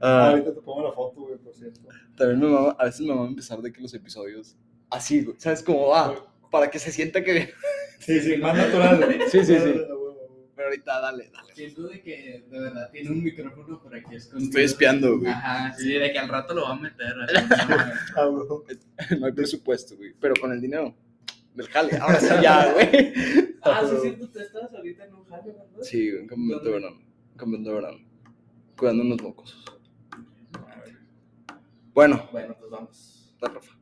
Ah, ahorita te pongo la foto, güey, por cierto. también me mama, a veces me mama empezar de que los episodios así, güey, ¿sabes cómo va? Para que se sienta que... Sí, sí, más natural. güey. Sí, sí, sí. Ah. Pero ahorita dale, dale. Siento de que de verdad tiene un micrófono por aquí escondido. Estoy espiando, güey. Ajá, sí, de que al rato lo va a meter. Ah. No hay presupuesto, güey. Pero con el dinero del jale. Ahora sí ya, güey. Ah, sí, sí, tú estás ahorita en un jale, ¿verdad? Sí, güey, en de verano. De verano. Cuidando unos mocos. Bueno, Bueno, pues vamos. está Rafa.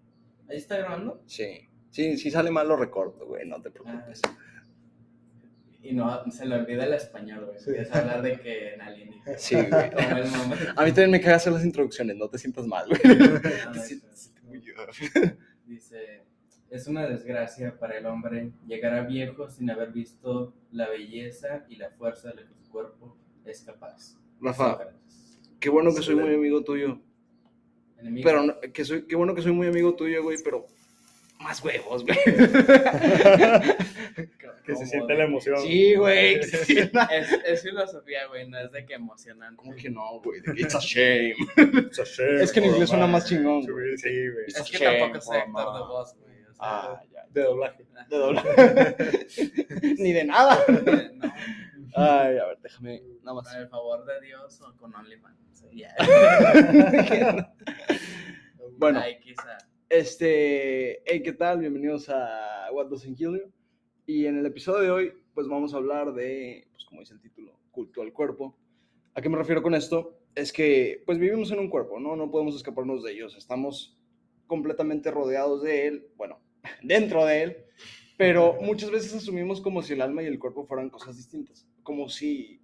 ¿Ahí está grabando? Sí. Sí, si sale mal lo recorto, güey, no te preocupes. Y no, se le olvida el español, güey. Sí. A hablar de que en alienígena. Sí, güey. A mí también me caga hacer las introducciones, no te sientas mal, güey. Ah, sientes muy- Dice, es una desgracia para el hombre llegar a viejo sin haber visto la belleza y la fuerza de la que su cuerpo es capaz. Rafa, qué bueno que soy muy amigo tuyo. Enemigo. Pero no- que soy, qué bueno que soy muy amigo tuyo, güey, pero más huevos, güey. Que se siente la emoción. Sí, güey. Es, es filosofía, güey, no es de que emocionante. ¿Cómo que no, güey? It's a shame. It's a shame Es que en inglés suena más chingón, güey. Sí, güey. Es que Shame tampoco for actor de voz, güey. O sea, Ah, ya. De doblaje. De doblaje. Ni de nada. no, Ay, a ver, déjame nada más. el favor de Dios o con OnlyFans. Ya. Bueno. Ahí quizá. Este, hey, ¿qué tal? Bienvenidos a What Doesn't Kill You. Y en el episodio de hoy, pues vamos a hablar de, pues como dice el título, culto al cuerpo. ¿A qué me refiero con esto? Es que, pues vivimos en un cuerpo, ¿no? No podemos escaparnos de ellos. Estamos completamente rodeados de él, bueno, dentro de él, pero muchas veces asumimos como si el alma y el cuerpo fueran cosas distintas. Como si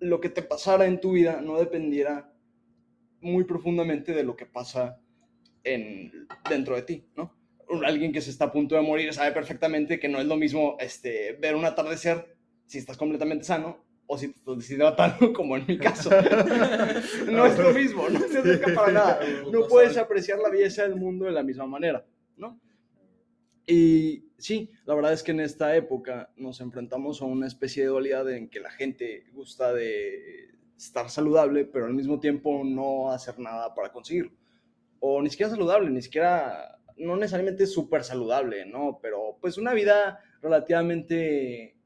lo que te pasara en tu vida no dependiera muy profundamente de lo que pasa en, dentro de ti, ¿no? Alguien que se está a punto de morir sabe perfectamente que no es lo mismo este, ver un atardecer si estás completamente sano o si te estás deshidratando, como en mi caso. no es lo mismo, no se acerca para nada. No puedes apreciar la belleza del mundo de la misma manera, ¿no? Y sí, la verdad es que en esta época nos enfrentamos a una especie de dualidad en que la gente gusta de estar saludable, pero al mismo tiempo no hacer nada para conseguirlo. O ni siquiera saludable, ni siquiera, no necesariamente súper saludable, ¿no? Pero pues una vida relativamente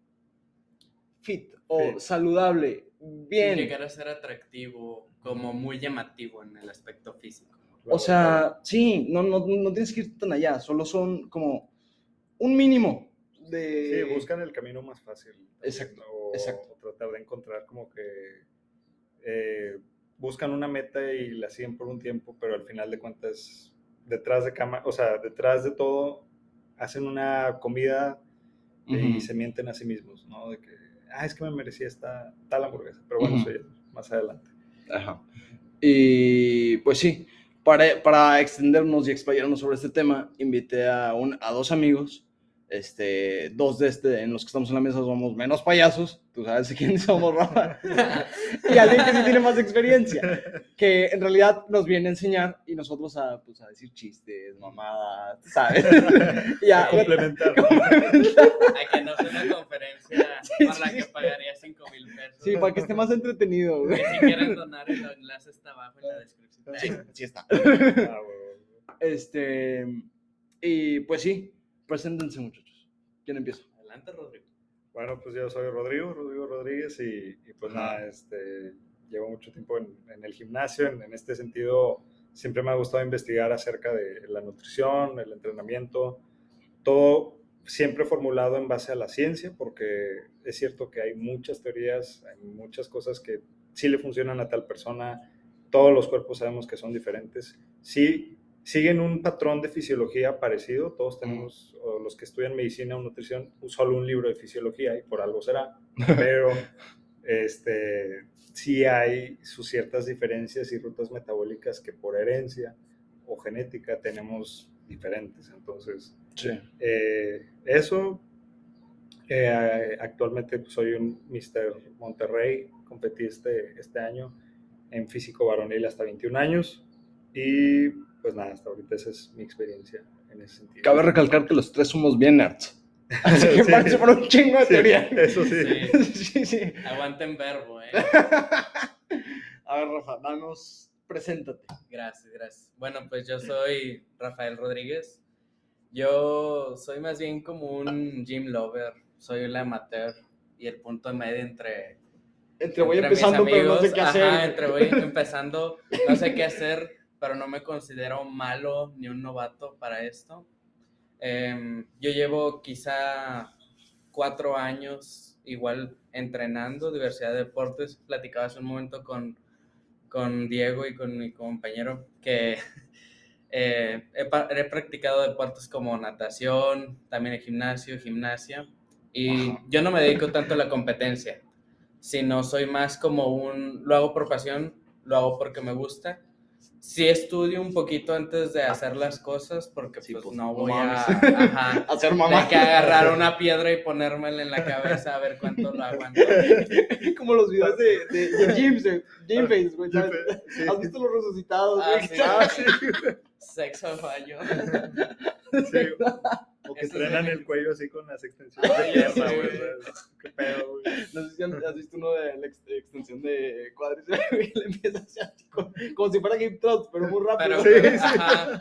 fit o Fit. saludable, bien. llegar a ser atractivo, como muy llamativo en el aspecto físico. O sea, sí, no, no, no tienes que ir tan allá, solo son como un mínimo de... Sí, buscan el camino más fácil. también, Exacto, o, exacto. o tratar de encontrar como que eh, buscan una meta y la siguen por un tiempo, pero al final de cuentas, detrás de cama, o sea, detrás de todo, hacen una comida y Ujú. se mienten a sí mismos, ¿no? De que, ah, es que me merecía esta tal hamburguesa, pero bueno, Ujú. eso ya más adelante. Ajá. Y pues sí, para, para extendernos y explayarnos sobre este tema, invité a, un, a dos amigos. Este, dos de este, en los que estamos en la mesa somos menos payasos, tú sabes quiénes somos, Rafa, y alguien que sí tiene más experiencia, que en realidad nos viene a enseñar y nosotros a, pues, a decir chistes, mamadas, ¿sabes? y a, Complementar. A que no una conferencia por la sí, que sí. pagaría 5 mil pesos. sí, para que esté más entretenido, güey. Que si quieren donar, el enlace está abajo en la descripción. Sí, sí está. Este, y pues sí, preséntense muchachos. ¿Quién empieza? Adelante, Rodrigo. Bueno, pues yo soy Rodrigo, Rodrigo Rodríguez, y, y pues Ajá. nada, este, llevo mucho tiempo en, en el gimnasio, en, en este sentido siempre me ha gustado investigar acerca de la nutrición, el entrenamiento, todo siempre formulado en base a la ciencia, porque es cierto que hay muchas teorías, hay muchas cosas que sí le funcionan a tal persona, todos los cuerpos sabemos que son diferentes, sí siguen un patrón de fisiología parecido, todos tenemos, o los que estudian medicina o nutrición, solo un libro de fisiología y por algo será, pero este, sí hay sus ciertas diferencias y rutas metabólicas que por herencia o genética tenemos diferentes. Entonces, Sí. eh, eso, eh, actualmente pues, soy un Mr. Monterrey, competí este, este año en físico varonil hasta 21 años y pues nada, hasta ahorita esa es mi experiencia en ese sentido. Cabe recalcar que los tres somos bien nerds. Así que Sí. parece por un chingo de Sí, teoría. eso sí. Sí. sí, sí. Aguanten verbo, ¿eh? A ver, Rafa, danos, preséntate. Gracias, gracias. Bueno, pues yo soy Rafael Rodríguez. Yo soy más bien como un gym lover. Soy un amateur y el punto medio entre. Entre voy entre mis empezando, pero no sé amigos. qué Ajá, hacer. entre voy empezando, no sé qué hacer, pero no me considero malo ni un novato para esto. Em, yo llevo quizá cuatro años igual entrenando diversidad de deportes. Platicaba hace un momento con, con Diego y con mi compañero que eh, he, he practicado deportes como natación, también el gimnasio, gimnasia. Y yo no me dedico tanto a la competencia, sino soy más como un, lo hago por pasión, lo hago porque me gusta. Sí estudio un poquito antes de hacer las cosas porque Sí, pues, pues, no voy a... Ajá, Hacer de mamá. que agarrar una piedra y ponérmela en la cabeza a ver cuánto lo aguanto. Como los videos de, de, de James, de Jim Face, güey. ¿sabes? Sí. ¿Has visto los resucitados, Ah, sí. Ah, sí, Sexo fallo. O que Eso es entrenan de- el cuello así con las extensiones de pierna, güey. Qué pedo, güey. No sé si has visto uno de la ex- extensión de cuádriceps, güey, y le empieza a hacer así como, como si fuera hip thrust, pero muy rápido. Pero, Sí, sí. ajá,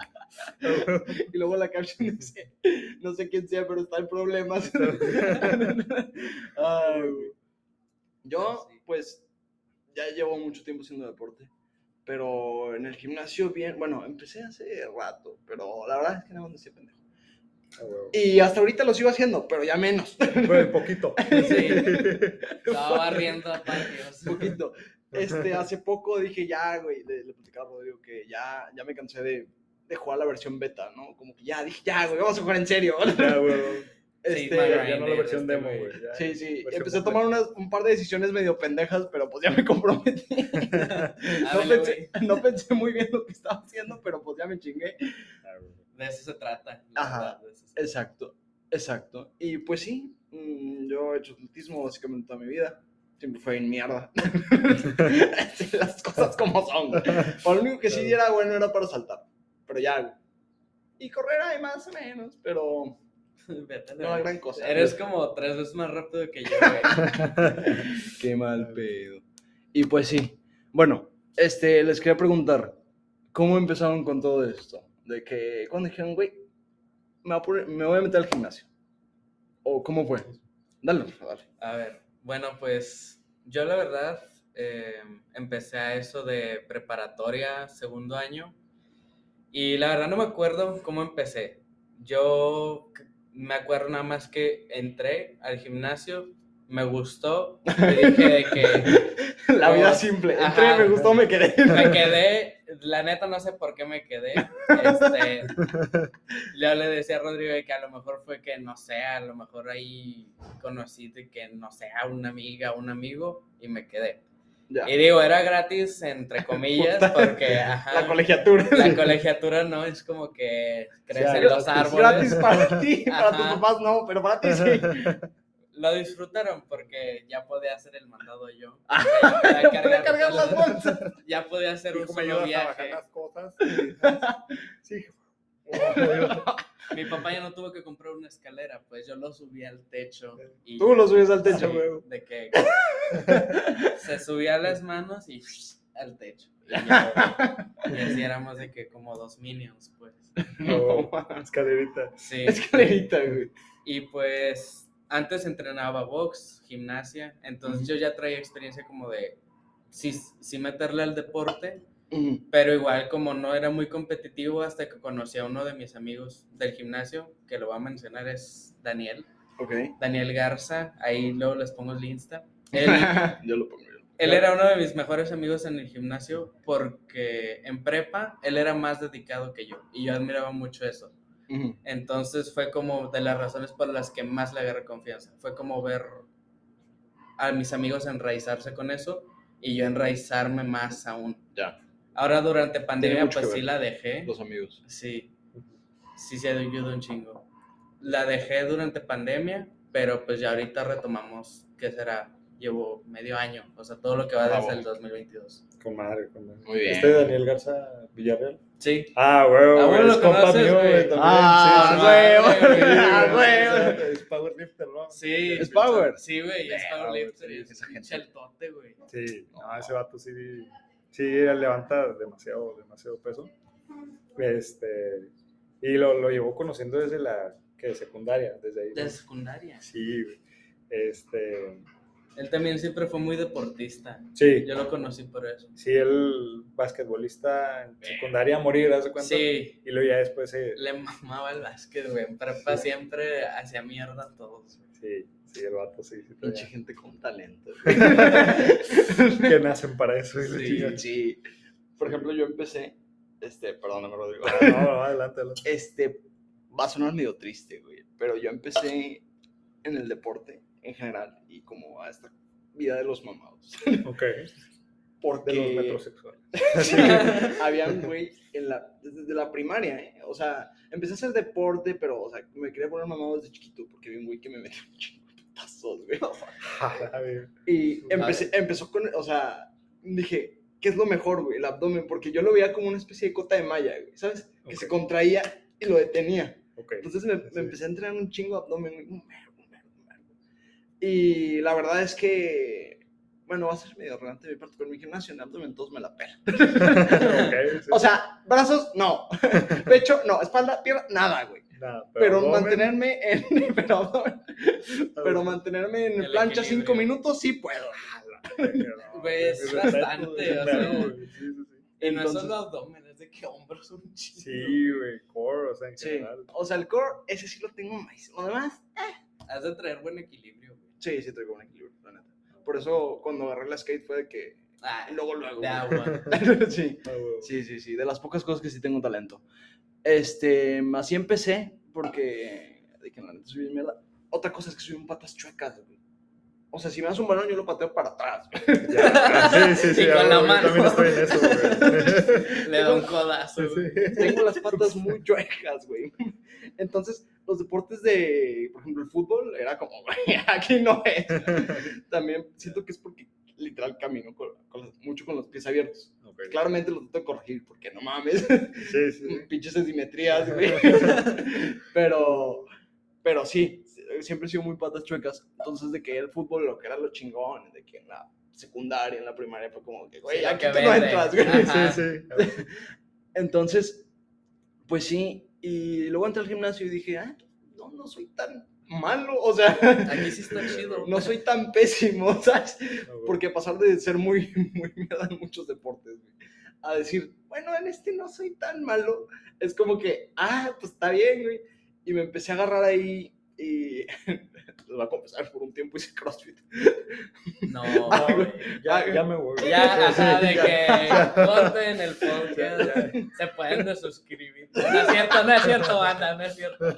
Y luego la caption dice, no sé quién sea, pero está en problemas. Ay, güey. Yo, pues, ya llevo mucho tiempo haciendo deporte, pero en el gimnasio bien, bueno, empecé hace rato, pero la verdad es que no me hacía pendejo. Ah. Y hasta ahorita lo sigo haciendo, pero ya menos, Güey, poquito. Sí. estaba barriendo a patios. poquito. Este, hace poco dije ya, güey, le, le platicaba a Rodrigo que ya, ya me cansé de, de jugar la versión beta, ¿no? Como que ya, dije, ya, güey, vamos a jugar en serio. Ya, güey. Sí, Este, más Ya, ya no la versión este, demo, güey. ya. Sí, sí, empecé a tomar unas, un par de decisiones medio pendejas, pero pues ya me comprometí. No pensé, no pensé muy bien lo que estaba haciendo, pero pues ya me chingué. Ah, güey. De eso se trata. Ajá. verdad, eso se- Exacto, exacto. Y pues sí, mm, yo he hecho atletismo básicamente toda mi vida. Siempre fue en mierda. Las cosas como son. Lo único que sí era bueno era para saltar. Pero ya. Y correr hay más o menos, pero Vete no gran cosa. Eres como tres veces más rápido que yo, güey. Qué mal pedo. Y pues sí. Bueno, este, les quería preguntar, ¿cómo empezaron con todo esto? De que cuando dijeron, güey, me me voy a meter al gimnasio. ¿O cómo fue? Dale, dale. A ver, bueno, pues yo la verdad eh, empecé a eso de preparatoria, segundo año, y la verdad no me acuerdo cómo empecé. Yo me acuerdo nada más que entré al gimnasio, me gustó, dije de que La vida simple. ajá. Entré, me gustó, me quedé. me quedé, la neta no sé por qué me quedé. Este, yo le decía a Rodrigo de que a lo mejor fue que, no sé, a lo mejor ahí conocí de que, no sé, a una amiga, un amigo, y me quedé. Ya. Y digo, era gratis, entre comillas, Puta. porque, ajá, La colegiatura. la colegiatura no es como que crecen Sí, los Es árboles. gratis para ti, para tus papás no, pero para ti sí. Lo disfrutaron porque ya podía hacer el mandado yo. Ah. Ya podía cargar, cargar las bolsas. ya podía hacer un solo viaje. las cosas. Sí. Mi papá ya no tuvo que comprar una escalera, pues yo lo subí al techo. Y Tú lo subes al techo, Sí, güey. de que se subía a las manos y al techo. Y, ya, y así éramos de que como dos minions, pues. No, escalerita. Sí. Escalerita, güey. Y pues antes entrenaba box, gimnasia, entonces yo ya traía experiencia como de sí, sí meterle al deporte, Ujú. pero igual como no era muy competitivo hasta que conocí a uno de mis amigos del gimnasio, que lo voy a mencionar es Daniel, Ok. Daniel Garza, ahí luego les pongo el Insta. Él, yo lo pongo yo. él era uno de mis mejores amigos en el gimnasio porque en prepa él era más dedicado que yo y yo admiraba mucho eso. Ujú. Entonces fue como de las razones por las que más le agarré confianza. Fue como ver a mis amigos enraizarse con eso y yo enraizarme más aún. Ya, Ahora durante pandemia pues sí la dejé. los amigos. Sí, sí se ayudó un chingo. La dejé durante pandemia, pero pues ya ahorita retomamos, ¿qué será? Llevo medio año, o sea, todo lo que va Bravo. desde el 2022. Con madre, con madre. Muy bien. ¿Este Daniel Garza Villarreal? Sí, Ah, huevo. Ah, bueno, es compa mío, güey. también. Ah, huevo, ah, huevo. Es powerlifter, ¿no? sí. ¿Es power? Sí, güey, es powerlifter y es esa gente. cheltote, güey. Sí, no, ese vato sí. Sí, levanta demasiado, demasiado peso. Este, y lo, lo llevó conociendo desde la que secundaria, desde ahí. De secundaria. Sí, güey. Este, Él también siempre fue muy deportista. sí, Yo lo conocí por eso. sí, él basquetbolista en secundaria a morir, ¿hace cuánto? Sí, Y luego ya después se, le mamaba el básquet, güey. En prepa siempre hacía mierda a todos. güey. sí, sí, el vato sí, sí. Tenía- gente con talento. que nacen para eso. Sí. sí. Por ejemplo, yo empecé, este, perdóname, Rodrigo. No, no, adelante, adelante. Este, va a sonar medio triste, güey, pero yo empecé en el deporte en general y como a esta vida de los mamados. Ok, Porque de los metrosexuales. Sí, habían, güey, en la, desde la primaria, ¿eh? O sea, empecé a hacer deporte, pero, o sea, me quería poner mamado desde chiquito porque vi un güey que me metió un chingo de putazos, güey. Y empecé, empezó con, o sea, dije, ¿qué es lo mejor, güey? El abdomen, porque yo lo veía como una especie de cota de malla, güey, ¿sabes? Que se contraía y lo detenía. ok. Entonces me, me Sí. empecé a entrenar un chingo de abdomen, güey, un vergo, un vergo, un vergo. Y la verdad es que, bueno, va a ser medio relevante de mi parte, pero mi gimnasio en abdomen todos me la sí. O sea, brazos, no. Pecho, no. Espalda, pierna, nada, güey. Nada, Pero, abdomen, mantenerme en. Pero, abdomen, pero mantenerme en El plancha equilibrio. cinco minutos, sí puedo. Güey, es bastante, o sea. sí, sí. Y no es Entonces- solo abdomen, es de que hombros un chingo. Sí, güey, core, o sea, en Sí. general. O sea, el core, ese sí lo tengo más. Lo demás, Has de traer buen equilibrio. Sí, sí traigo un equilibrio, la neta. Por eso, cuando agarré la skate fue de que. Ah, Luego, luego. agua. sí. Ah, güey. Sí, sí, sí. De las pocas cosas que sí tengo talento. Este, así empecé porque. De que la neta soy mierda. Otra cosa es que soy un patas chuecas, güey. O sea, si me das un balón, yo lo pateo para atrás. güey. Ya, sí, sí, sí. Y con ah, la mano. También estoy en eso, güey. Le da un codazo. Sí, sí. Tengo las patas muy chuecas, güey. Entonces, los deportes de, por ejemplo, el fútbol, era como, aquí no es. También siento que es porque literal camino con- con mucho con los pies abiertos. Ok. Claramente lo tengo que corregir porque no mames. Sí, sí. pinches asimetrías, güey. pero, pero sí, siempre he sido muy patas chuecas. Entonces, de que el fútbol, lo que era lo chingón, de que en la secundaria, en la primaria, fue como que, güey, Sí, aquí que tú no entras, güey. Sí, sí. Entonces, pues sí. Y luego entré al gimnasio y dije, ah, no, no soy tan malo, o sea, Aquí sí está chido. no soy tan pésimo, ¿sabes? Ah, güey. Porque pasar de ser muy, muy mierda en muchos deportes, güey, a decir, bueno, en este no soy tan malo, es como que, ah, pues está bien, güey. Y me empecé a agarrar ahí y les voy a confesar, por un tiempo hice CrossFit. No, güey. Ya, ya me voy. Ya, ajá, Sí, de ya. que corten el podcast. Se pueden desuscribir. No es cierto, no es cierto, banda, no es cierto.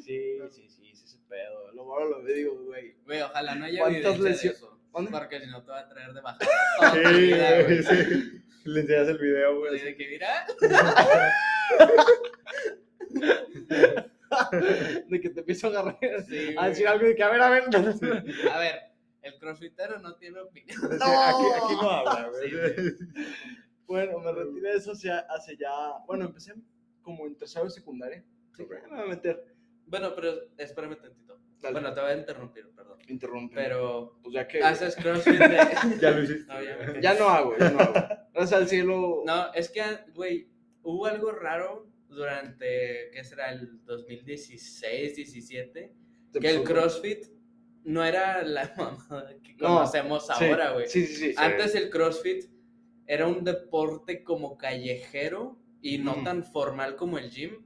Sí, sí, sí, sí, ese pedo. Lo malo lo digo, güey. Güey, ojalá no haya ¿Cuántas lesiones? Porque si no te va a traer de tu Sí, vida, güey, sí. Le enseñas el video, güey. De que mira, de que te empiezo a agarrar Sí, a decir algo de que, a ver, a ver. a ver, el crossfitero no tiene opinión. No. Aquí, aquí no habla, güey. Sí, Bueno, me retiré de eso hace, hace ya. Bueno, empecé como en tercero de secundaria. Sí, Ok. me voy a meter. Bueno, pero espérame tantito. Dale. Bueno, te voy a interrumpir, perdón. Interrumpe. Pero Pues ya que. haces crossfit de... Ya lo hiciste. No, ya Ya no hago, ya no hago. Gracias al cielo. No, es que, güey, hubo algo raro durante, ¿qué será? El 2016, 17, te que el CrossFit no era la mamada que No, conocemos ahora, güey. Sí, sí, sí. Antes el CrossFit era un deporte como callejero y no tan formal como el gym,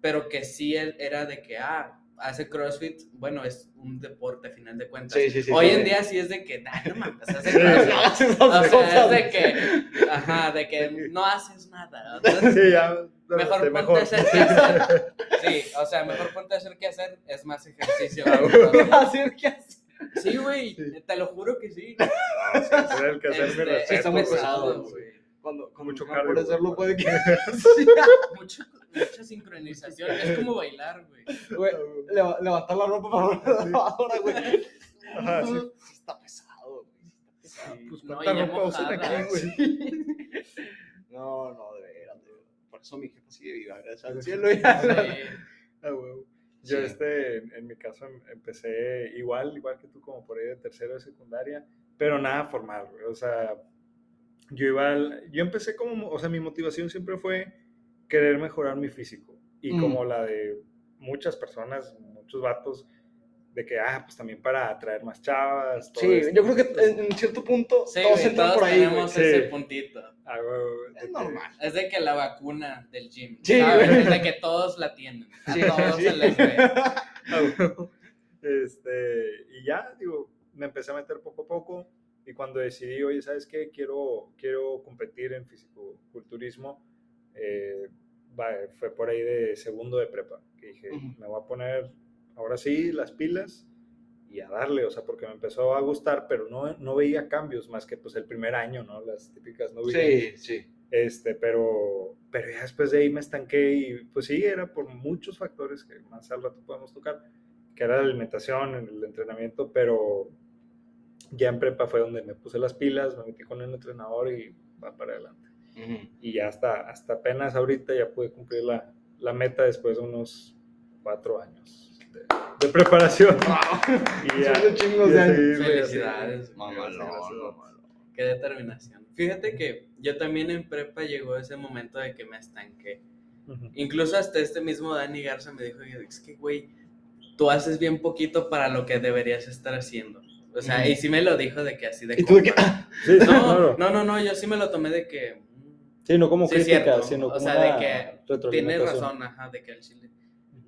pero que sí era de que, ah, hace CrossFit, bueno, es un deporte a final de cuentas. Sí, sí, sí, Hoy sí. en día sí es de que, nah, no mames. CrossFit. O sea, es de que, ajá, de que no haces nada. o sea, Sí, ya. Mejor de ponte a hacer qué hacer. Sí, o sea, mejor ponte a hacer qué hacer, es más ejercicio. Hacer que hacer. Sí, güey, Sí. te lo juro que sí. No, sí, hacer el que hacer mi Este, respeto, está muy pesado, güey. Cuando, cuando Mucho no cardio, puede hacerlo, puede que. Mucho, mucha sincronización. Es como bailar, güey. Güey, leva- levantar la ropa para la lavadora, güey. Ajá, sí. Está pesado, güey. Está pesado. Pues No, cuánta ya ropa usan aquí, güey. No, no, de de eso mi jefa sigue viva, gracias al cielo. Ya. Sí. Ah, huevo. Yo, Sí. este, en, en mi caso, em- empecé igual, igual que tú, como por ahí de tercero de secundaria, pero nada formal, güey. O sea, yo iba al- yo empecé como, o sea, mi motivación siempre fue querer mejorar mi físico. Y Mm. como la de muchas personas, muchos vatos, de que, ah, pues también para atraer más chavas. todo Sí, esto. yo creo que en, en cierto punto Sí, todos güey, entran todos por ahí, güey. tenemos Sí. ese puntito. Ah, güey, Es que- normal. Es de que la vacuna del gym, Sí, ¿sabes? güey. Es de que todos la tienen. A Sí, todos sí. se les ve. Ah, güey. Este, y ya, digo, me empecé a meter poco a poco. Y cuando decidí, oye, ¿sabes qué? Quiero, quiero competir en fisicoculturismo. eh, fue por ahí de segundo de prepa. Que dije, Ujú. me voy a poner ahora sí las pilas y a darle, o sea, porque me empezó a gustar, pero no, no veía cambios más que pues el primer año, ¿no? Las típicas no Sí, sí. este, pero, pero ya después de ahí me estanqué y pues sí, era por muchos factores que más al rato podemos tocar, que era la alimentación, el entrenamiento, pero ya en prepa fue donde me puse las pilas, me metí con el entrenador y va para adelante. Y ya hasta, hasta apenas ahorita ya pude cumplir la, la meta después de unos cuatro años de, preparación. Y ya, chingos y de años. Felicidades, mamalón. Qué determinación. Fíjate que yo también en prepa llegó ese momento de que me estanqué. Incluso hasta este mismo Dani Garza me dijo, "Oye, es que, güey, tú haces bien poquito para lo que deberías estar haciendo. O sea, y sí me lo dijo de que así de... Y tú de que, compa. Sí, No, claro. no, no, no, yo sí me lo tomé de que... mm, Sí, no como Sí, crítica, cierto. sino O como sea, de que Tienes razón, ajá, de que el chile...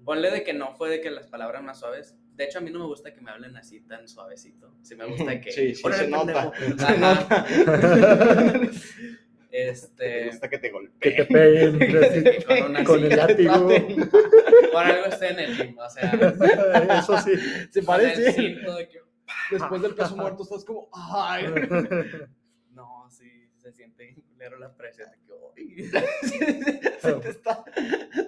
Ponle de que no fue de que las palabras más suaves. De hecho, a mí no me gusta que me hablen así tan suavecito. Sí me gusta que... Sí, sí, "Órale, se nota. pendejo". Se nota. Te Este... gusta que te Que golpeen. te peguen así, Con el látigo. Por algo estoy en el gym, o sea... Eso sí. Se parece. de que- Después del peso muerto estás como, ay. No, sí, se siente culero la presión se, te está,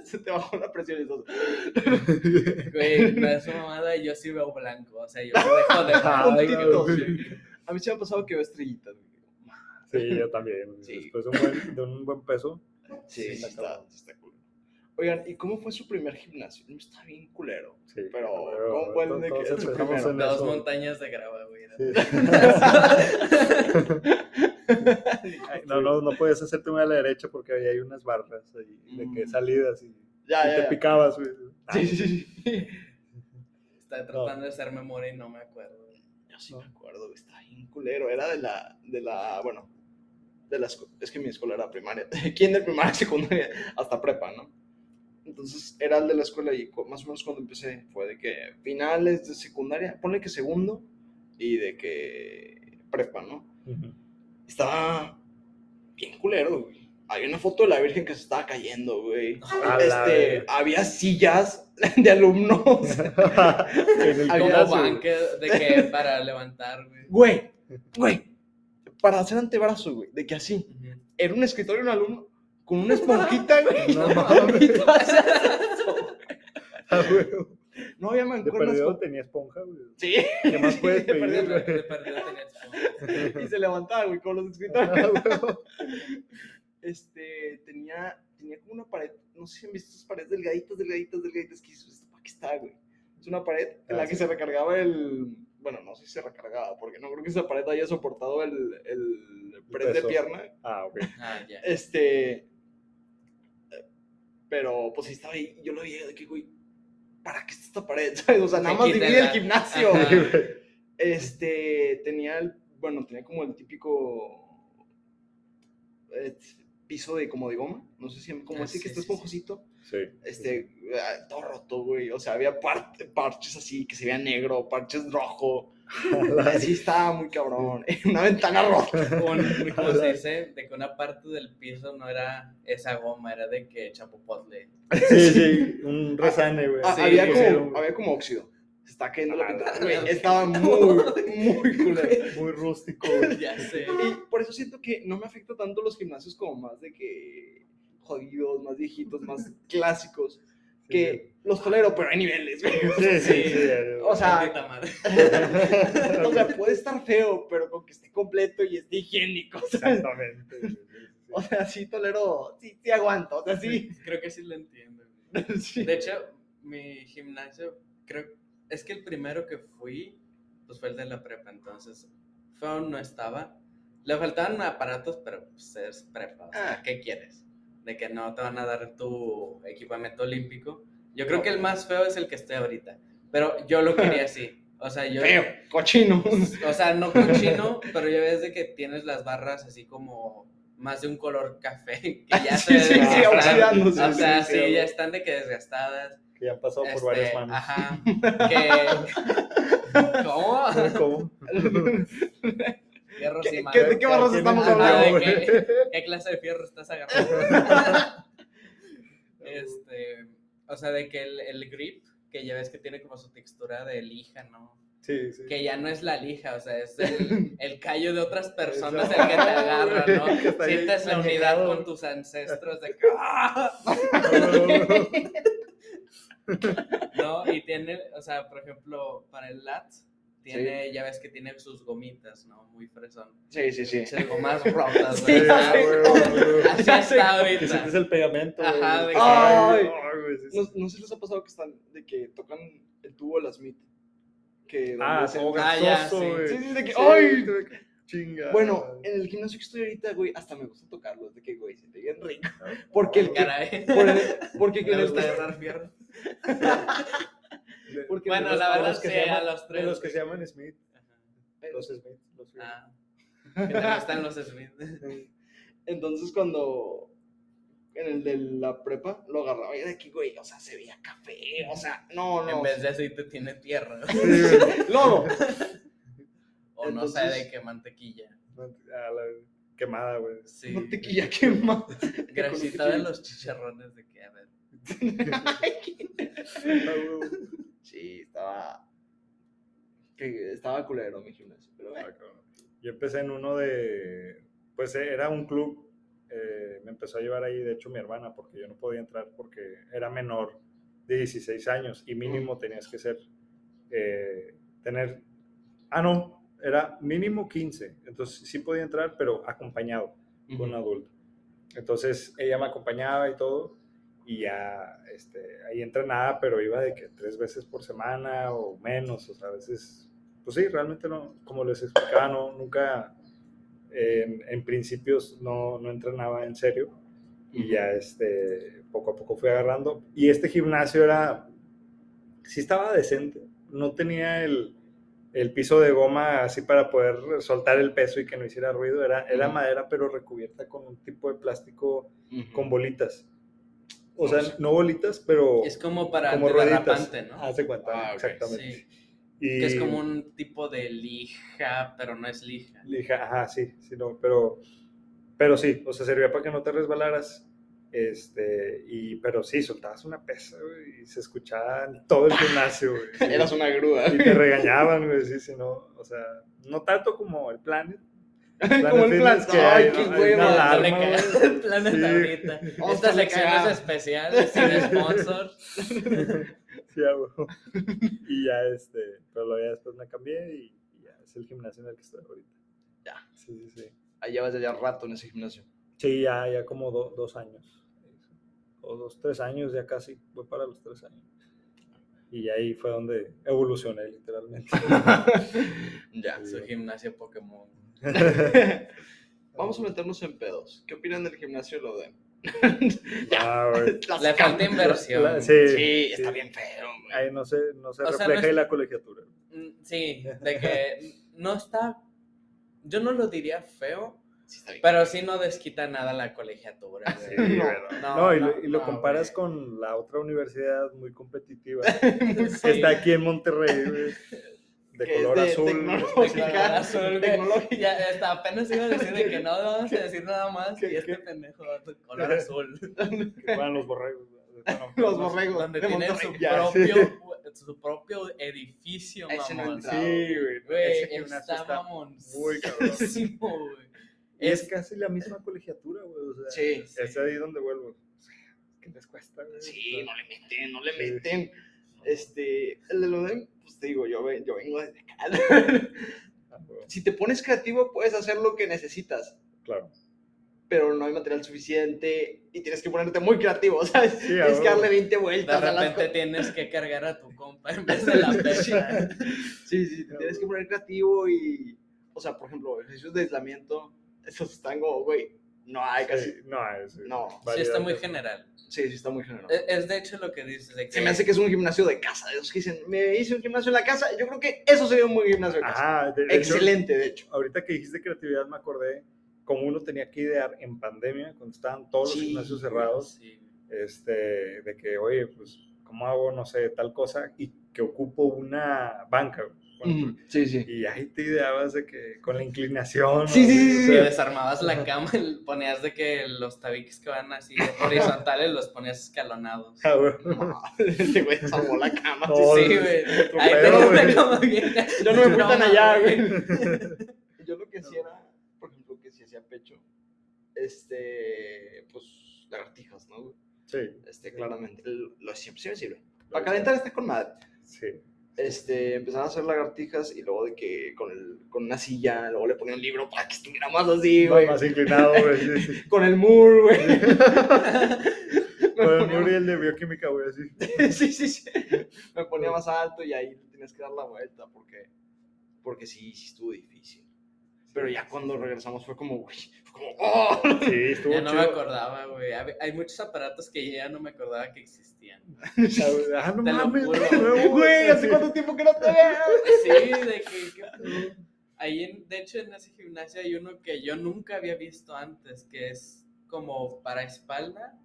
se te bajó la presión y estás. Güey, no es mamada, yo sí veo blanco, o sea, yo dejo de Ah, sí. A mí se me ha pasado que veo estrellitas. Sí, yo también. Sí. Después de un buen, de un buen peso. Sí, está está, culero. Oigan, ¿y cómo fue su primer gimnasio? No está bien culero. Sí, Pero, ¿cómo fue el de que- su primero? dos eso. montañas de grava, güey. Sí. Ay, No, no, no puedes hacerte una a la derecha porque ahí hay unas barras ahí, de que Mm. salidas y, Ya, y ya, te ya. picabas. güey. Sí, sí, sí. Estaba tratando de hacer memoria y no me acuerdo. güey. Yo sí me acuerdo, güey, está bien culero. Era de la, de la, bueno, de la es que mi escuela era primaria. Kinder, primaria, secundaria, hasta prepa, ¿no? Entonces era el de la escuela y más o menos cuando empecé fue de que finales de secundaria, ponle que segundo y de que prepa, ¿no? Estaba bien culero, güey. Había una foto de la Virgen que se estaba cayendo, güey. Este, había sillas de alumnos. Había banque de que para levantar, güey. Güey, güey, para hacer antebrazo, güey, de que así. Era un escritorio de un alumno con una esponjita, güey. No No, mames. Ah, güey. No había De mancuernas. perdido con- tenía esponja, güey. Sí. ¿Qué más puedes De pedir, perdido, güey? De perdido tenía esponjas. Y se levantaba, güey, con los escritorios. Ah. Este, tenía, tenía como una pared, no sé si han visto esas paredes delgaditas, delgaditas, delgaditas, que dices, ¿esto para qué está, güey? Es una pared en Ah, la que sí. se recargaba el, bueno, no sé si se recargaba, porque no creo que esa pared haya soportado el, el press de pierna. Ah, ok. Ah, ya. Este, pero pues ahí estaba ahí, yo lo veía de que, güey, ¿para qué está esta pared? ¿Sabes? O sea, nada más divide el gimnasio. Este, tenía el, bueno, tenía como el típico eh, piso de como de goma, no sé si, como Ah, ese que sí, está sí. esponjosito, Sí. este, ah, todo roto, güey, o sea, había parte- parches así que se veía negro, parches rojo, así estaba muy cabrón, una ventana rota. Un, ¿cómo se dice? De que una parte del piso no era esa goma, era de que chapopotle. Sí, sí, un resane, güey. Ah, Sí, había, sí, como, sí. había como óxido, se está cayendo la Ah, la güey, estaba muy, muy culero. Muy rústico, güey. Ya sé. Y por eso siento que no me afecta tanto los gimnasios como más de que jodidos, más viejitos, más clásicos, que los tolero, pero hay niveles, güey. Sí, sí, sí. O sea, o sea, puede estar feo, pero con que esté completo y esté higiénico. ¿sabes? Exactamente. güey, sí, sí. O sea, sí tolero, sí, sí aguanto, o sea, sí. Creo que sí lo entiendo. güey. sí. De hecho, mi gimnasio, creo, es que el primero que fui, pues fue el de la prepa, entonces, feo no estaba, Le faltaban aparatos, pero pues es prepa. O sea, Ah. ¿qué quieres? De que no te van a dar tu equipamiento olímpico. Yo creo que el más feo es el que estoy ahorita. Pero yo lo quería así. O sea, yo. Feo, cochino. O sea, no cochino, pero ya ves de que tienes las barras así como más de un color café. Que ya Sí, se sí, sí, oxidándose, O sea, sí, sí, sí, ya están de que desgastadas. Que ya han pasado por Este, varias manos. Ajá. Que. ¿Cómo? ¿Cómo? Fierros ¿Qué- y madera. de qué barras ¿Quién estamos hablando? qué? ¿Qué clase de fierro estás agarrando? este, o sea, de que el, el grip, que ya ves que tiene como su textura de lija, ¿no? Sí, sí. Que ya no es la lija, o sea, es el, el callo de otras personas el que te agarra, ¿no? Sientes la unidad con tus ancestros de que, ¡ah! ¿no? Y tiene, o sea, por ejemplo, para el lat, tiene, ya ves que tiene sus gomitas, ¿no? Muy fresón. Sí, sí, sí. Esas gomas rotas, Sí, güey. sí, Ah, sí. Así Ya está sé. Que ahorita. sientes el pegamento. Ajá, de que- Ay. Sí, sí. ¿No, no se les ha pasado que están, de que tocan el tubo de la Smith? Que Ah, Ah, ya, grasoso, sí. güey. Sí, sí, de que, Sí, ¡ay! Chinga. Bueno, en el gimnasio que estoy ahorita, güey, hasta me gusta tocarlo, de que, güey, se te bien rico. Porque el que, Caray. por el- porque que Me gusta agarrar fierro. Porque Bueno, la verdad los que sí, se a los tres. De los que se llaman Smith. Ajá. Los Smith. Los. Ah, que te gustan los Smith. Entonces cuando en el de la prepa lo agarraba y era de que, güey, o sea, se veía café, o sea, no, no. En vez de aceite tiene tierra. Lodo. O no sé de qué mantequilla. A la quemada, güey. Sí. Mantequilla quema. Grasita de los chicharrones de que, a ver. Sí, estaba. Que estaba culero mi gimnasio, pero bueno. Yo empecé en uno de, pues era un club, eh, me empezó a llevar ahí, de hecho mi hermana, porque yo no podía entrar porque era menor de 16 años y mínimo tenías que ser, eh, tener, ah no, era mínimo 15, entonces sí podía entrar, pero acompañado con un adulto. Entonces ella me acompañaba y todo, y ya este, ahí entrenaba, pero iba de que tres veces por semana o menos, o sea, a veces, pues sí, realmente no, como les explicaba, no, nunca, eh, en, en principios no, no entrenaba en serio, y ya este, poco a poco fui agarrando, y este gimnasio era, sí estaba decente, no tenía el, el piso de goma así para poder soltar el peso y que no hiciera ruido, era, era madera pero recubierta con un tipo de plástico con bolitas. O sea, no bolitas, pero Es como para como rueditas. ¿no? Haz de cuenta, Ah, ok. exactamente. Sí. Y Que es como un tipo de lija, pero no es lija. Lija, ajá, sí, sí, no, pero, pero sí, o sea, servía para que no te resbalaras. Este, y, pero sí, soltabas una pesa, güey, y se escuchaba en todo el gimnasio, güey. Eras una grúa. Y te regañaban, güey, sí, sí, no, o sea, no tanto como el Planet. Como el Planet, que ay, qué una No, planeta Sí. ahorita. Estas secciones especiales sin sponsor. Sí, a huevo. y ya, este, pero luego ya después me cambié y, y ya es el gimnasio en el que estoy ahorita. Ya. Sí, sí, sí. Ahí llevas ya rato en ese gimnasio. Sí, ya, ya como do- dos años. O dos, tres años, ya casi. Voy para los tres años. Y ahí fue donde evolucioné, literalmente. ya. Su gimnasio Pokémon. Vamos a meternos en pedos. ¿Qué opinan del gimnasio lo de? Ah, Le falta inversión. La- sí, Sí, está sí. bien feo, güey. Ahí no se, no se O sea, refleja no es- en la colegiatura. Mm, Sí, de que no está. Yo no lo diría feo, Sí, está bien. pero sí no desquita nada la colegiatura. Sí, güey. No, no, no, y, lo, y lo no, comparas güey. con la otra universidad muy competitiva Sí. que está aquí en Monterrey, güey, de Que color de azul. tecnológica. Color azul. Tecnológica. Ya, hasta apenas iba a decir de que no vamos a decir nada más ¿Qué- y este pendejo de color azul. que juegan los borregos. güey. Bueno, Los borregos Donde de tienen su propio, su propio edificio, mamón. Sí, güey. Está está muy cabrón. güey. Es Es casi la misma colegiatura, güey. O sea, Sí. Es ahí donde vuelvo. ¿Qué les cuesta, güey? Sí, no le meten, no le Sí. meten. Este, el de lo de, pues te digo, yo, yo vengo desde acá. si te pones creativo, puedes hacer lo que necesitas, Claro. pero no hay material suficiente y tienes que ponerte muy creativo, ¿sabes? Sí, tienes que darle huevo. 20 de vueltas a las repente tienes que cargar a tu compa en vez de la percha. Sí, sí, te tienes que poner creativo y. o sea, por ejemplo, ejercicios de aislamiento, esos están como, güey, no hay casi. Sí, no, es, No. Sí, está muy general. Sí, sí, está muy general. Es, es de hecho lo que dices. De que, Se me hace que es un gimnasio de casa. De esos que dicen, me hice un gimnasio en la casa. Yo creo que eso sería un buen gimnasio de casa. Ajá, de- de hecho, Excelente, de hecho. ahorita que dijiste creatividad me acordé cómo uno tenía que idear en pandemia, cuando estaban todos los Sí, gimnasios cerrados, Sí. este, de que, oye, pues, ¿cómo hago, no sé, tal cosa? Y que ocupo una banca. Sí, sí. Y ahí te ideabas de que con la inclinación. Sí, ¿no? sí, sí, O sea, desarmabas la cama y ponías de que los tabiques que van así horizontales los ponías escalonados. ah, güey. No, este güey salvó la cama. No, Sí, güey. Ahí pedo, güey. cama vieja. Yo no me fui tan allá, güey. Yo lo que hacía era, por ejemplo, que si hacía pecho, este, pues, lagartijas, ¿no? güey? Sí, Este, claramente. Lo siempre, siempre sirve. Para calentar está con madre. sí. Este, empezaron a hacer lagartijas y luego de que con, el, con una silla, luego le ponían un libro para que estuviera más así, güey. Más inclinado, güey. Sí, sí. Con el mur, güey. Con el ponía- Muriel de bioquímica, güey, así. sí, sí, sí. Me ponía más alto y ahí tenías que dar la vuelta porque, porque sí, sí estuvo difícil. Pero ya cuando regresamos fue como, güey, fue como, ¡oh! Sí, estuvo Ya no me chido. acordaba, güey. Hay muchos aparatos que ya no me acordaba que existían. Ah, no Te lo mames, juro, de nuevo, Güey, ¿hace cuánto tiempo que no te veo? Sí, de que... que- Ahí, en, de hecho, en ese gimnasio hay uno que yo nunca había visto antes, que es como para espalda.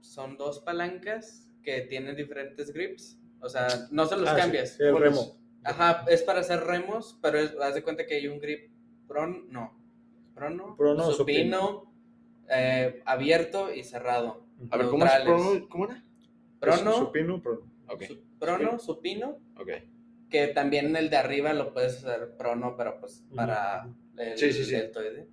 Son dos palancas que tienen diferentes grips. O sea, no se los Ah, cambias. sí, el remo. Ajá, es para hacer remos, pero es, haz de cuenta que hay un grip pron, no, prono, Prono, supino, eh, abierto y cerrado. A ver, ¿cómo, es, Neutrales. ¿cómo, cómo era? Prono, Supino, prono. Su- prono, supino, ok. que también el de arriba lo puedes hacer prono, pero pues para el Sí, sí, sí. deltoide.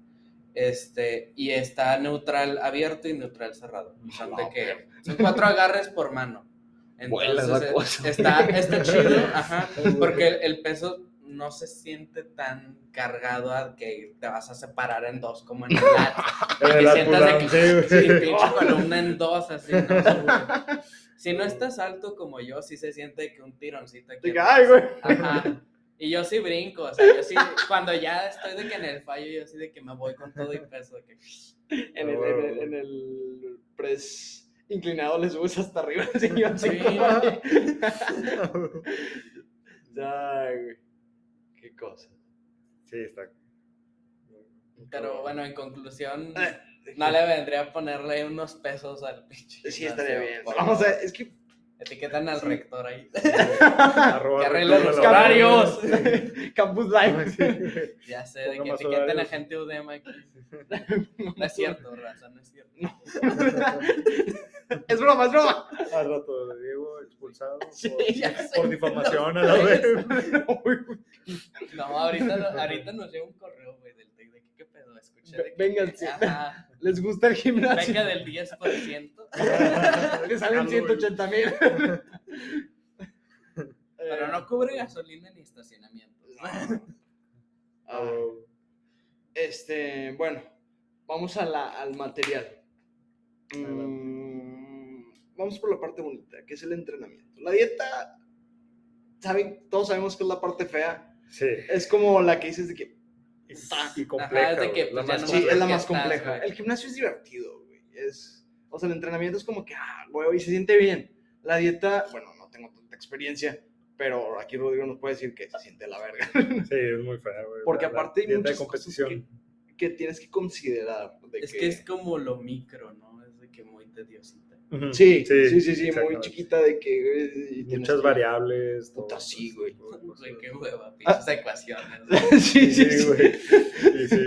Este, y está neutral abierto y neutral cerrado. Son, de No, que, son cuatro agarres por mano. Entonces, cosa. está, está chido, ajá, porque el, el peso no se siente tan cargado a que te vas a separar en dos como en el lat. En que sientas de que- sí, pinche columna en dos, así, no. Si no estás alto como yo, sí se siente que un tironcito aquí. Diga, ay, güey. Ajá. Y yo sí brinco, o sea, yo sí, cuando ya estoy de que en el fallo, yo sí de que me voy con todo y peso, de que... En el, en el, en el press inclinado le subes hasta arriba. Así, yo así Sí. como- Ay, güey. Qué cosa. Sí, está. Pero bueno, en conclusión, Eh, no le vendría a ponerle unos pesos al pinche. Sí, estaría bien. Vamos a ver, es que. Etiquetan al Sí. rector ahí. Arroba Que rector los horarios. Campus Live. Ya sé, de que etiqueten a gente UDEM aquí. No es cierto, raza, no es cierto. es broma, es broma. Al rato de Diego expulsado Sí, por, difamación a la vez. No, ahorita, ahorita nos llega un correo, güey, del TEC de que qué pedo, escuché de que... Vénganse. Ajá, ¿Les gusta el gimnasio? beca del 10%. Le salen 180 mil. Pero no cubre gasolina ni estacionamiento. Ah, Este, bueno, vamos a la, al material. Mm, vamos por la parte bonita, que es el entrenamiento. La dieta, ¿saben? Todos sabemos que es la parte fea. Sí. Es como la que dices de que Y, y compleja. es de que, pues, la más no sí, es la que más estás, compleja. El gimnasio es divertido, güey. Es, o sea, el entrenamiento es como que, ah, güey, y se siente bien. La dieta, bueno, no tengo tanta experiencia, pero aquí Rodrigo nos puede decir que se siente la verga. Sí, es muy fea, güey. Porque La- la aparte hay dieta muchas de competición. cosas que tienes que considerar. de Es que es como lo micro, ¿no? Es de que muy Sí, sí, sí, sí, muy chiquita de que... tienes Muchas que- variables. Puta, todo sí, güey. cosas. Güey, qué hueva, pinches ecuaciones. sí, sí, Sí, sí. güey. Sí, sí.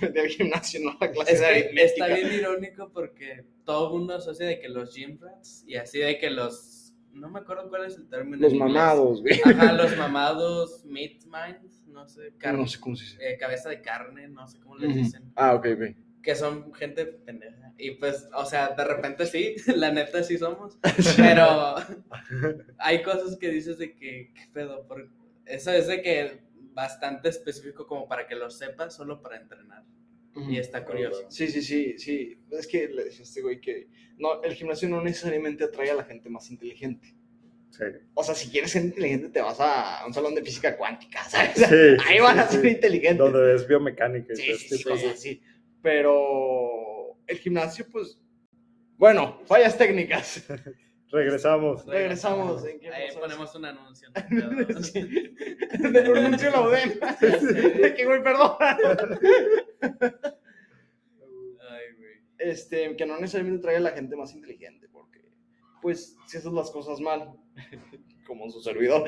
Del gimnasio, no la clase de aritmética. está bien irónico porque todo el mundo asocia de que los gym rats y así de que los... No me acuerdo cuál es el término. Los mamados, güey. Ajá, los mamados meat minds, no sé, carne, No sé cómo se dice. eh, cabeza de carne, no sé cómo les dicen. Ah, ok, ok. Que son gente pendeja. Y pues, o sea, de repente sí, la neta sí somos. Pero hay cosas que dices de que, ¿qué pedo? Por- Eso es de que bastante específico como para que lo sepas, solo para entrenar. Y está curioso. Sí, sí, sí, sí. Es que le decía a este güey que no, el gimnasio no necesariamente atrae a la gente más inteligente. Sí. O sea, si quieres ser inteligente, te vas a un salón de física cuántica, ¿sabes? Sí, Ahí sí, van a ser sí. inteligentes. Donde ves biomecánica y Sí, sí, sí, Pero el gimnasio, pues, bueno, fallas técnicas. Regresamos. Regresamos, ¿en qué Ahí ponemos un anuncio. ¿no? Sí. Anuncio la UDEM. De que, güey, perdón. Ay, güey. Este, que no necesariamente traiga a la gente más inteligente, porque, pues, si haces las cosas mal, como su servidor,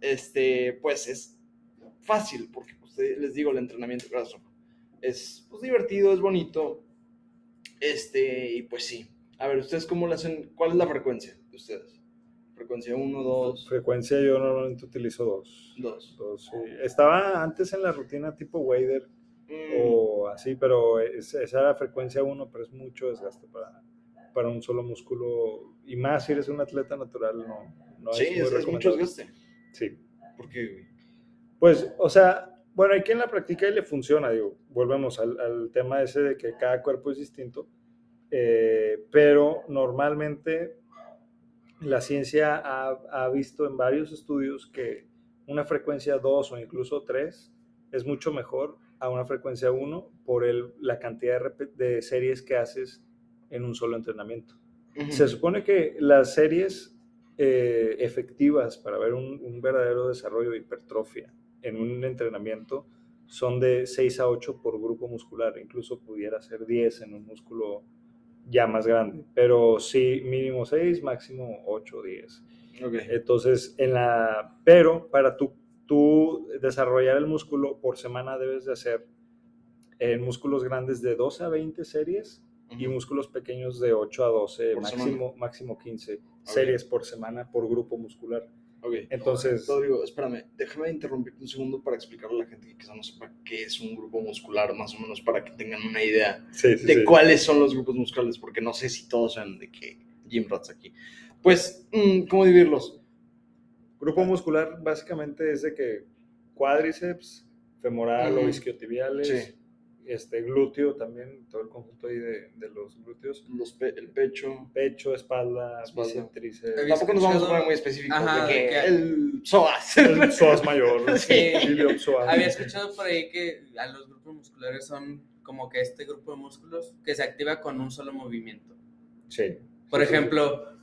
este, pues es fácil, porque les digo, el entrenamiento graso es pues, divertido, es bonito, este, y pues sí. A ver, ¿ustedes cómo le hacen? ¿Cuál es la frecuencia de ustedes? Frecuencia 1, 2, Frecuencia yo normalmente utilizo dos. 2. Dos, sí. Estaba antes en la rutina tipo Wader Mm. o así, pero es- esa era frecuencia 1, pero es mucho desgaste para, para un solo músculo. Y más si eres un atleta natural, no, no sí, muy es, es mucho desgaste. Sí. ¿Por qué? Pues, o sea, bueno, hay quien la practica y le funciona, digo, volvemos al, al tema ese de que cada cuerpo es distinto, eh, pero normalmente la ciencia ha, ha visto en varios estudios que una frecuencia 2 o incluso 3 es mucho mejor a una frecuencia 1 por el, la cantidad de, de series que haces en un solo entrenamiento. Ujú. Se supone que las series eh, efectivas para ver un, un verdadero desarrollo de hipertrofia en un entrenamiento son de 6 a 8 por grupo muscular, incluso pudiera ser 10 en un músculo ya más grande, pero sí mínimo 6, máximo 8 o 10. Ok. Entonces, en la, pero para tú, tú desarrollar el músculo por semana debes de hacer en músculos grandes de 12 a 20 series y Ujú. músculos pequeños de 8 a 12, Por máximo, máximo 15 series por semana por grupo muscular. Ok. Entonces, Rodrigo, espérame, déjame interrumpirte un segundo para explicarle a la gente que quizá no sepa qué es un grupo muscular, más o menos para que tengan una idea sí, sí, de sí. cuáles son los grupos musculares, porque no sé si todos saben de qué Jim Rats aquí. Pues, mm, ¿cómo dividirlos? Grupo muscular básicamente es de que cuádriceps, femoral o isquiotibiales, Sí. Este glúteo también, todo el conjunto ahí de, de los glúteos, Los pe- el pecho. pecho, espalda, Espalda. tríceps, Tampoco nos vamos a poner muy específicos Ajá, de que el psoas. el psoas mayor, Sí. psoas. Había escuchado por ahí que a los grupos musculares son como que este grupo de músculos que se activa con un solo movimiento. Sí. Por Sí, sí. ejemplo,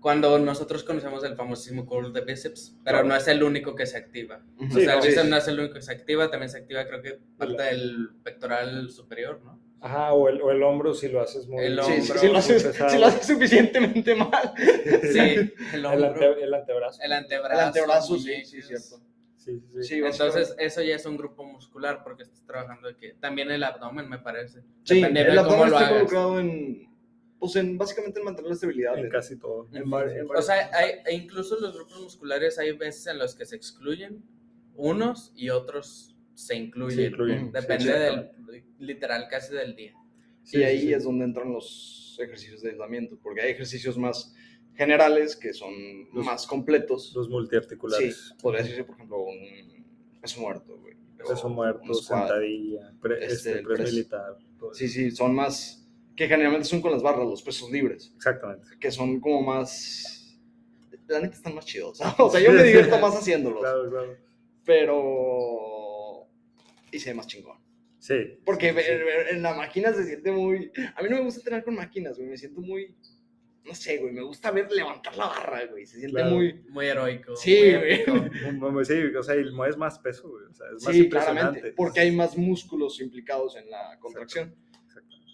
cuando nosotros conocemos el famosísimo curl de bíceps, pero Claro. no es el único que se activa. Ujú. o sea, el bíceps sí. no es el único que se activa, también se activa, creo que parte del pectoral superior, ¿no? Ajá, o el, o el hombro si lo haces muy, El Sí, sí, hombro, si, lo haces, si lo haces suficientemente mal. Sí, el el, hombro, ante- el antebrazo. el antebrazo. El antebrazo, sí, sí, cierto. Sí, sí, sí. Sí, Entonces, eso ya es un grupo muscular porque estás trabajando de que también el abdomen, me parece. Sí, el cómo abdomen lo está hagas. involucrado en, pues en, básicamente en mantener la estabilidad. en de- casi todo. en O sea, hay, e incluso los grupos musculares hay veces en los que se excluyen unos y otros se incluyen. Se incluyen. Ujú. Depende Sí, del, literal, casi del día. y ahí es donde entran los ejercicios de aislamiento, porque hay ejercicios más generales que son Los- más completos. Los Sí, multiarticulares. podría decirse, por ejemplo, un peso muerto, güey. Peso muerto, sentadilla, pre- Este, este, press. militar. Sí, sí, son más, que generalmente son con las barras, los pesos libres, Exactamente. que son como más, la neta están más chidos. O sea, yo me divierto más haciéndolos, Claro, claro. pero... Y se ve más chingón. Sí. Porque sí, en- la máquina se siente muy... A mí no me gusta entrenar con máquinas, güey. Me siento muy... No sé, güey. Me gusta ver levantar la barra, güey. Se siente Claro. muy... Muy heroico. Sí, muy güey. Sí, o sea, y mueves más peso, güey. O sea, es más Sí, impresionante. claramente. Porque hay más músculos implicados en la contracción. Exacto.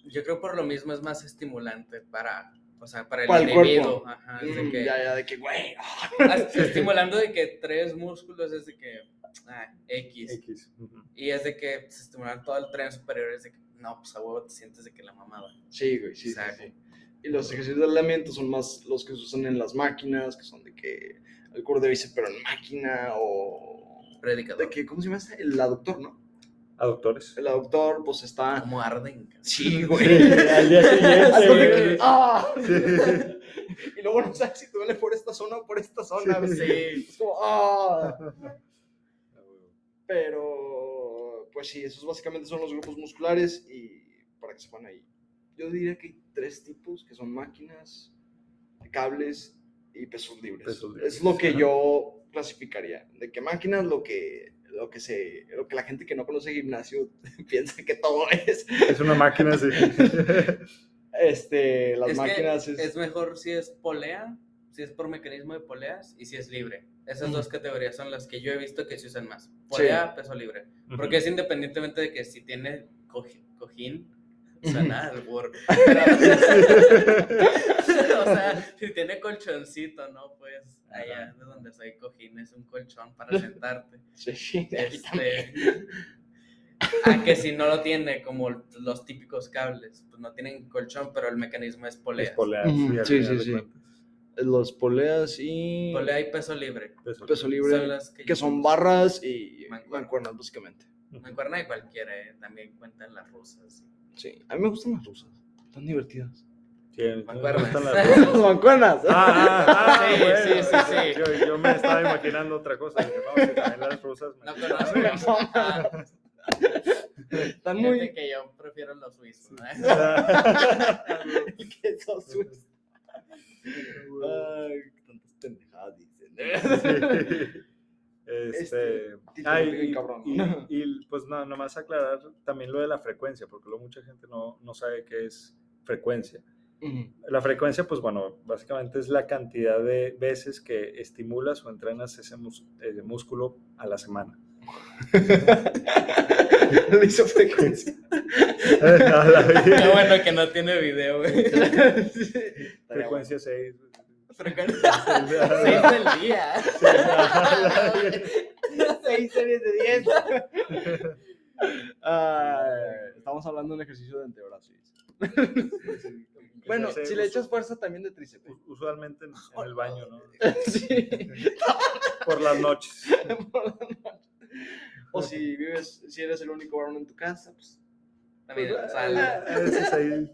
Yo creo por lo mismo es más estimulante para, o sea, para el Para individuo. Ajá, de Mm, que, Ya, ya, de que, güey. ah, hasta estimulando de que tres músculos es de que ah, X. Y es de que se estimulan todo el tren superior, es de que no, pues a huevo te sientes de que la mamada. Sí, güey, sí, sí, Exacto. sí. Y los ejercicios de aislamiento son más los que se usan en las máquinas, que son de que el curl de bíceps, pero en máquina, o... Predicador. De que, ¿cómo se llama este? El aductor, ¿no? Aductores. El aductor, pues está... Como arden. Sí, Sí, güey. al día siguiente. ¡ah! Sí. Y luego no sabes si te duele por esta zona o por esta zona. güey. Sí. Es como, ¡ah! Pero, pues sí, esos básicamente son los grupos musculares y para que sepan ahí. Yo diría que hay tres tipos, que son máquinas, cables y pesos libres. Pesos libres, Es lo que ajá. yo clasificaría. De que máquinas lo que, lo que se, lo que la gente que no conoce gimnasio piensa que todo es. Es una máquina, sí. Este, las es que máquinas es... es, mejor si es polea, si es por mecanismo de poleas y si es libre. Esas Mm. dos categorías son las que yo he visto que se usan más. Polea, peso libre. Porque es independientemente de que si tiene cojín, suena albur. Pero- o sea, si tiene colchoncito, ¿no? Pues allá de donde soy cojín es un colchón para sentarte. Sí, Este, a que si no lo tiene, como los típicos cables, pues no tienen colchón, pero el mecanismo es polea. Es sí, sí, sí. Los poleas y Polea y peso libre. Peso. peso libre, Son las que son barras y Mancuernas. básicamente. Mancuerna de cualquiera, eh, también cuentan las rusas. Sí, a mí me gustan las rusas. Están divertidas. Sí, Mancuernas. las rusas. las mancuernas. Ah, ah, ah, Sí, bueno, sí, sí, sí. Yo, yo me estaba imaginando otra cosa. Dije, no, si también las rusas. me- No conozco. Ah, Están fíjate muy... que yo prefiero los suizos. ¿eh? que son suizos. Ay, tantas pendejadas dicen. Este, Este, y, cabrón, y- ¿no? y, pues no, nomás aclarar también lo de la frecuencia, porque luego mucha gente no, no sabe qué es frecuencia. La frecuencia, pues bueno, básicamente es la cantidad de veces que estimulas o entrenas ese eh, músculo a la semana. Le hizo frecuencia. La. Qué bueno que no tiene video, güey. frecuencia 6. Frecuencia 6 del día. Seis series de 10. estamos hablando de un ejercicio de antebrazo. Bueno, si le echas fuerza también de tríceps. Usualmente en, en el baño, ¿no? Sí. Por las noches. o si vives, si eres el único varón en tu casa, pues. También Pues, sale. A veces ahí-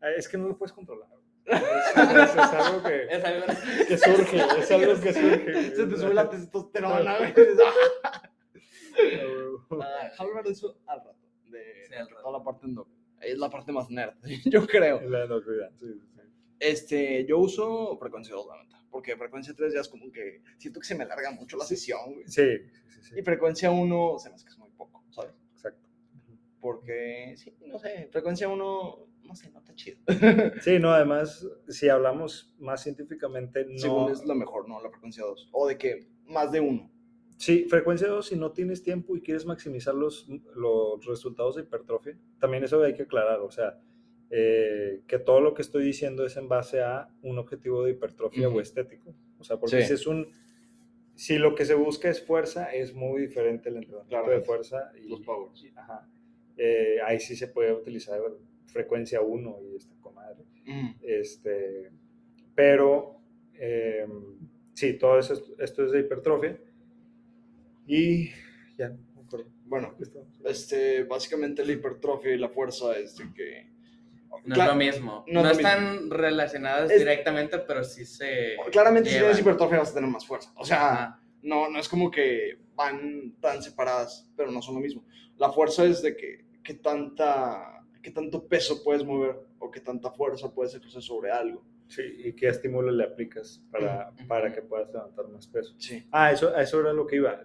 ah, Es que no lo puedes controlar. Es, algo que, Es algo- que surge, es algo que surge. Se te sube la testosterona, güey. Ah, hablar de eso al rato. De, Sí, al rato. toda la parte endocrina. Es la parte más nerd, yo creo. La endocrina, sí, sí. Este, yo uso frecuencia 2, la neta. Porque frecuencia 3 ya es como que siento que se me larga mucho la sesión, güey. Sí, sí, sí, Y frecuencia 1 se me hace que es muy poco, ¿sabes? exacto. Porque, sí, no sé, frecuencia 1, no sé, no está chido. Sí, no, además, si hablamos más científicamente, no. Según es lo mejor, ¿no? La frecuencia 2. O de que más de uno. Sí, frecuencia 2, si no tienes tiempo y quieres maximizar los, los resultados de hipertrofia, también eso hay que aclarar, o sea, eh, que todo lo que estoy diciendo es en base a un objetivo de hipertrofia o estético. O sea, porque Sí. si es un... Si lo que se busca es fuerza, es muy diferente el entrenamiento de fuerza. Y, Los powers. y- ajá. Eh, ahí sí se puede utilizar frecuencia 1 y está con madre. Este, pero eh, sí, todo eso, es- esto es de hipertrofia. Y ya, no me acuerdo. Bueno, este, básicamente la hipertrofia y la fuerza es de que... No Cla- es lo mismo. no No, es están relacionadas Es- directamente, pero sí se. Claramente si llevan. tienes hipertrofia vas a tener más fuerza. O sea, Ajá. no, no es como que van tan separadas, pero no son lo mismo. La fuerza es de que qué tanta, qué tanto peso puedes mover o qué tanta fuerza puedes ejercer sobre algo. Sí, y qué estímulo le aplicas para, para que puedas levantar más peso. Sí. Ah, eso, eso era lo que iba.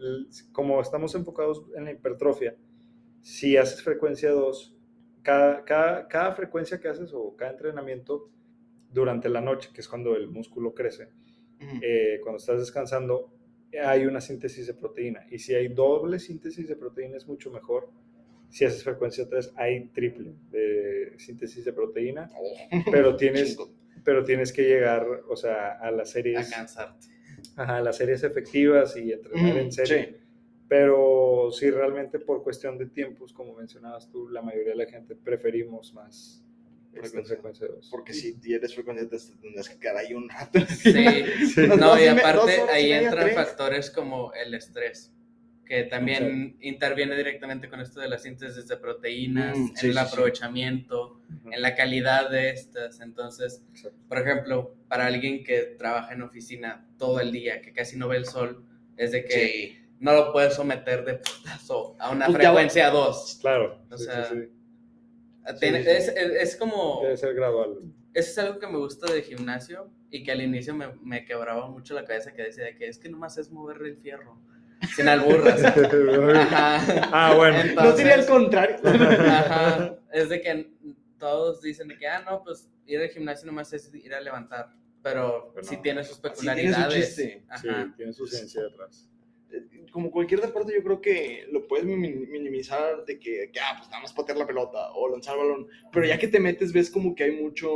Como estamos enfocados en la hipertrofia, si haces frecuencia 2, cada, cada, cada frecuencia que haces o cada entrenamiento durante la noche, que es cuando el músculo crece, eh, cuando estás descansando, hay una síntesis de proteína. Y si hay doble síntesis de proteína es mucho mejor. Si haces frecuencia 3, hay triple de síntesis de proteína, pero tienes, pero tienes que llegar, o sea, a las A series, cansarte. ajá, a las series efectivas y entrenar Mm, en serie. sí. Pero sí, realmente por cuestión de tiempos, como mencionabas tú, la mayoría de la gente preferimos más Frecuencia. frecuencia 2. Porque si eres frecuencia te tendrás que quedar ahí un rato. Sí. Sí. No, y aparte ahí entran factores como el estrés, que también interviene directamente con esto de la síntesis de proteínas, Mm, en el sí. aprovechamiento, en la calidad de estas. Entonces, por ejemplo, para alguien que trabaja en oficina todo el día, que casi no ve el sol, es de que no lo puedes someter de putazo a una Pues frecuencia 2. Claro, O sea. Es, es- es como... Debe ser gradual. eso es algo que me gusta del gimnasio y que al inicio me, me quebraba mucho la cabeza que decía que es que nomás es moverle el fierro. Sin alburras. Ajá. Ah, bueno. Entonces- No sería el contrario. Ajá. Es de que todos dicen de que, ah, no, pues ir al gimnasio nomás es ir a levantar. Pero Pero sí no. tiene sus tiene su peculiaridades. chiste. Sí, tiene su ciencia detrás. Como cualquier deporte, yo creo que lo puedes min- minimizar de que, que, ah, pues nada más patear la pelota o lanzar el balón. Pero ya que te metes, ves como que hay mucho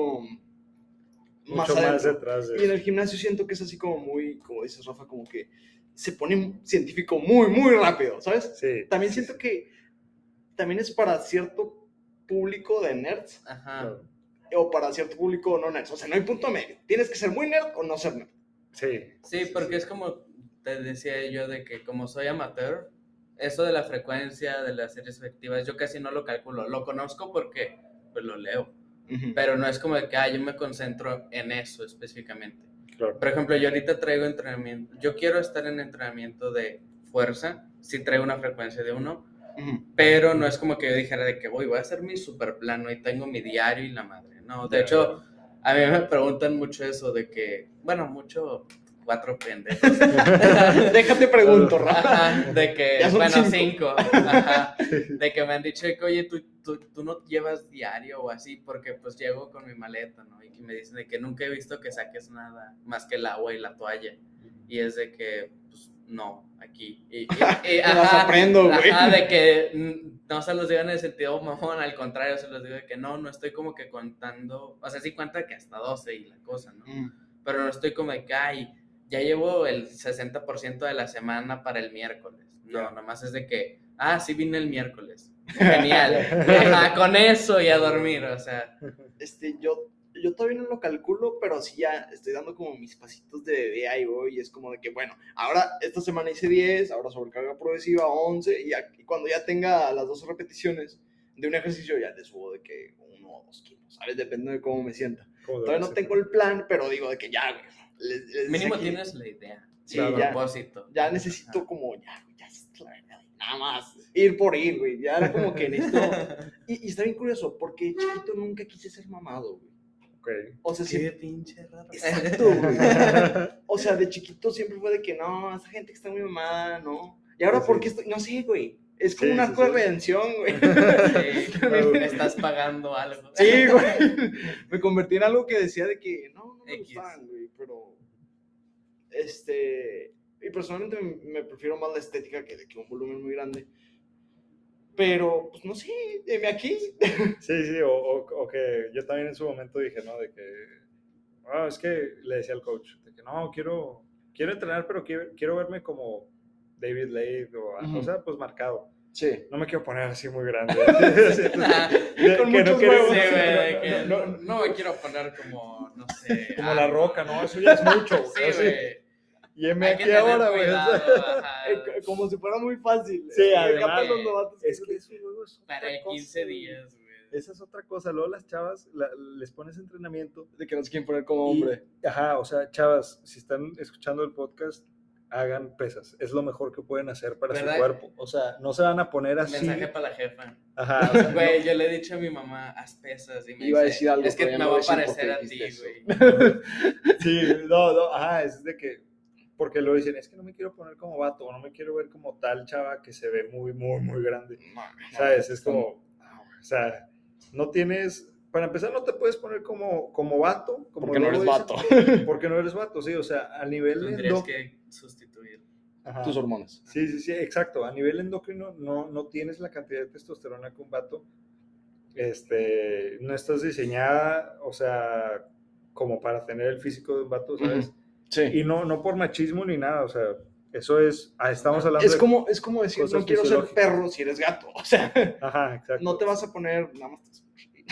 Mucho más, adentro. detrás de Y en el gimnasio siento que es así como muy, como dices Rafa, como que se pone científico muy, muy rápido, ¿sabes? Sí. También siento que también es para cierto público de nerds Ajá. Claro. o para cierto público no nerds. O sea, no hay punto medio. Tienes que ser muy nerd o no ser nerd. Sí. Sí, porque es como te decía yo de que como soy amateur, eso de la frecuencia de las series efectivas, yo casi no lo calculo. Lo conozco porque pues lo leo, pero no es como de que ah, yo me concentro en eso específicamente. Claro. Por ejemplo, yo ahorita traigo entrenamiento, yo quiero estar en entrenamiento de fuerza, si traigo una frecuencia de uno, pero no es como que yo dijera de que voy, voy a hacer mi super plano y tengo mi diario y la madre. No, de hecho, a mí me preguntan mucho eso de que, bueno, mucho cuatro pendejos. Déjate pregunto, Rafa. Ajá, de que, bueno, cinco. cinco. Ajá, de que me han dicho de que, oye, ¿tú, tú, tú no llevas diario o así, porque pues llego con mi maleta, ¿no? Y que me dicen de que nunca he visto que saques nada más que el agua y la toalla. Y es de que, pues, no, aquí. Y, y- y- aprendo, güey. Ajá, de que no se los digo en el sentido mamón, al contrario, se los digo de que no, no estoy como que contando, o sea, sí cuenta que hasta 12 y la cosa, ¿no? Mm. pero no estoy como de que, ay, ya llevo el 60% de la semana para el miércoles. No, Ya. nomás es de que, ah, sí vine el miércoles. Genial. Ajá, con eso y a dormir, o sea. Este, yo, yo todavía no lo calculo, pero sí ya estoy dando como mis pasitos de bebé ahí voy, y es como de que, bueno, ahora esta semana hice 10, ahora sobrecarga progresiva 11, y, y cuando ya tenga las 12 repeticiones de un ejercicio, ya le subo de que uno o dos kilos, ¿sabes? Depende de cómo me sienta. ¿Cómo Todavía no tengo el plan, pero digo de que ya, güey. Les- les decía Mínimo tienes la idea. Sí, el ya. propósito. Ya necesito como, ya, güey, ya es la verdad, nada más, ir por ir, güey. Ya era como que necesito... Y, y está bien curioso, porque chiquito nunca quise ser mamado, güey. Ok. O sea, Qué siempre... pinche raro. Exacto, güey. O sea, de chiquito siempre fue de que no, esa gente que está muy mamada, no. Y ahora, Sí, ¿por sí. qué estoy? No sé, güey. Es como Sí, un sí, sí. redención, güey. Claro. me estás pagando algo. Sí, güey. Me convertí en algo que decía de que no, no me X. gustaban, güey, pero. Este. Y personalmente me, me prefiero más la estética que de que un volumen muy grande. Pero, pues no sé, deme aquí. Sí, sí, o, o- o que yo también en su momento dije, ¿no? De que, ah, es que le decía al coach, de que no, quiero, quiero entrenar, pero quiero, quiero verme como David Lade o, o sea, pues marcado. Sí. No me quiero poner así muy grande. No, no, no, no me quiero poner como, no sé. Como ah, la roca, ¿no? Eso ya es mucho. Sí, así. güey. Y aquí ahora, güey. Eh, co- Como si fuera muy fácil. Sí, Eh, además, los novatos- Es que eso luego es Para cosa, 15 güey. días, güey. Esa es otra cosa. Luego las chavas la- les pones entrenamiento. De que nos quieren poner como y- hombre. ajá, o sea, chavas, si están escuchando el podcast, hagan pesas. Es lo mejor que pueden hacer para ¿Verdad? su cuerpo. O sea, no se van a poner así. Mensaje para la jefa. Ajá, o sea, Güey, yo le he dicho a mi mamá, haz pesas. Y me Iba a dice, decir algo, Es que me no va a a parecer a ti, güey. Sí, no, no, ajá, es de que. Porque lo dicen, es que no me quiero poner como vato, o no me quiero ver como tal chava que se ve muy, muy, muy grande. ¿Sabes? Es como, o sea, no tienes, para empezar no te puedes poner como, como vato. Como Porque no eres luego vato. dicen, Porque no eres vato, sí, o sea, a nivel Tendrías endo- que sustituir. Ajá. Tus hormonas. Sí, sí, sí, exacto. A nivel endocrino no, no tienes la cantidad de testosterona que un vato. Este, no estás diseñada, o sea, como para tener el físico de un vato, ¿sabes? Sí. Y no, no por machismo ni nada, o sea, eso es, ah, estamos hablando Es de- como, es como decir, no quiero ser perro si eres gato. O sea, Ajá, exacto. no te vas a poner, nada más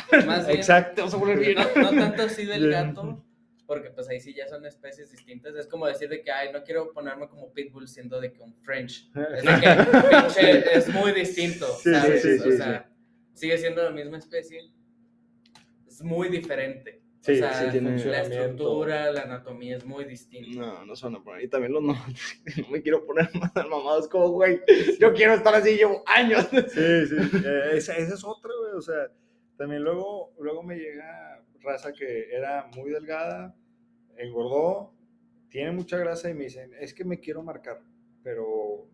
te, Más bien, Exacto. te vas a poner bien. no, no tanto así del gato, porque pues ahí sí ya son especies distintas. Es como decir de que, ay, no quiero ponerme como pitbull siendo de que un French. Es de que pinche es muy distinto, Sí, sí, ¿sabes? sí, sí, o sea, sigue siendo la misma especie, es muy diferente. Sí, o sea, sí, tiene- la estructura, la anatomía es muy distinta. No, no se van a poner. Y también los no, no me quiero poner más mamados como, güey, yo quiero estar así, llevo años. Sí, sí, eh, esa, esa es otra, güey, o sea, También luego, luego me llega raza que era muy delgada, engordó, tiene mucha grasa y me dicen, es que me quiero marcar, pero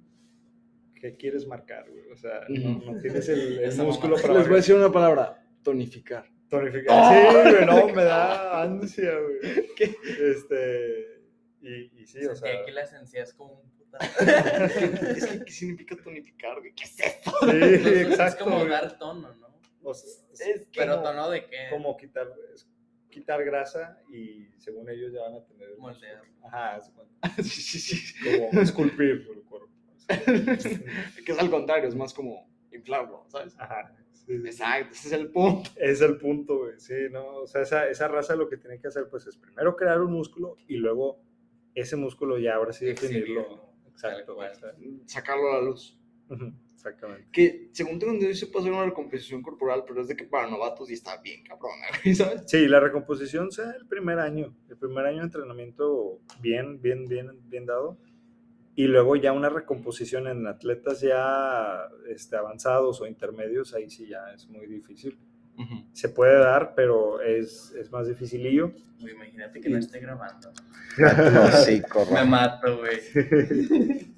¿qué quieres marcar? güey? O sea, no, tienes el, músculo mamada. para Les voy a decir una palabra, tonificar. Tonificar. Sí, güey, no, me da ansia, güey. ¿Qué? Este, y, y sí, o Sentí sea, aquí las encías como un puta. es que, ¿qué significa tonificar? güey? ¿Qué es esto? sí, Es exacto. como güey. dar tono, ¿no? O sea, Es que Pero no. tono de qué? como quitar, es quitar grasa y según ellos ya van a tener... el Moldear. Ajá, como esculpir el cuerpo. que es al contrario, es más como inflarlo, ¿sabes? Ajá. sí, sí. Exacto, ese es el punto. Es el punto, güey. Sí, no. O sea, esa, esa raza lo que tiene que hacer, pues, es primero crear un músculo y luego ese músculo ya ahora sí definirlo. Exhibirlo, Exacto. exacto. Sacarlo a la luz. Ujú, Exactamente. Que según tengo entendido, se puede hacer una recomposición corporal, pero es de que para novatos y está bien cabrona, güey, ¿sabes? Sí, la recomposición sea el primer año. El primer año de entrenamiento bien, bien, bien, bien dado. Y luego ya una recomposición en atletas ya este, avanzados o intermedios, ahí sí ya es muy difícil. Se puede dar, pero es, es más dificilillo. Güey, imagínate que no esté grabando. sí, Me mato, güey.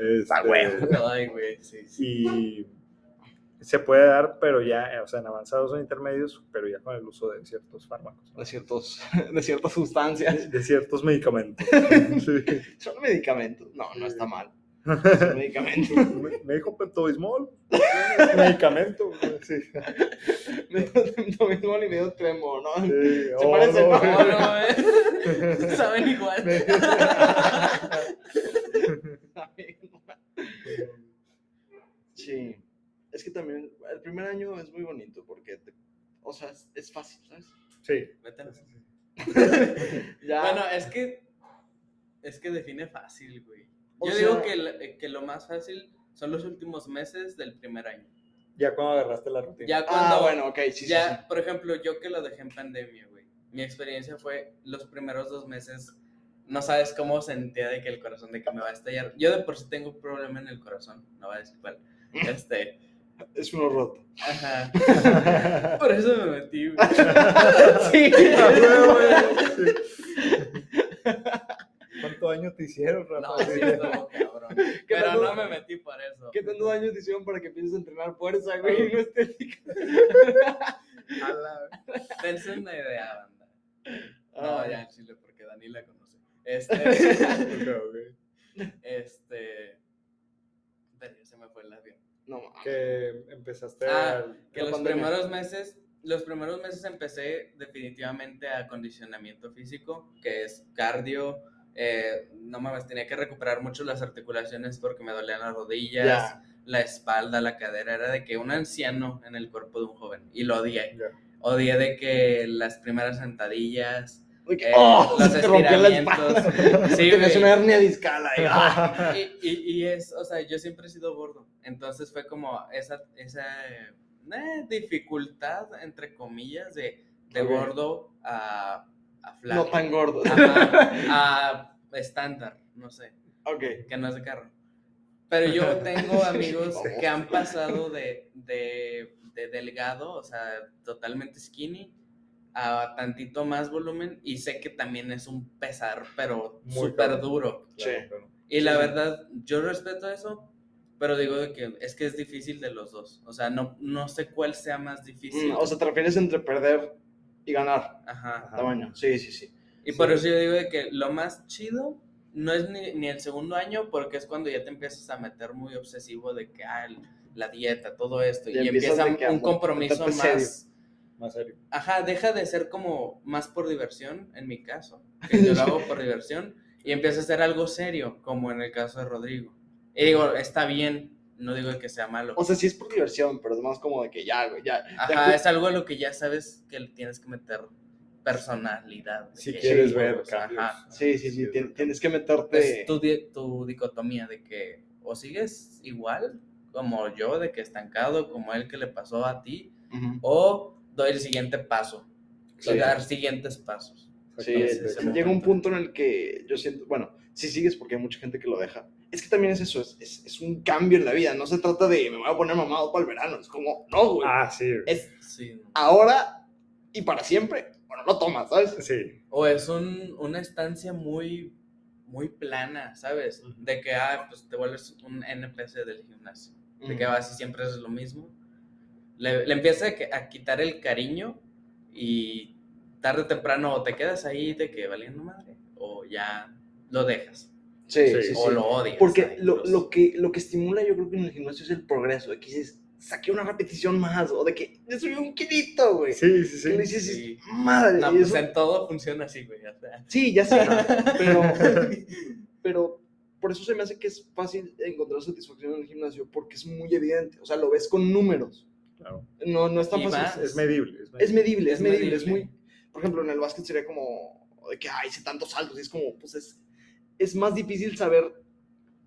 Este, Ah, huevo. Ay, güey, sí, sí. y se puede dar, pero ya, o sea, en avanzados o intermedios, pero ya con el uso de ciertos fármacos, ¿no? De, ciertos, de ciertas sustancias. de, de ciertos medicamentos. Sí. ¿Son medicamentos? No, no está mal. Son medicamentos. Me, me dijo Pepto-Bismol, medicamento. Sí. me dio mismo y me dio tremo, ¿no? Sí, Se oh, parece, no, ¿no? No, eh. Saben igual. Sí. Es que también el primer año es muy bonito porque, te- o sea, es, es fácil, ¿sabes? Sí. Vete a la- Ya. Bueno, es que. Es que define fácil, güey. O Yo sea- digo que, eh, que lo más fácil son los últimos meses del primer año. Ya cuando agarraste la rutina. Ya cuando. ah, bueno, ok, sí, ya, sí, sí. por ejemplo, yo que lo dejé en pandemia, güey. Mi experiencia fue los primeros dos meses. No sabes cómo sentía de que el corazón de que me va a estallar. Yo de por sí tengo un problema en el corazón, no voy a decir cuál. Este, Es uno roto. ajá. Por eso me metí, güey. sí. Ah, sí. ¿Cuánto daño te hicieron, Rafa? No, sí, cabrón. Pero tanto- no me metí por eso. ¿Qué tantos años te hicieron para que empieces a entrenar fuerza, güey? y No estética. A la- Dense una idea, banda. Ah. No, ya en Chile, porque Dani la conoce. Este, este. Se me fue el avión. No. Que empezaste Ah, al- Que los pandemia. primeros meses, los primeros meses empecé definitivamente a acondicionamiento físico, que es cardio. Eh, no mames, tenía que recuperar mucho las articulaciones porque me dolían las rodillas, la espalda, la cadera. Era de que un anciano en el cuerpo de un joven. Y lo odié. Odié de que las primeras sentadillas, eh, ¡Oh! los se te rompió la espalda. Sí, una hernia discal ahí. ¡ah! Y, y, y es, o sea, yo siempre he sido gordo. Entonces fue como esa, esa eh, dificultad, entre comillas, de, de gordo a, a flaco. No tan gordo. Ajá, a estándar, no sé, ok. que no es de carro. Pero yo tengo amigos que han pasado de, de, de delgado, o sea, totalmente skinny, a tantito más volumen y sé que también es un pesar, pero súper duro. Sí. Y la verdad, yo respeto eso, pero digo que es que es difícil de los dos. O sea, no, no sé cuál sea más difícil. Mm, o sea, te refieres entre perder y ganar Ajá. Ajá. tamaño. Sí, sí, sí. Y por eso yo digo de que lo más chido no es ni, ni el segundo año, porque es cuando ya te empiezas a meter muy obsesivo de que ah, la dieta, todo esto, y empiezas empieza que un compromiso serio. más. Más serio. Ajá, deja de ser como más por diversión, en mi caso, que yo lo hago por diversión, y empieza a ser algo serio, como en el caso de Rodrigo. Y digo, está bien, no digo que sea malo. O sea, sí es por diversión, pero es más como de que ya, güey, ya. Ajá, ya- es algo a lo que ya sabes que le tienes que meter personalidad. Si que- quieres sí, ver ajá. Sí, sí, sí. tien- tienes que meterte. Es tu, tu dicotomía de que o sigues igual como yo, de que estancado, como él que le pasó a ti, o doy el siguiente paso, Sí. dar siguientes pasos. Sí, llega un punto en el que yo siento, bueno, sí sigues porque hay mucha gente que lo deja, es que también es eso, es, es, es un cambio en la vida. No se trata de me voy a poner mamado para el verano. Es como, no, güey. Ah, sí. güey. Es Sí. ahora y para siempre. Bueno, lo tomas, ¿sabes? Sí. O es un, una estancia muy, muy plana, ¿sabes? Ujú. De que, ah, pues te vuelves un NPC del gimnasio. De que vas y siempre es lo mismo. Le, le empieza a, a quitar el cariño y tarde o temprano o te quedas ahí de que valiendo madre o ya lo dejas Sí, Sí. sí, sí. o lo odias. Porque lo, lo, que, lo que estimula yo creo que en el gimnasio es el progreso, que dices, saqué una repetición más, o de que le subí un kilito, güey. Sí, sí, Que le sí. dices, Sí. madre. No, y pues eso- en todo funciona así, güey. o sea. Sí, ya sé, pero, pero por eso se me hace que es fácil encontrar satisfacción en el gimnasio, porque es muy evidente, o sea, lo ves con números, Claro. no, no es tan Y fácil. más. Es medible. Es medible. Es medible, es, medible, es muy... Por ejemplo, en el básquet sería como de que, ay, hice tantos saltos, y es como, pues es, es más difícil saber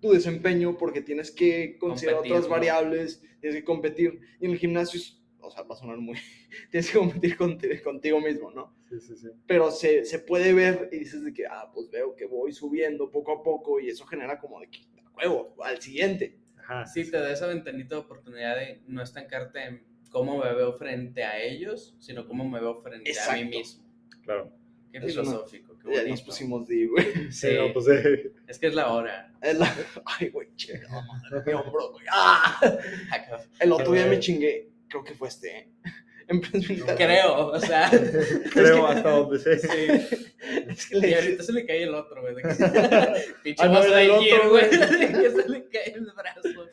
tu desempeño porque tienes que considerar Competir, otras ¿no? variables, tienes que competir, y en el gimnasio, es- o sea, va a sonar muy... tienes que competir conti- contigo mismo, ¿no? Sí, sí, sí. Pero se, se puede ver y dices de que, ah, pues veo que voy subiendo poco a poco y eso genera como de que, huevo, al siguiente. Ajá. Sí, te da esa ventanita de oportunidad de no estancarte en cómo me veo frente a ellos, sino cómo me veo frente a mí mismo. Claro. Qué Es filosófico, Ya bonito. nos pusimos de, güey. Sí, no, pues eh, Es que es la hora. Es la- Ay, güey, chingada madre, mi hombro, güey. ¡Ah! El otro día me chingué, creo que fue este, ¿eh? Creo, o sea. creo hasta donde sé. Sí. Es que le Y ahorita se le cae el otro, güey. Pinche Ah, no, vaso era de otro, güey. Que se le cae el brazo.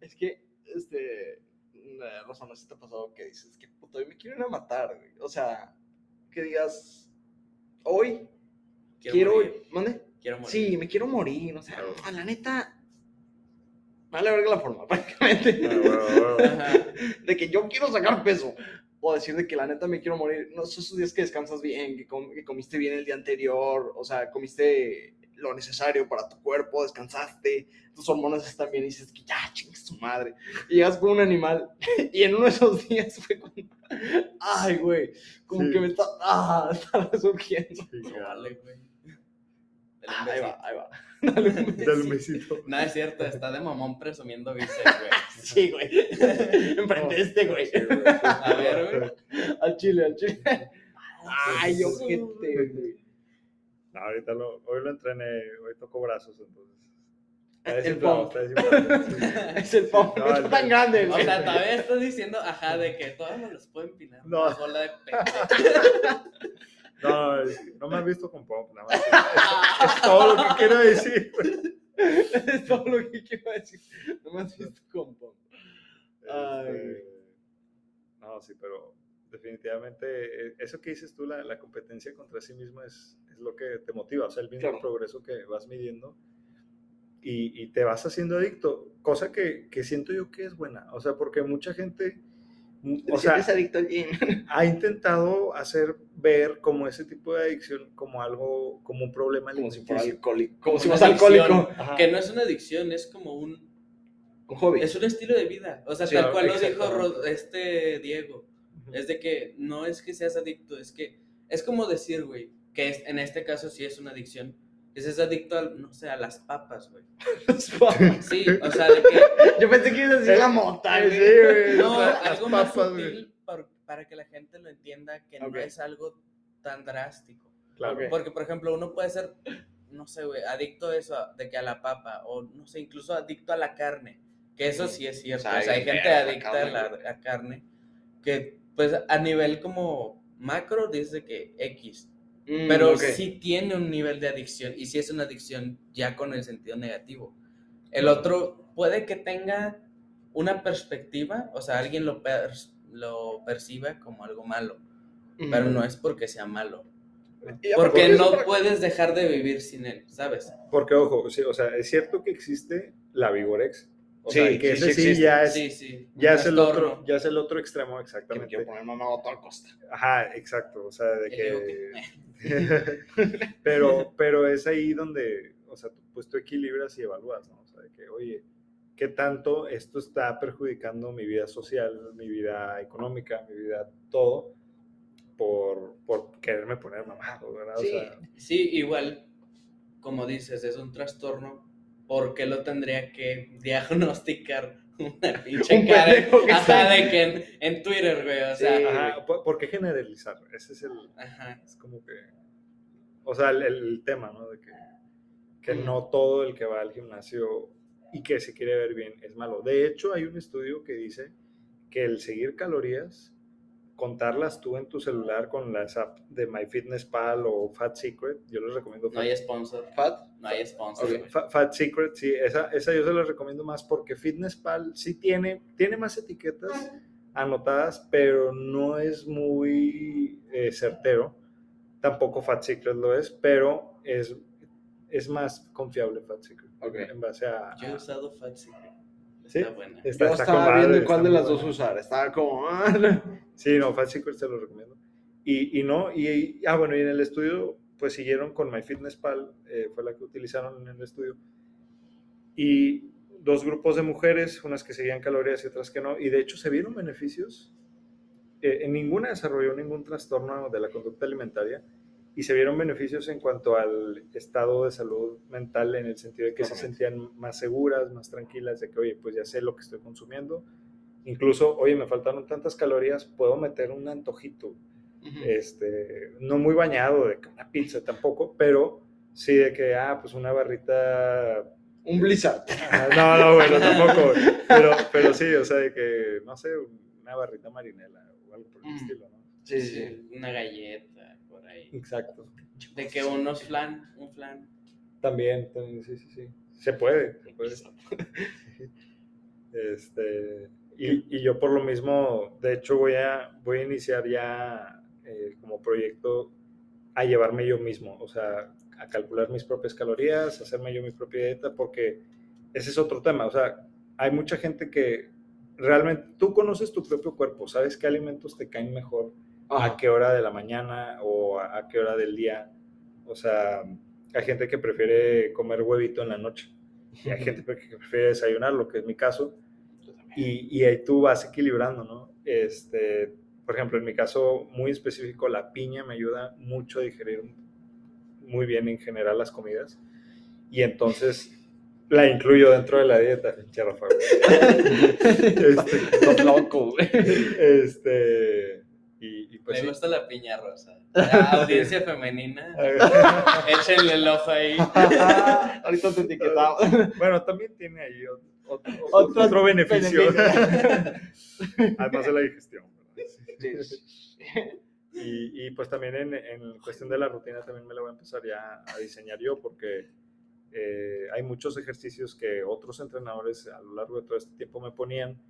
Es que, este, una razón así te ha pasado que dices, que puto, hoy me quieren a matar, güey. O sea, que digas, hoy quiero, morir, ¿mande? Quiero morir. Sí, me quiero morir, o sea, Claro. a la neta, me vale verga la forma, prácticamente. Ah, de que yo quiero sacar peso. O decir de que la neta me quiero morir. No, son esos días que descansas bien, que, com- que comiste bien el día anterior, o sea, comiste lo necesario para tu cuerpo, descansaste, tus hormonas están bien y dices que ya, chingas tu madre. Y llegas con un animal y en uno de esos días fue como, ay, güey, como Sí. que me está, ah, está resurgiendo. Sí, vale, güey. Ah, ahí va, ahí va. Dale un Dale un besito. besito. No, es cierto, está de mamón presumiendo bíceps, güey. Sí, güey. Enfrente este, güey. A ver, güey. Al chile, al chile. Ay, Sí. ojete, güey. No, ahorita lo, hoy lo entrené, hoy toco brazos, entonces. Está El pump. Es el pump, No, está tan grande, O sea, todavía estás diciendo, ajá, de que todavía me los puedo empinar. No. Una bola de pendejo. No, no me has visto con pump, nada más. Es, es todo lo que quiero decir, es todo lo que quiero decir. No me has visto con. Ay. Este, no, sí, pero definitivamente eh, eso que dices tú, la, la competencia contra sí mismo es, es lo que te motiva, o sea, el mismo Claro. progreso que vas midiendo y, y te vas haciendo adicto, cosa que, que siento yo que es buena, o sea, porque mucha gente, o sea, adicto al gym. ha intentado hacer ver como ese tipo de adicción como algo, como un problema Como si fuera alcohólico. Como si Una fueras alcohólico. Ajá. Que no es una adicción, es como un. Un hobby. Es un estilo de vida. O sea, Sí, tal cual lo dijo este Diego. Es de que no es que seas adicto, es que. Es como decir, güey, que es- en este caso sí es una adicción. Que seas adicto, al, no sé, a las papas, güey. Sí, o sea, de que. Yo pensé que ibas a decir la mota, Sí, güey. güey. No, las algo más papas, sutil para que la gente lo entienda, que no es algo tan drástico. Claro. Porque, por ejemplo, uno puede ser, no sé, güey, adicto a eso, de que a la papa, o no sé, incluso adicto a la carne, que eso sí es cierto. O sea, O sea, hay hay gente adicta a carne, la a carne, que pues a nivel como macro dice que X, Mm, pero ok. sí tiene un nivel de adicción, y sí es una adicción ya con el sentido negativo. El otro puede que tenga una perspectiva, o sea, alguien lo, per- lo perciba como algo malo, pero no es porque sea malo. Porque no puedes dejar de vivir sin él, ¿sabes? Porque, ojo, sí, o sea, es cierto que existe la Vigorex. O Sí, sea, que sí, ese sí ya es, Sí, sí. un ya es el otro, ya es el otro extremo, Que me exactamente. quiero poner mamado a toda costa. Ajá, exacto. O sea, de digo que. pero, pero es ahí donde, o sea, tú, pues tú equilibras y evalúas, ¿no? O sea, de que, oye, ¿qué tanto esto está perjudicando mi vida social, mi vida económica, mi vida todo, por, por quererme poner mamado, ¿verdad? O Sí. sea, Sí, igual, como dices, es un trastorno ¿por qué lo tendría que diagnosticar una pinche Un que Ajá, está- de que en, en Twitter, güey, o sea, Sí. Ajá, ¿por, qué generalizar? Ese es el, ajá. es como que, o sea, el, el tema, ¿no? De que, que Mm. no todo el que va al gimnasio y que se quiere ver bien es malo. De hecho, hay un estudio que dice que el seguir calorías, contarlas tú en tu celular con las apps de MyFitnessPal o Fat Secret, yo les recomiendo No hay sponsor, Fat. No hay sponsor. Ok. güey. Fa- Fat Secret, sí, esa, esa yo se la recomiendo más porque FitnessPal sí tiene, tiene más etiquetas anotadas, pero no es muy eh, certero. Tampoco Fat Secret lo es, pero es, es más confiable Fat Secret. En base a... Yo he usado Fat Secret. ¿Sí? Está buena. Está- Yo está estaba viendo cuál de las dos buena. usar. Estaba como. Sí, no, Fat Secret se lo recomiendo. Y, y no, y, ah, bueno, y en el estudio, pues siguieron con MyFitnessPal, eh, fue la que utilizaron en el estudio. Y dos grupos de mujeres, unas que seguían calorías y otras que no, y de hecho se vieron beneficios. Eh, en ninguna desarrolló ningún trastorno de la conducta alimentaria y se vieron beneficios en cuanto al estado de salud mental, en el sentido de que se sentían más seguras, más tranquilas, de que, oye, pues ya sé lo que estoy consumiendo. Incluso, oye, me faltaron tantas calorías, puedo meter un antojito este, no muy bañado de que una pizza tampoco, pero sí de que, ah, pues una barrita, Un Blizzard. ah, no, no, bueno, tampoco, pero, pero sí, o sea, de que, no sé, una barrita marinela o algo por el Mm. estilo, ¿no? Sí, sí. Una galleta por ahí. Exacto. De que unos flan, un flan. También, también, sí, sí, sí. Se puede, se puede. Este, y, y yo por lo mismo, de hecho voy a, voy a iniciar ya eh, como proyecto a llevarme yo mismo, o sea, a calcular mis propias calorías, hacerme yo mi propia dieta, porque ese es otro tema, o sea, hay mucha gente que realmente, tú conoces tu propio cuerpo, sabes qué alimentos te caen mejor, a qué hora de la mañana o a, a qué hora del día, o sea, hay gente que prefiere comer huevito en la noche, y hay gente que prefiere desayunar, lo que es mi caso, y, y ahí tú vas equilibrando, ¿no? Este, por ejemplo, en mi caso muy específico, la piña me ayuda mucho a digerir muy bien en general las comidas. Y entonces la incluyo dentro de la dieta. Pinche Rafa. Este, loco, güey. este, y, y pues Me sí. gusta la piña rosa. La audiencia femenina, échenle el ojo ahí. Ahorita te etiquetaba. Bueno, también tiene ahí ot- otro, Otro otro beneficio. beneficio. Además de la digestión. Sí. Y, y, pues también en, en cuestión de la rutina también me la voy a empezar ya a diseñar yo porque eh, hay muchos ejercicios que otros entrenadores a lo largo de todo este tiempo me ponían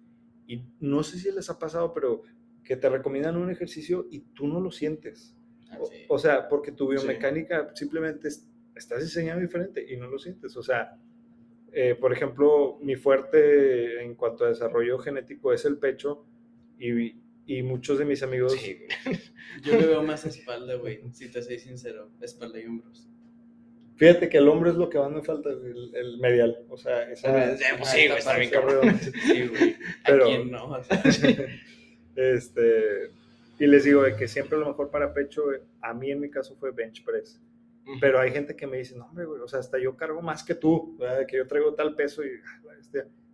y no sé si les ha pasado, pero que te recomiendan un ejercicio y tú no lo sientes. Ah, O, sí. o sea, porque tu Sí. biomecánica simplemente es- estás diseñado diferente y no lo sientes. O sea, eh, por ejemplo, mi fuerte en cuanto a desarrollo genético es el pecho y, y muchos de mis amigos... Sí. Yo le veo más espalda, güey, si te soy sincero. Espalda y hombros. Fíjate que el hombro es lo que más me falta, el, el medial. O sea, esa, pues sí, güey, está bien cabrón. Sí, güey. Pero- ¿A quién no? O sea, este, y les digo de que siempre lo mejor para pecho, a mí en mi caso fue bench press. Pero hay gente que me dice, no, hombre, güey, o sea, hasta yo cargo más que tú, ¿verdad? que yo traigo tal peso y, ah,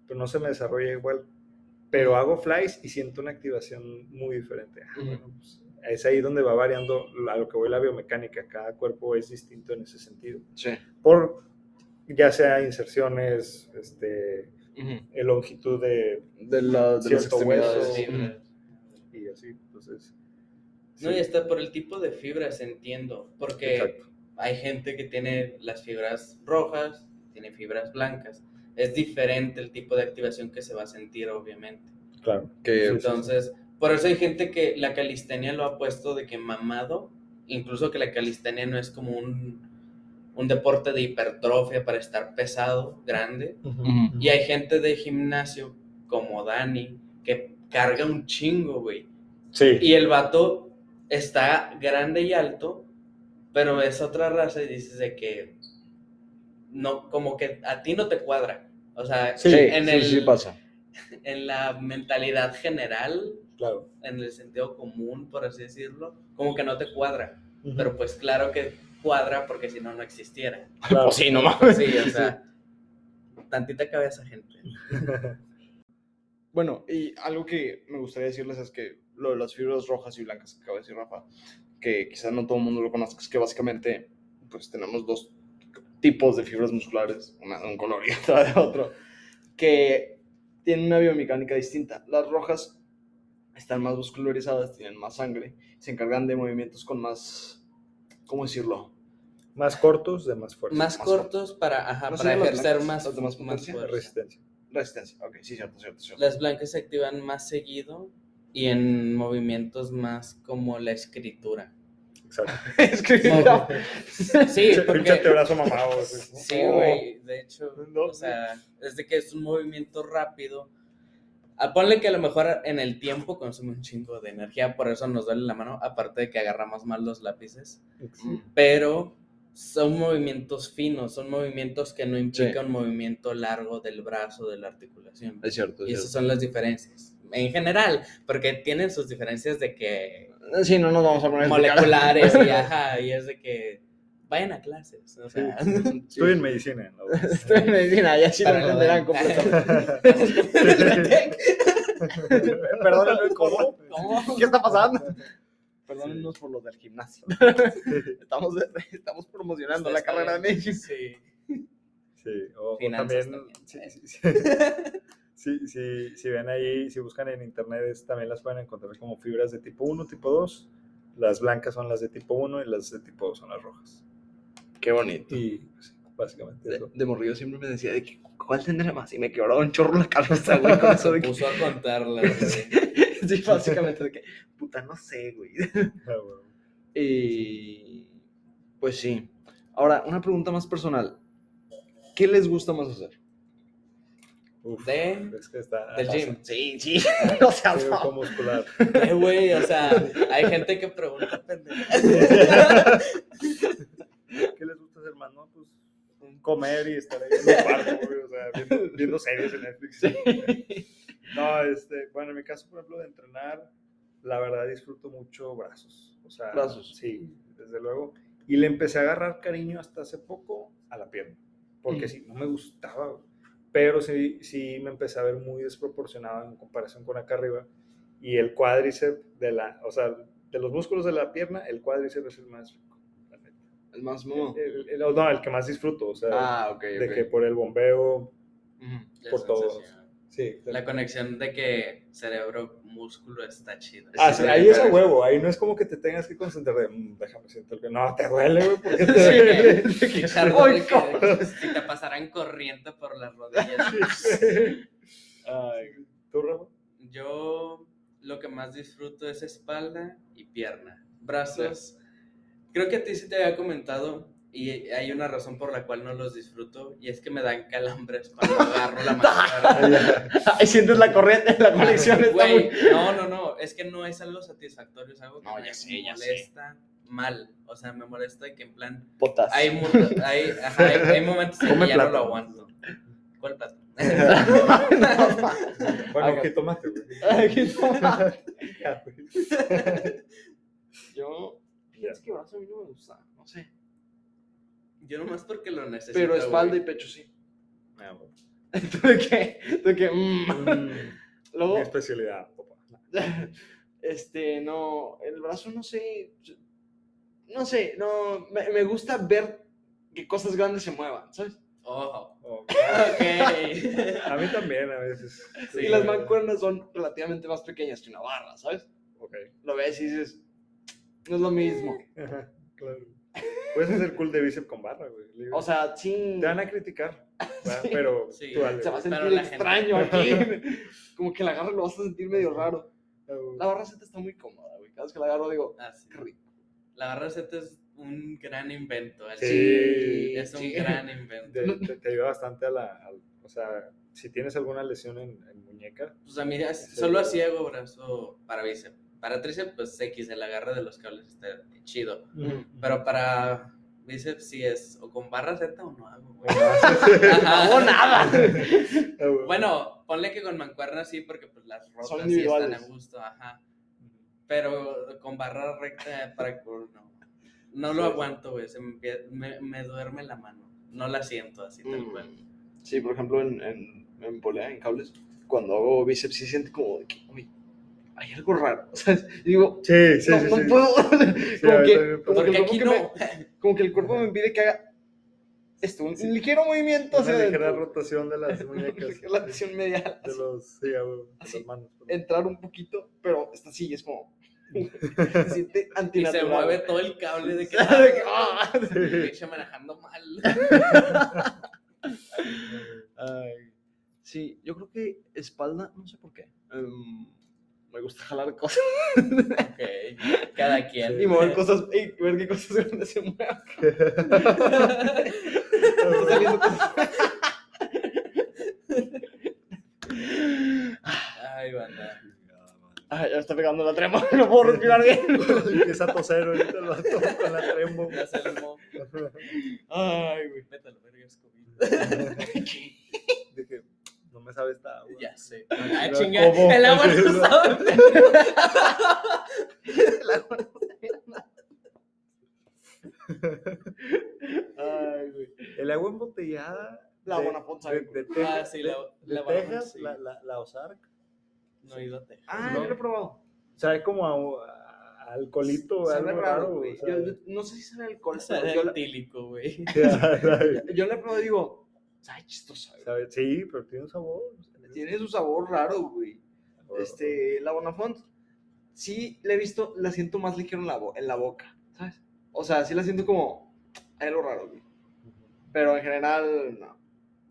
pero no se me desarrolla igual. Pero hago flies y siento una activación muy diferente. Ah, bueno, pues, es ahí donde va variando a lo que voy la biomecánica. Cada cuerpo es distinto en ese sentido. Sí. Por ya sea inserciones, este, Ujú. eh, longitud de, De, la, de Cierto extremidades. hueso. sí, y así. Entonces, No, sí, y hasta por el tipo de fibras entiendo. Porque Exacto. hay gente que tiene las fibras rojas, tiene fibras blancas. Es diferente el tipo de activación que se va a sentir, obviamente. Claro. Que, Sí, sí, sí. Entonces, por eso hay gente que la calistenia lo ha puesto de que mamado, incluso que la calistenia no es como un, un deporte de hipertrofia para estar pesado, grande. Y hay gente de gimnasio como Dani que carga un chingo, güey. Sí. Y el vato está grande y alto, pero es otra raza y dices de que no, como que a ti no te cuadra. O sea, Sí, Sí, en, sí, el, sí pasa. en la mentalidad general, Claro. en el sentido común, por así decirlo, como que no te cuadra. Pero pues claro que cuadra porque si no, no existiera. Claro. Pues sí, no mames. Pues sí, o sea, tantita cabeza, gente. Bueno, y algo que me gustaría decirles es que lo de las fibras rojas y blancas que acaba de decir Rafa, que quizás no todo el mundo lo conozca, es que básicamente pues tenemos dos tipos de fibras musculares, una de un color y otra de otro, que tienen una biomecánica distinta. Las rojas están más muscularizadas, tienen más sangre, se encargan de movimientos con más, ¿cómo decirlo? Más cortos, de más fuerza. Más Más cortos para, ajá, ¿No para ejercer blancas? más, fuerza. Resistencia. Resistencia. Ok, sí, cierto, cierto, cierto. Las blancas se activan más seguido y en movimientos más como la escritura. Exacto. es que No. Sí, Pinche porque... antebrazo mamado. Sí, güey, de hecho, No, o sea, desde que es un movimiento rápido, a ponle que a lo mejor en el tiempo consume un chingo de energía, por eso nos duele la mano, aparte de que agarramos mal los lápices, pero son movimientos finos, son movimientos que no implican un movimiento largo del brazo, de la articulación. Es cierto, Y es esas cierto. son las diferencias. En general, porque tienen sus diferencias de que Sí, no nos vamos a poner moleculares y ajá, y es de que vayan a clases. O sea, Estoy en medicina. ¿no? Estoy en medicina, ya sí lo entenderán completamente. Perdónenme, ¿cómo? ¿Cómo? ¿Qué está pasando? Perdónenos por lo del gimnasio. Estamos, estamos promocionando la carrera de. México. Sí. Sí, o, también, también. sí, sí, sí. Sí, sí, si ven ahí, si buscan en internet, es- también las pueden encontrar como fibras de tipo 1, tipo 2. Las blancas son las de tipo 1 y las de tipo 2 son las rojas. Qué bonito. Y pues, básicamente De, eso. de morrillo siempre me decía de que, ¿cuál tendrá más? Y me quebraba un chorro la cabeza, güey, con eso de que... puso a contarlas. güey. Sí, básicamente de que, puta, no sé, güey. Ah, bueno. Y pues sí. Ahora, una pregunta más personal. ¿Qué les gusta más hacer? Uf, De- es que está del gym. Sí, sí. No seas Fibro mamón. muscular. Eh, güey, o sea, hay gente que pregunta pendejo. ¿Qué les gusta hacer más? No, pues comer y estar ahí en el cuarto, güey, o sea, viendo, viendo series en Netflix. No, este, bueno, en mi caso, por ejemplo, de entrenar, la verdad disfruto mucho brazos. O sea, Brazos. Sí, desde luego. Y le empecé a agarrar cariño hasta hace poco a la pierna. Porque Mm. sí, no me gustaba, güey. Pero sí, sí me empecé a ver muy desproporcionado en comparación con acá arriba. Y el cuádriceps de la, o sea, de los músculos de la pierna, el cuádriceps es el más rico, la neta. El más mono. El- el- no, el que más disfruto, o sea, Ah, ok, de que por el bombeo, Ujú. La por todos. Sí. La conexión de que cerebro-músculo está chida. Ah, Sí, sí, sí, ahí sí, es a sí. huevo, ahí no es como que te tengas que concentrar de, "Mm, déjame siento que no, te duele, güey, porque te Sí, duele. que de que si te pasaran corriente por las rodillas. Ay, ¿Tú, Rafa? Yo lo que más disfruto es espalda y pierna. Brazos, creo que a ti sí te había comentado y hay una razón por la cual no los disfruto y es que me dan calambres cuando agarro la mancuerna. Ahí sientes la corriente, la conexión está Güey, muy... no, no, no, es que no es algo satisfactorio, es algo que No, me ya sé. molesta mal. O sea, me molesta de que en plan Potas. hay, mu- hay, ajá, hay, hay momentos en que ya no lo aguanto. ¿Cuál plato? Bueno, Haga. ¿qué tomaste, güey? Ay, toma. Ya, güey. Yo, es que brazo a mí no me gusta, no sé. Yo nomás porque lo necesito. Pero espalda y pecho sí. Ah, bueno. ¿Tú de qué? ¿Tú de qué? Mm. Mm, Luego, Mi especialidad, papá. este, no, el brazo no sé, no sé, no, me, me gusta ver que cosas grandes se muevan, ¿sabes? Ojo. Oh, Ok. a mí también a veces. y las mancuernas son relativamente más pequeñas que una barra, ¿sabes? Ok. Lo ves y dices, no es lo mismo. Ajá, claro. Puedes hacer cool de bíceps con barra, güey. O sea, sí, te van a criticar. Sí. pero Sí. tú dale, se va a sentir la gente- extraño aquí. Como que la agarro lo vas a sentir medio raro. Ah. La barra Z está muy cómoda, güey. Cada vez que la agarro digo, Ah, sí. qué rico. La barra Z es un gran invento. Sí, es un sí. gran invento. Te, te- te ayuda bastante a la. al- o sea, si tienes alguna lesión en, en muñeca, Pues a mí solo así hago brazo para bíceps. Para tríceps, pues X, el agarre de los cables está chido. Pero para bíceps sí es o con barra Z o no hago, güey. No, nada. Ah. Bueno, ponle que con mancuernas sí, porque pues las rotas sí están a gusto, ajá. Pero con barra recta para cool, no. No lo aguanto, güey. Se me, me, me duerme la mano. No la siento así tal cual. Mm. Sí, por ejemplo, en, en, en polea, en cables, cuando hago bíceps, sí siente como de que, uy, hay algo raro. O sea, y digo, Sí, sí, no, sí. no sí. puedo. Como, que, me como, que aquí cuerpo no. me- como que el cuerpo me pide que haga esto, un ligero movimiento hacia Una ligera adentro. rotación de las muñecas. La acción medial. de así, los, sí, a huevo, de Así. las manos. perdón. Entrar un poquito, pero esta sí es como. se siente Y antinatural. se mueve todo el cable de que De que, ah. pinche manejando mal. Ay, sí, yo creo que espalda, no sé por qué. em, me gusta jalar cosas Ok, cada quien. y mover cosas y ver qué cosas grandes se mueven. Está saliendo cosas. Ay, banda. Ay, ya está pegando la trema, no puedo respirar bien. Empieza a toser ahorita el vato con la trembo. Ya se armó. Ay, güey. Métalo, verga, es COVID. Dije, no me sabe esta agua. Ya sé. Ah, Pero chinga. El agua no es, sabe. Ay, güey. El agua embotellada. La de- Bonafont de, sabe, de, güey. Texas, Ah, sí, de- la- de la Texas, sí. la, la, la Ozark. No he ido a Texas. Ah, No. yo lo he probado. Sabe como a, a alcoholito, Sabe algo raro, raro. güey. o sea, Yo, yo no sé si sabe alcohol, Sabe pero yo, la- etílico, güey. sabe- yo le he probado y digo, sabe chistoso. sabe- sí, pero tiene un sabor. Tiene su sabor raro, güey. Este, la Bonafont, sí la he visto, la siento más ligero en la, bo- en la boca, ¿sabes? O sea, sí la siento como, hay algo raro, güey. Pero en general, no.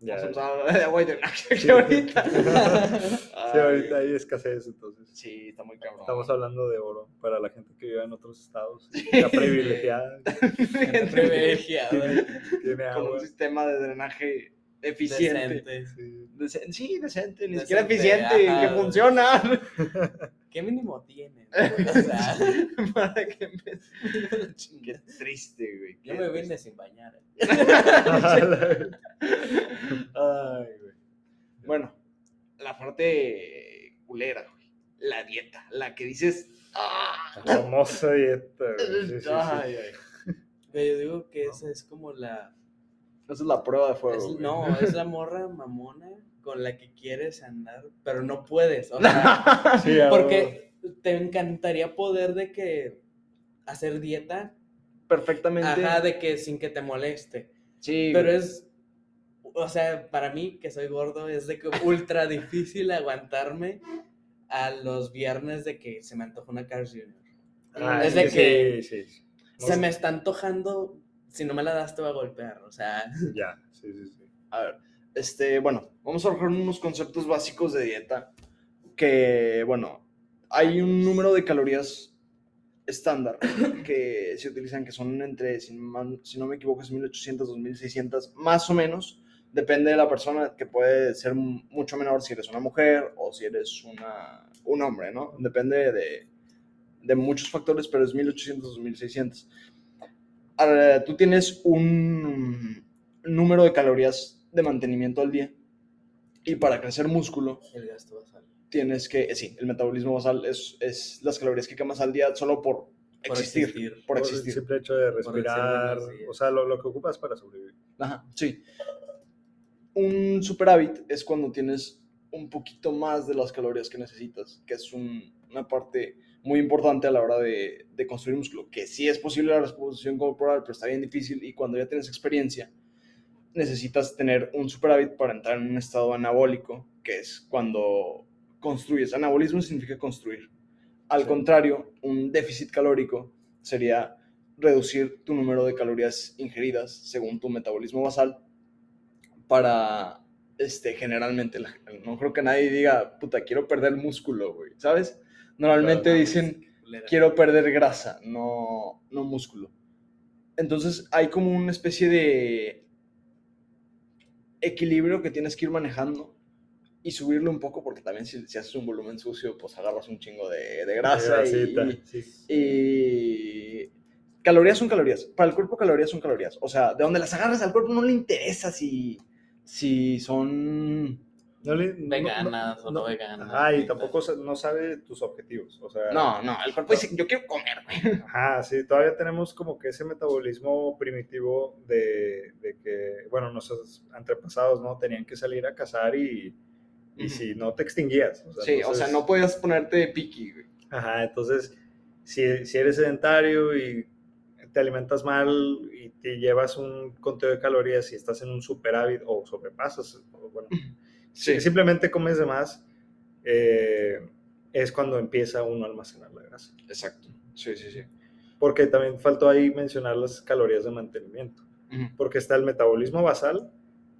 Ya. Vamos a hablar de agua y de Sí. ahorita. Sí, ahorita hay escasez, entonces. Sí, está muy cabrón. Estamos hablando de oro para la gente que vive en otros estados. La privilegiada. Gente privilegiada. Tiene, tiene Con agua. un sistema de drenaje eficiente. Decente. Sí. Decen- sí, decente, ni Decente, siquiera eficiente, ajá. que funciona. ¿Qué mínimo sea, Para que me... Qué triste, güey. yo qué me triste. vine sin bañar. Ay, güey. Bueno, la parte culera, güey. La dieta, la que dices. ¡Ah! La famosa dieta. güey. Sí, sí, sí. Ay, ay. Güey, Yo digo que esa es como la. Esa es la prueba de fuego. es- no, es la morra mamona con la que quieres andar, pero no puedes. O sea, Sí, a huevo. porque te encantaría poder de que hacer dieta, Perfectamente. ajá, de que sin que te moleste. Sí. Pero es, o sea, para mí que soy gordo, es de que ultra difícil aguantarme a los viernes de que se me antoja una Carl Jr. Ah, es de sí, que Sí, sí. Se me está antojando, si no me la das te voy a golpear, o sea, Ya, sí, sí, sí. A ver, este, bueno, vamos a arrojar unos conceptos básicos de dieta. Que, bueno, hay un número de calorías estándar que se utilizan, que son entre, si, no me equivoco, es 1800, 2600, más o menos. Depende de la persona, que puede ser mucho menor si eres una mujer o si eres una, un hombre, ¿no? Depende de, de muchos factores, pero es 1800, 2600. Ahora, tú tienes un número de calorías de mantenimiento al día y para crecer músculo el gasto basal. tienes que, eh, sí, el metabolismo basal es, es las calorías que quemas al día solo por Por existir, existir. por Por el existir. simple hecho de respirar. O sea, lo, lo que ocupas para sobrevivir. Ajá, sí. Un superávit es cuando tienes un poquito más de las calorías que necesitas, que es un- una parte muy importante a la hora de, de construir músculo, que sí es posible la reposición corporal, pero está bien difícil y cuando ya tienes experiencia, necesitas tener un superávit para entrar en un estado anabólico, que es cuando construyes. Anabolismo significa construir. Al Sí. contrario, un déficit calórico sería reducir tu número de calorías ingeridas según tu metabolismo basal para, este, generalmente, la- no creo que nadie diga, puta, quiero perder músculo, güey, ¿sabes? Normalmente dicen, quiero perder grasa, no, no músculo. Entonces hay como una especie de equilibrio que tienes que ir manejando y subirlo un poco porque también si, si haces un volumen sucio pues agarras un chingo de, de grasa y, sí. y calorías son calorías. Para el cuerpo calorías son calorías. O sea, de donde las agarras al cuerpo no le interesa si, si son le- Veganas no- o no veganas. Ajá, y tampoco no sabe tus objetivos. O sea, No, no, el cuerpo dice, yo quiero comer, güey. Ajá, sí, todavía tenemos como que ese metabolismo primitivo de, de que, bueno, nuestros antepasados, ¿no? Tenían que salir a cazar y, y si no te extinguías. O sea, Sí, o sea, no podías ponerte piqui, güey. Ajá, entonces, si, si eres sedentario y te alimentas mal y te llevas un conteo de calorías y estás en un superávit o sobrepasas, o bueno, Sí. si simplemente comes de más, eh, es cuando empieza uno a almacenar la grasa. Exacto. Sí, sí, sí. Porque también faltó ahí mencionar las calorías de mantenimiento. Porque está el metabolismo basal,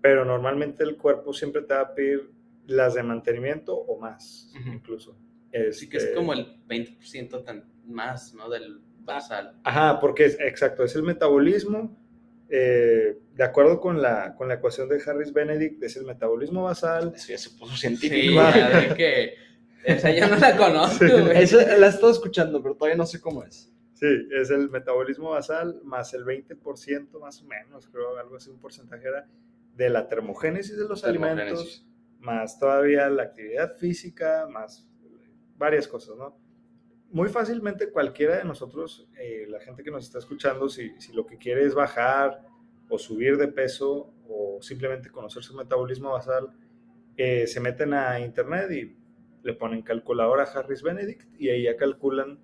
pero normalmente el cuerpo siempre te va a pedir las de mantenimiento o más, incluso. Sí, que es Este, como el 20% tan más, ¿no? Del basal. Ajá, porque es, exacto, es el metabolismo, eh, de acuerdo con la, con la ecuación de Harris-Benedict, es el metabolismo basal. Eso ya se puso Sí, científico. ya de que. Esa yo no la conozco, Sí. Esa la he estado escuchando, pero todavía no sé cómo es. Sí, es el metabolismo basal más el 20% más o menos, creo, algo así, un porcentaje era de la termogénesis de los alimentos, más todavía la actividad física, más varias cosas, ¿no? Muy fácilmente cualquiera de nosotros, eh, la gente que nos está escuchando, si, si lo que quiere es bajar o subir de peso o simplemente conocer su metabolismo basal, eh, se meten a internet y le ponen calculadora Harris Benedict y ahí ya calculan,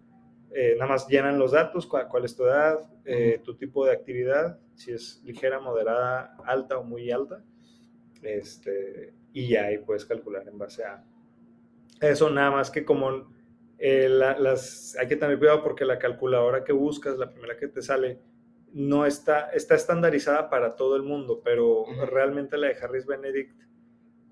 eh, nada más llenan los datos, cuál, cuál es tu edad, tu tipo de actividad, si es ligera, moderada, alta o muy alta, este, y ya ahí puedes calcular en base a eso, nada más que como eh, la- las, hay que tener cuidado porque la calculadora que buscas, la primera que te sale, no está, está estandarizada para todo el mundo, pero Ujú. realmente la de Harris Benedict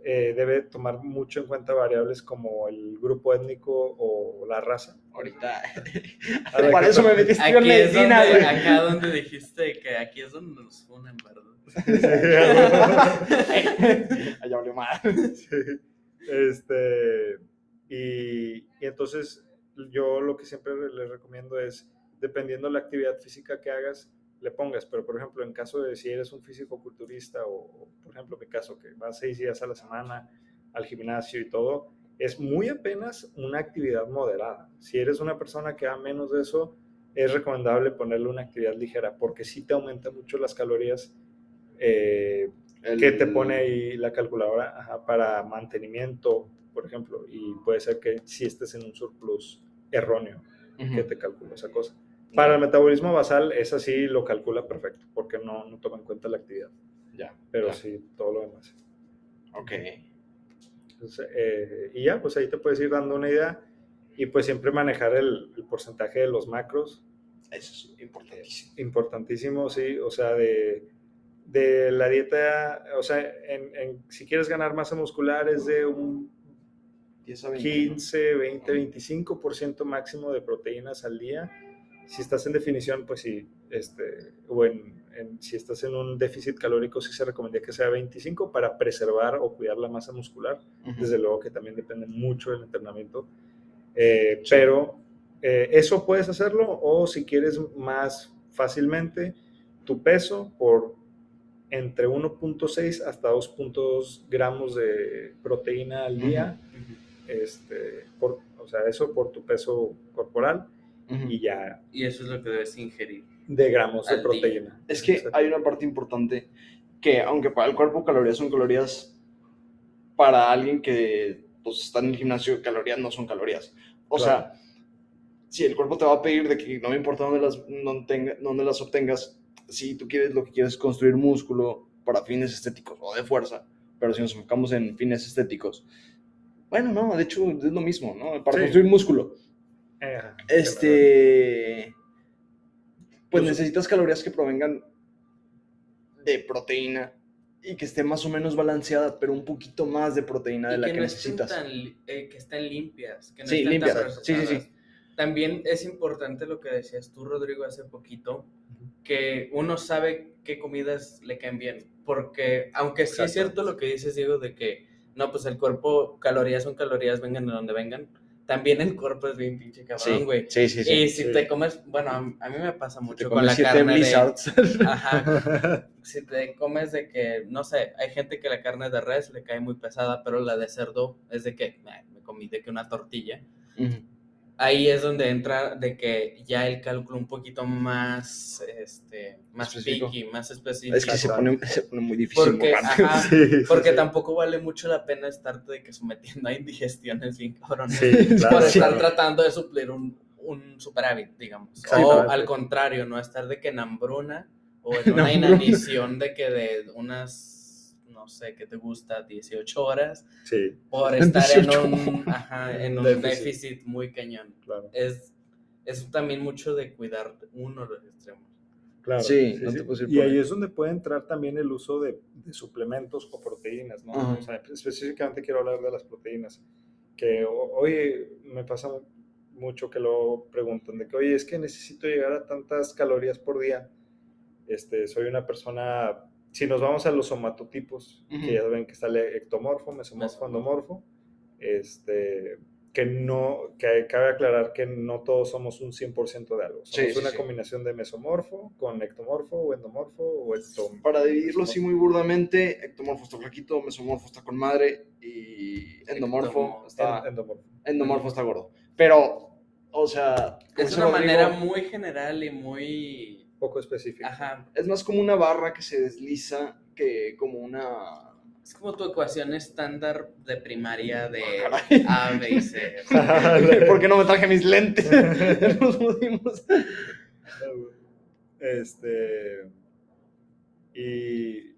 eh, debe tomar mucho en cuenta variables como el grupo étnico o la raza. Ahorita. Por ¿qué eso me metiste en Aquí es donde, medicina, güey. acá donde dijiste que aquí es donde nos funen, ¿verdad? Allá hablé mal. Sí. Este, y, y entonces yo lo que siempre les recomiendo es, dependiendo de la actividad física que hagas, le pongas, pero por ejemplo, en caso de si eres un físico culturista o, o, por ejemplo, mi caso, que vas seis días a la semana al gimnasio y todo, es muy apenas una actividad moderada. Si eres una persona que da menos de eso, es recomendable ponerle una actividad ligera, porque sí te aumenta mucho las calorías eh, El- que te pone ahí la calculadora ajá, para mantenimiento, por ejemplo, y puede ser que si estés en un surplus erróneo Ujú. que te calcula esa cosa. Para el metabolismo basal, es así, lo calcula perfecto, porque no, no toma en cuenta la actividad, Ya. pero ya. sí, todo lo demás. Ok. Entonces, eh, y ya, pues ahí te puedes ir dando una idea y pues siempre manejar el, el porcentaje de los macros, Eso es importantísimo. importantísimo, sí, o sea, de, de la dieta, o sea, en, en- si quieres ganar masa muscular es de un 10 a 20. 15, 20, 25% máximo de proteínas al día. Si estás en definición, pues sí, este, o en, en- si estás en un déficit calórico, sí se recomendaría que sea 25 para preservar o cuidar la masa muscular. Desde luego que también depende mucho del entrenamiento. Eh, Pero eh, eso puedes hacerlo o si quieres más fácilmente, tu peso por entre 1.6 hasta 2.2 gramos de proteína al día este, por, o sea, eso por tu peso corporal Ujú. y ya Y eso es lo que debes ingerir. de gramos de día. proteína. Es que hay una parte importante que, aunque para el cuerpo calorías son calorías, para alguien que pues, está en el gimnasio, calorías no son calorías. O Claro. sea, si el cuerpo te va a pedir de que no me importa dónde las, dónde tenga- dónde las obtengas, si tú quieres lo que quieres es construir músculo para fines estéticos o de fuerza, pero si nos enfocamos en fines estéticos, bueno, no, de hecho es lo mismo, ¿no? Para Sí. construir músculo. Eh, Este. Pues Pues- necesitas calorías que provengan de proteína y que esté más o menos balanceada, pero un poquito más de proteína de y la que, que, no estén necesitas. tan eh, que estén limpias. Que no Sí, estén limpias. tan Sí, sí, sí. También es importante lo que decías tú, Rodrigo, hace poquito, que uno sabe qué comidas le caen bien. Porque, aunque sí es Exacto. cierto lo que dices, Diego, de que no, pues el cuerpo, calorías son calorías, vengan de donde vengan, también el cuerpo es bien pinche cabrón, güey. Sí, sí, sí. y si sí. te comes, bueno, a, a mí me pasa Te mucho con comes la siete carne de... Ajá. Si te comes de que, no sé, hay gente que la carne de res le cae muy pesada, pero la de cerdo es de que, "Eh, me comí de que una tortilla. Ujú. Ahí es donde entra de que ya el cálculo un poquito más, este, más Específico. picky, más específico. Es que se pone, se pone muy difícil. Porque, ajá, Sí, porque sí. tampoco vale mucho la pena estarte de que sometiendo a indigestiones bien cabrones Sí, por claro, estar claro. tratando de suplir un, un superávit, digamos. O al contrario, no estar de que en hambruna o en una inanición de que de unas, no sé, ¿qué te gusta? 18 horas Sí, por estar en 18 un, ajá, en un Déficit. déficit. muy cañón. claro. Es, es también mucho de cuidar uno de los extremos. Claro, Sí, no te puedes ir Y por ahí ahí. es donde puede entrar también el uso de, de suplementos o proteínas, ¿no? O sea, específicamente quiero hablar de las proteínas. Que, oye, me pasa mucho que lo preguntan, de que, oye, es que necesito llegar a tantas calorías por día. Este, soy una persona, si nos vamos a los somatotipos, que ya ven que está el ectomorfo, mesomorfo, endomorfo, este, que no, que cabe aclarar que no todos somos un 100% de algo. Somos sí, una sí. combinación de mesomorfo con ectomorfo o endomorfo o ectom- Para dividirlo así muy burdamente, ectomorfo está flaquito, mesomorfo está con madre y endomorfo Ectomo- está, en- endomorfo. endomorfo está gordo. Pero, o sea, Es una Rodrigo, manera muy general y muy... Poco específico. Ajá, es más como una barra que se desliza que como una... Es como tu ecuación estándar de primaria de Caray. A, B y C. ¿Por qué no me traje mis lentes? Nos pudimos. Este. Y.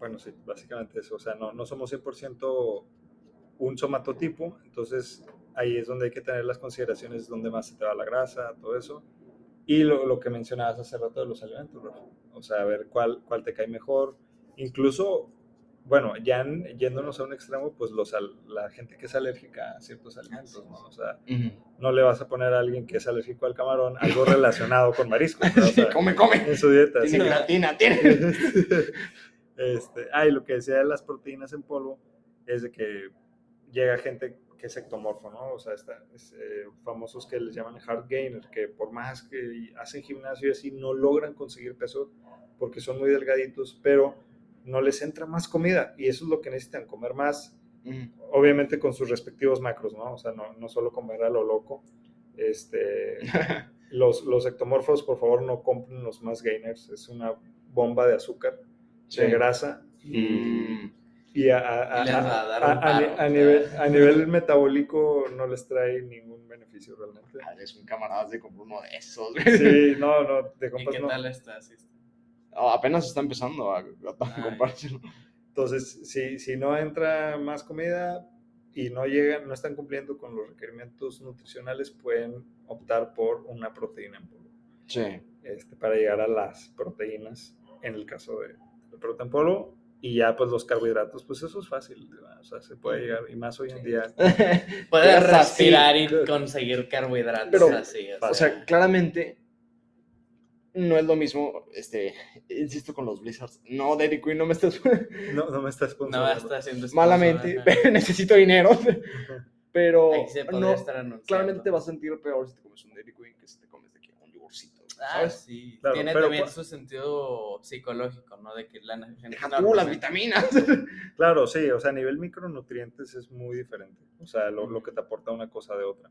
Bueno, sí, básicamente eso. O sea, no, no somos 100% un somatotipo. Entonces, ahí es donde hay que tener las consideraciones donde más se te va la grasa, todo eso. Y lo, lo que mencionabas hace rato de los alimentos, Rafa. O sea, a ver cuál, cuál te cae mejor. Incluso, bueno, ya en- yéndonos a un extremo, pues los, la gente que es alérgica a ciertos alimentos, ¿no? O sea, no le vas a poner a alguien que es alérgico al camarón algo relacionado con mariscos. ¿no? O Sí, come, come. en su dieta. Tiene sí. tiene. este, ah, y lo que decía de las proteínas en polvo es de que llega gente que es ectomorfo, ¿no? O sea, está, es, eh, famosos que les llaman hard gainer, que por más que hacen gimnasio y así, no logran conseguir peso porque son muy delgaditos, pero no les entra más comida y eso es lo que necesitan, comer más, obviamente con sus respectivos macros, ¿no? O sea, no, no solo comer a lo loco. Este, los, los ectomorfos, por favor, no compren los más gainers, es una bomba de azúcar, Sí. de grasa y, Mm. Y a, a- Y a nivel, sea. a nivel metabólico no les trae ningún beneficio realmente. Ah, Eres un camarada de comprar uno de esos. Sí, no, no, de ¿Y compas qué no. tal estás? Ah, apenas está empezando a, comprárselo. Entonces, si, si no entra más comida y no llegan, no están cumpliendo con los requerimientos nutricionales, pueden optar por una proteína en polvo Sí. este, para llegar a las proteínas en el caso de, de proteína en polvo. Y ya, pues los carbohidratos, pues eso es fácil, ¿verdad? o sea, se puede llegar, y más hoy en día. Puedes así. respirar y conseguir carbohidratos Pero, así. O sea, claramente no es lo mismo, este, insisto con los Blizzards. No, Dairy Queen, no me estás No, no me estás no sponsoreando. está haciendo malamente, necesito dinero. Pero Ahí se podría no, claramente te vas a sentir peor si te comes un Dairy Queen que si te comes de que un yogurcito. Ah, sí. Claro, Tiene pero también su sentido psicológico, ¿no? De que la gente Deja tú las vitaminas. Claro, sí, o sea, a nivel micronutrientes es muy diferente. O sea, lo, lo que te aporta una cosa de otra.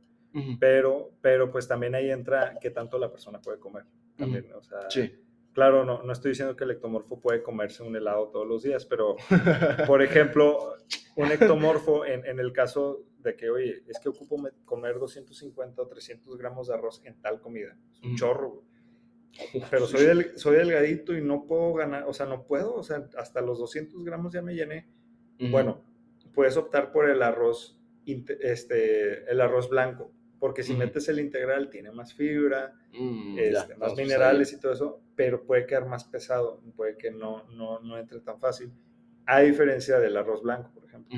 Pero, pero pues también ahí entra qué tanto la persona puede comer. También, o sea, Sí. claro, no, no estoy diciendo que el ectomorfo puede comerse un helado todos los días, pero, por ejemplo, un ectomorfo en, en el caso de que, oye, es que ocupo me- comer 250 o 300 gramos de arroz en tal comida. Es un chorro, güey. Pero soy, del- soy delgadito y no puedo ganar, o sea, no puedo, o sea, hasta los 200 gramos ya me llené. Bueno, puedes optar por el arroz, este, el arroz blanco, porque si metes el integral tiene más fibra, Mm, este, ya, más minerales y todo eso, pero puede quedar más pesado, puede que no, no, no entre tan fácil, a diferencia del arroz blanco, por ejemplo,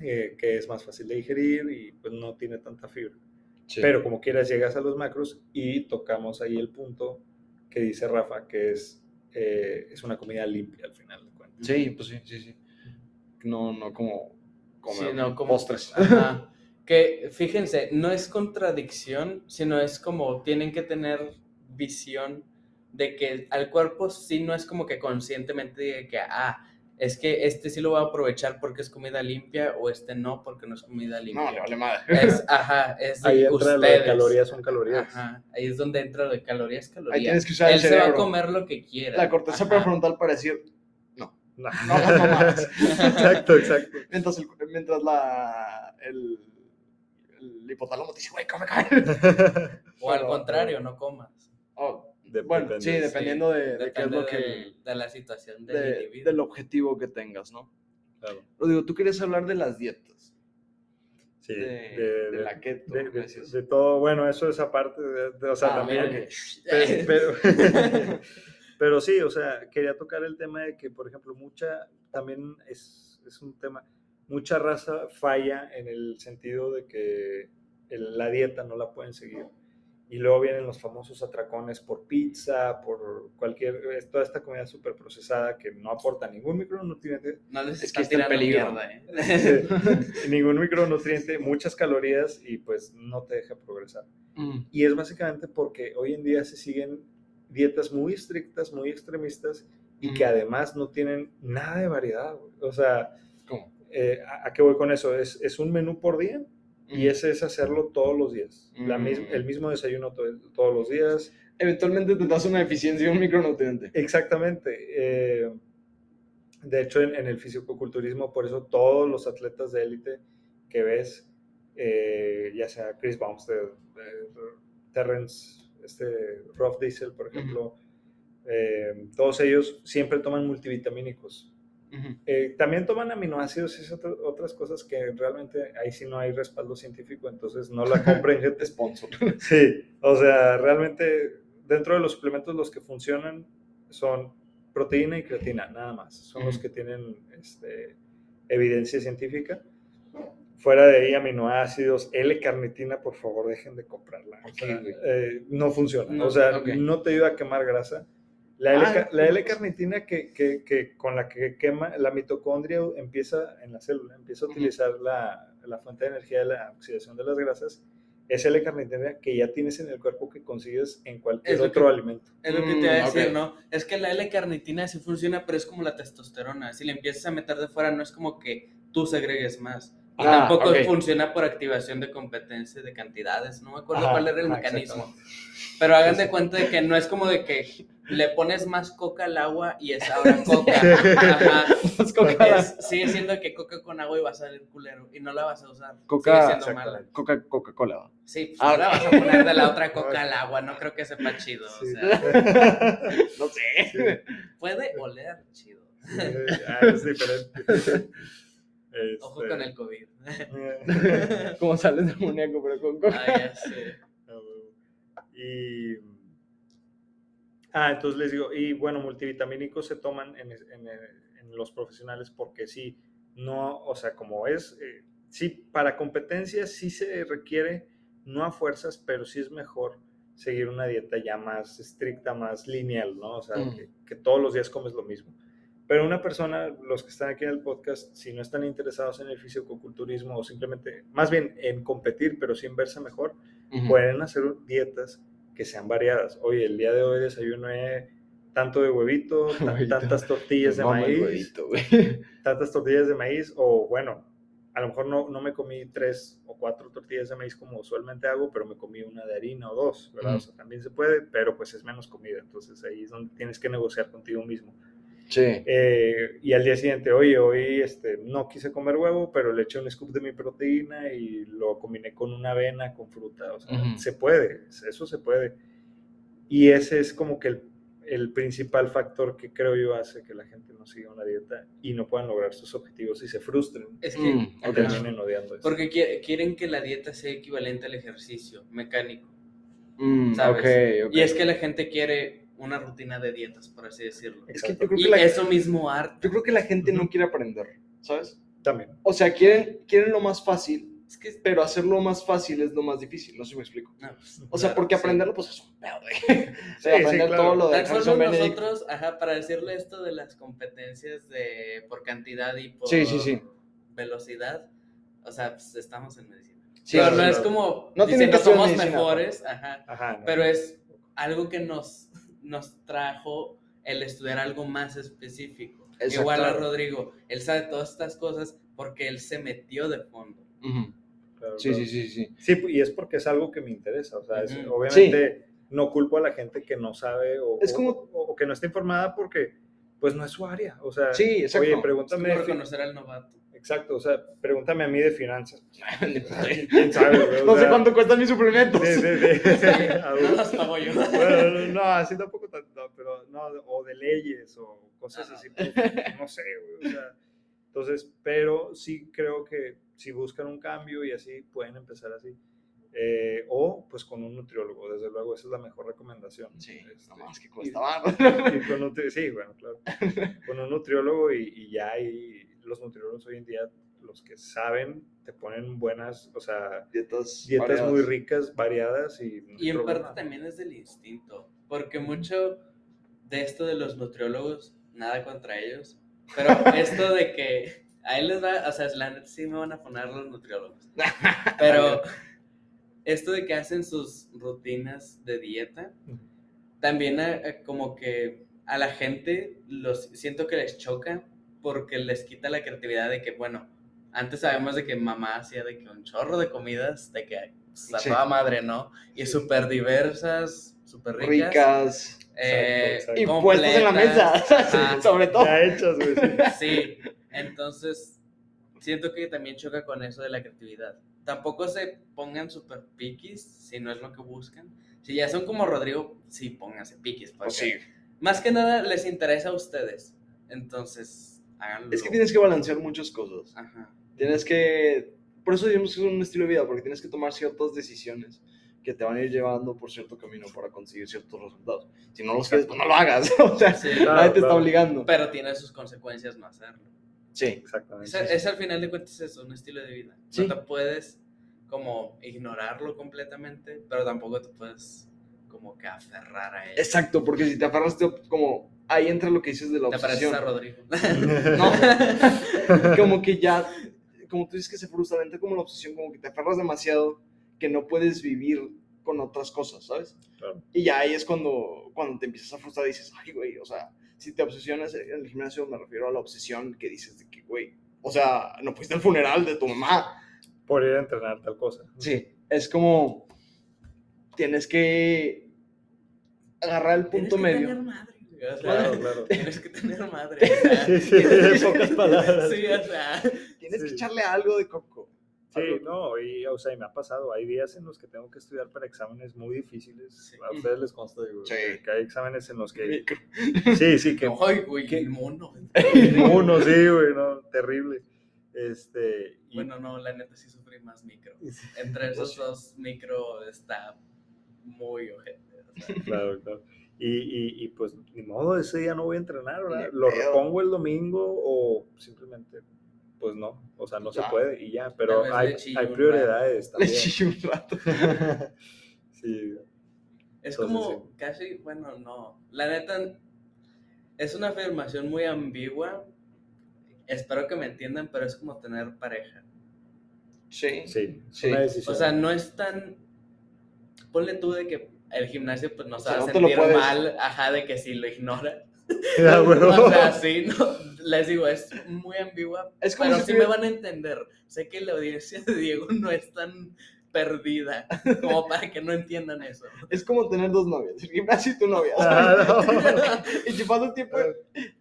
eh, que es más fácil de digerir y pues no tiene tanta fibra. Sí. Pero como quieras llegas a los macros y tocamos ahí el punto que dice Rafa, que es, eh, es una comida limpia al final de cuentas. Sí, pues sí, sí, sí. No, no como comer Sí, no, como- postres. Ajá. Que fíjense, no es contradicción, sino es como tienen que tener visión de que al cuerpo sí no es como que conscientemente diga que, ah, es que este sí lo voy a aprovechar porque es comida limpia o este no porque no es comida limpia. No, le vale madre. Es, ajá, es Ahí entra lo de ustedes. calorías son calorías. Ajá, ahí es donde entra lo de calorías, calorías. Ahí tienes que usar el Él se va a comer lo que quiera. La corteza Ajá. prefrontal para decir, No. no, no, no mames. exacto, exacto. Mientras, el, mientras la, el, el hipotálamo te dice, güey, come, come. O al contrario, no comas. Oh, Bueno, depende, sí, sí. dependiendo de, de qué es lo que... del- de la situación del de- individuo. del objetivo que tengas, ¿no? Claro. Rodrigo, tú querías hablar de las dietas. Sí, de, de, de la keto, de- todo, bueno, eso es aparte, de, de- o sea, Ah, también, ok. Pe- pero, pero sí, o sea, quería tocar el tema de que, por ejemplo, mucha, también es, es un tema, mucha raza falla en el sentido de que el- la dieta no la pueden seguir. Y luego vienen los famosos atracones por pizza, por cualquier, toda esta comida súper procesada que no aporta ningún micronutriente, No les Es que está en peligro. mierda, ¿eh? ningún micronutriente, muchas calorías y pues no te deja progresar. Mm, Y es básicamente porque hoy en día se siguen dietas muy estrictas, muy extremistas y que Ujú. además no tienen nada de variedad. güey. O sea, ¿Cómo? eh, ¿a, a qué voy con eso? Es, es un menú por día y ese es hacerlo todos los días. La mis- Mm. el mismo desayuno to- todos los días. Eventualmente te das una deficiencia de un micronutriente. Exactamente. eh, de hecho, en, en el fisicoculturismo, por eso todos los atletas de élite que ves, eh, ya sea Chris Bumstead, eh, Terrence, este, Rough Diesel, por ejemplo, todos ellos siempre toman multivitamínicos. Eh, también toman aminoácidos y otras- cosas que realmente ahí sí no hay respaldo científico, entonces no la compren, gente. Sponsor. Sí, o sea, realmente dentro de los suplementos los que funcionan son proteína y creatina, nada más. Son los que tienen este, evidencia científica. Fuera de ahí, aminoácidos, L-carnitina, por favor, dejen de comprarla. Eh, no funciona. No, o sea, no te ayuda a quemar grasa. La, L, Ah, la L-carnitina que, que, que con la que quema la mitocondria empieza en la célula, empieza a utilizar la, la fuente de energía de la oxidación de las grasas es L-carnitina que ya tienes en el cuerpo que consigues en cualquier otro que- alimento. Es lo que te iba a Mm, decir, ok. ¿no? Es que la L-carnitina sí funciona, pero es como la testosterona. Si le empiezas a meter de fuera, no es como que tú segregues más. Y Ah, tampoco ok. funciona por activación de competencia de cantidades. No me acuerdo Ajá, cuál era el ajá, mecanismo. Pero hagan de cuenta de que no es como de que le pones más coca al agua y es ahora coca. Ajá. Más coca, Es- sigue siendo que coca con agua y va a salir culero y no la vas a usar. Coca- sigue siendo mala. Coca, Coca-Cola. Sí, pues Ah, ok. vas a poner de la otra coca al agua, no creo que sepa chido. O Sí. sea, No sé. puede oler chido. Ah, es diferente. Ojo Este, con el COVID. Como sales demoníaco, pero con Coca. Ah, ya sé. Y. Ah, entonces les digo, y bueno, multivitamínicos se toman en, en- en los profesionales porque sí, no, o sea, como es, eh, sí, para competencias sí se requiere, no a fuerzas, pero sí es mejor seguir una dieta ya más estricta, más lineal, ¿no? O sea, Mm. que, que todos los días comes lo mismo. Pero una persona, los que están aquí en el podcast, si no están interesados en el fisicoculturismo o simplemente, más bien en competir, pero sin verse mejor, pueden hacer dietas que sean variadas. Oye, el día de hoy desayuné tanto de huevito, tan- Huevito. tantas tortillas de maíz, huevito, tantas tortillas de maíz, o bueno, a lo mejor no, no me comí tres o cuatro tortillas de maíz como usualmente hago, pero me comí una de harina o dos, ¿verdad? Mm. O sea, también se puede, pero pues es menos comida, entonces ahí es donde tienes que negociar contigo mismo. Sí. Eh, y al día siguiente, oye, hoy este, no quise comer huevo, pero le eché un scoop de mi proteína y lo combiné con una avena, con fruta. O sea, Ujú. se puede, eso se puede. Y ese es como que el, el principal factor que creo yo hace que la gente no siga una dieta y no puedan lograr sus objetivos y se frustren. Es que Mm, y ok. terminen odiando eso. porque qui- quieren que la dieta sea equivalente al ejercicio mecánico. Mm, ¿sabes? ok, ok. Y es que la gente quiere una rutina de dietas, por así decirlo. Es que yo creo Y que la, eso mismo arte. yo creo que la gente no quiere aprender, ¿sabes? También. O sea, quieren, quieren lo más fácil, Es que, pero hacerlo más fácil es lo más difícil, no sé si me explico. no, pues, O sea, claro, porque sí. aprenderlo, pues es un pedo, güey. Sí, De sí, aprender claro. todo lo de Benedict. nosotros, ajá, para decirle esto de las competencias de por cantidad y por Sí, sí, sí. velocidad, o sea, pues estamos en medicina. Sí, pero no es como No tienen diciendo que estudiar somos medicina, mejores, ajá, Ajá. no. pero es algo que nos, nos trajo el estudiar algo más específico. Exacto. Igual a Rodrigo, él sabe todas estas cosas porque él se metió de fondo. Claro, Sí, claro. sí, sí, sí. Sí, y es porque es algo que me interesa. O sea, es- obviamente no culpo a la gente que no sabe o, Es como- o- o que no está informada porque pues no es su área. O sea, Sí, exacto. oye, Es pregúntame. como reconocer al novato. Exacto, o sea, pregúntame a mí de finanzas. ¿Quién sabe? güey? No sé cuánto cuestan mis suplementos. Sí, sí, sí. Sí, no Adulto. las pago yo. Bueno, no, así tampoco tanto, pero no, o de leyes o cosas así, pues, no sé, güey, o sea, entonces, pero sí creo que si buscan un cambio y así, pueden empezar así, Eh, o pues con un nutriólogo, desde luego, esa es la mejor recomendación. Sí, Este, nomás que y- cuesta barro. y con sí, bueno, claro, con un nutriólogo y, y ya ahí los nutriólogos hoy en día, los que saben, te ponen buenas, o sea, Dietas, dietas variadas. muy ricas, variadas y... Y en parte también es del instinto, porque mucho de esto de los nutriólogos, nada contra ellos, pero esto de que ahí les va, o sea, la neta sí me van a poner los nutriólogos, pero esto de que hacen sus rutinas de dieta, también a- a como que a la gente los siento que les choca porque les quita la creatividad de que, bueno, antes sabemos de que mamá hacía de que un chorro de comidas, de que pues, a Sí. toda madre, ¿no? Y súper diversas, súper ricas. Ricas. eh, Exacto, Y puestas en la mesa. Sobre todo. Ya hechas, güey. sí. Sí, entonces siento que también choca con eso de la creatividad. Tampoco se pongan súper piquis si no es lo que buscan. Si ya son como Rodrigo, sí, pónganse piquis. porque Pues sí. Más que nada les interesa a ustedes. Entonces, háganlo. Es que tienes que balancear muchas cosas. Ajá. Tienes que. Por eso digamos que es un estilo de vida, porque tienes que tomar ciertas decisiones que te van a ir llevando por cierto camino para conseguir ciertos resultados. Si no los quieres, pues no lo hagas. o sea, Sí, Claro, nadie te está obligando. pero tiene sus consecuencias no hacerlo. Sí. Exactamente. Es, es al final de cuentas eso, un estilo de vida. Sí. No te puedes como ignorarlo completamente, pero tampoco te puedes como que aferrar a él. Exacto, porque si te aferras, te- como ahí entra lo que dices de la Te pareces obsesión. a Rodrigo. No, como que ya, como tú dices que se frustra, entra como la obsesión, como que te aferras demasiado que no puedes vivir con otras cosas, ¿sabes? Claro. Y ya ahí es cuando, cuando te empiezas a frustrar y dices, ay, güey, o sea, si te obsesionas en el gimnasio, me refiero a la obsesión que dices de que, güey, o sea, no fuiste al funeral de tu mamá. Por ir a entrenar tal cosa. Sí, es como, tienes que agarrar el punto Tienes que medio. tener madre, o sea, Claro, claro. Tienes que tener madre. o sea, Sí, sí, en pocas palabras. Sí, o sea. Tienes que Sí. echarle algo de coco. Sí, Algo- no, y, o sea, y me ha pasado. Hay días en los que tengo que estudiar para exámenes muy difíciles. Sí. A ustedes les consta, digo, Sí. que hay exámenes en los que. Sí, sí, que. Ay, güey, ¿Qué? el mono. Uno, sí, güey, no, terrible. Este. y- Bueno, no, la neta sí sufrí más micro. Entre esos dos micro está muy ojete. o sea. Claro, claro. Y, y, y, pues, ni modo, ese día no voy a entrenar, ¿verdad? Lo repongo el domingo o simplemente, pues no, o sea, no se puede y ya, pero hay, le hay prioridades Le también. chillé un rato. sí, Es Entonces, como casi, bueno, no. La neta, es una afirmación muy ambigua. Espero que me entiendan, pero es como tener pareja. Sí. sí, Sí. una decisión. O sea, no es tan. Ponle tú de que el gimnasio pues nos O sea, no lo sentir puedes- mal, ajá, de que si lo ignora. Ah, bueno. O sea, sí, no, les digo, es muy ambigua, Es como pero si sí me van a entender. Sé que la audiencia de Diego no es tan perdida como para que no entiendan eso. Es como tener dos novias, el gimnasio y tu novia. Ah, y si pasa el tiempo,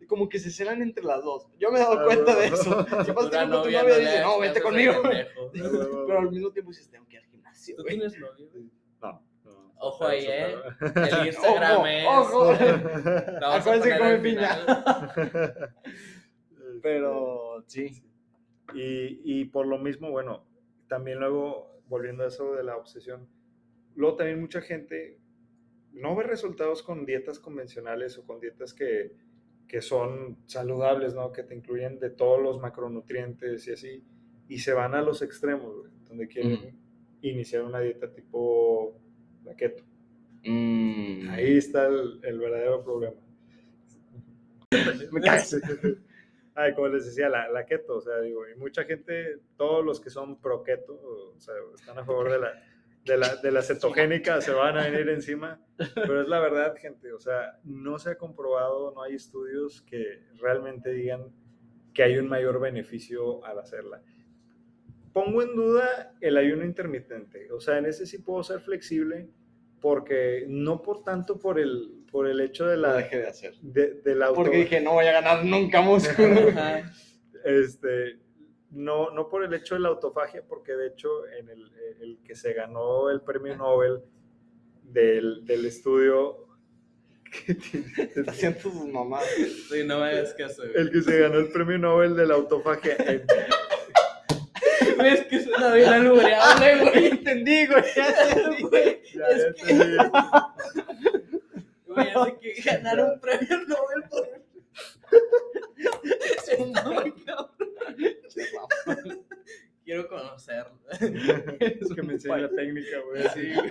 como que se celan entre las dos. Yo me he dado Ah, cuenta de eso. Si pasa el tiempo tu novia, novia, no dice, no, vete conmigo. Pero al mismo tiempo dices, tengo que ir al gimnasio. ¿Tú güey. tienes novio? Ojo ahí, ¿eh? Pero- El Instagram Ojo, es. ojo. Acuérdense que come piña. Pero sí. Y, y por lo mismo, bueno, también luego, volviendo a eso de la obsesión, luego también mucha gente no ve resultados con dietas convencionales o con dietas que, que son saludables, ¿no? Que te incluyen de todos los macronutrientes y así, y se van a los extremos, güey, donde quieren iniciar una dieta tipo la keto. Mm. Ahí está el, el verdadero problema. Me caes. Ay, como les decía, la, la keto, o sea, digo, y mucha gente, todos los que son pro keto, o sea, están a favor de la, de la, de la cetogénica, se van a venir encima, pero es la verdad, gente, o sea, no se ha comprobado, no hay estudios que realmente digan que hay un mayor beneficio al hacerla. Pongo en duda el ayuno intermitente, o sea, en ese sí puedo ser flexible, porque no por tanto por el, por el hecho de La dejé de hacer. De, del auto- Porque dije, no voy a ganar nunca músculo. Este, no, no por el hecho de la autofagia, porque de hecho en el, el que se ganó el premio Nobel del, del estudio, que tiene- Está haciendo sus mamás. Sí, no me hagas caso, el que se ganó el premio Nobel de la autofagia, en- Es que suena bien güey. entendí, güey. Ya entendí. Güey, ya, es que, güey, hace que ganar un premio Nobel por... Muy cabrón. Quiero conocerlo. es que me enseña la técnica, güey. Sí,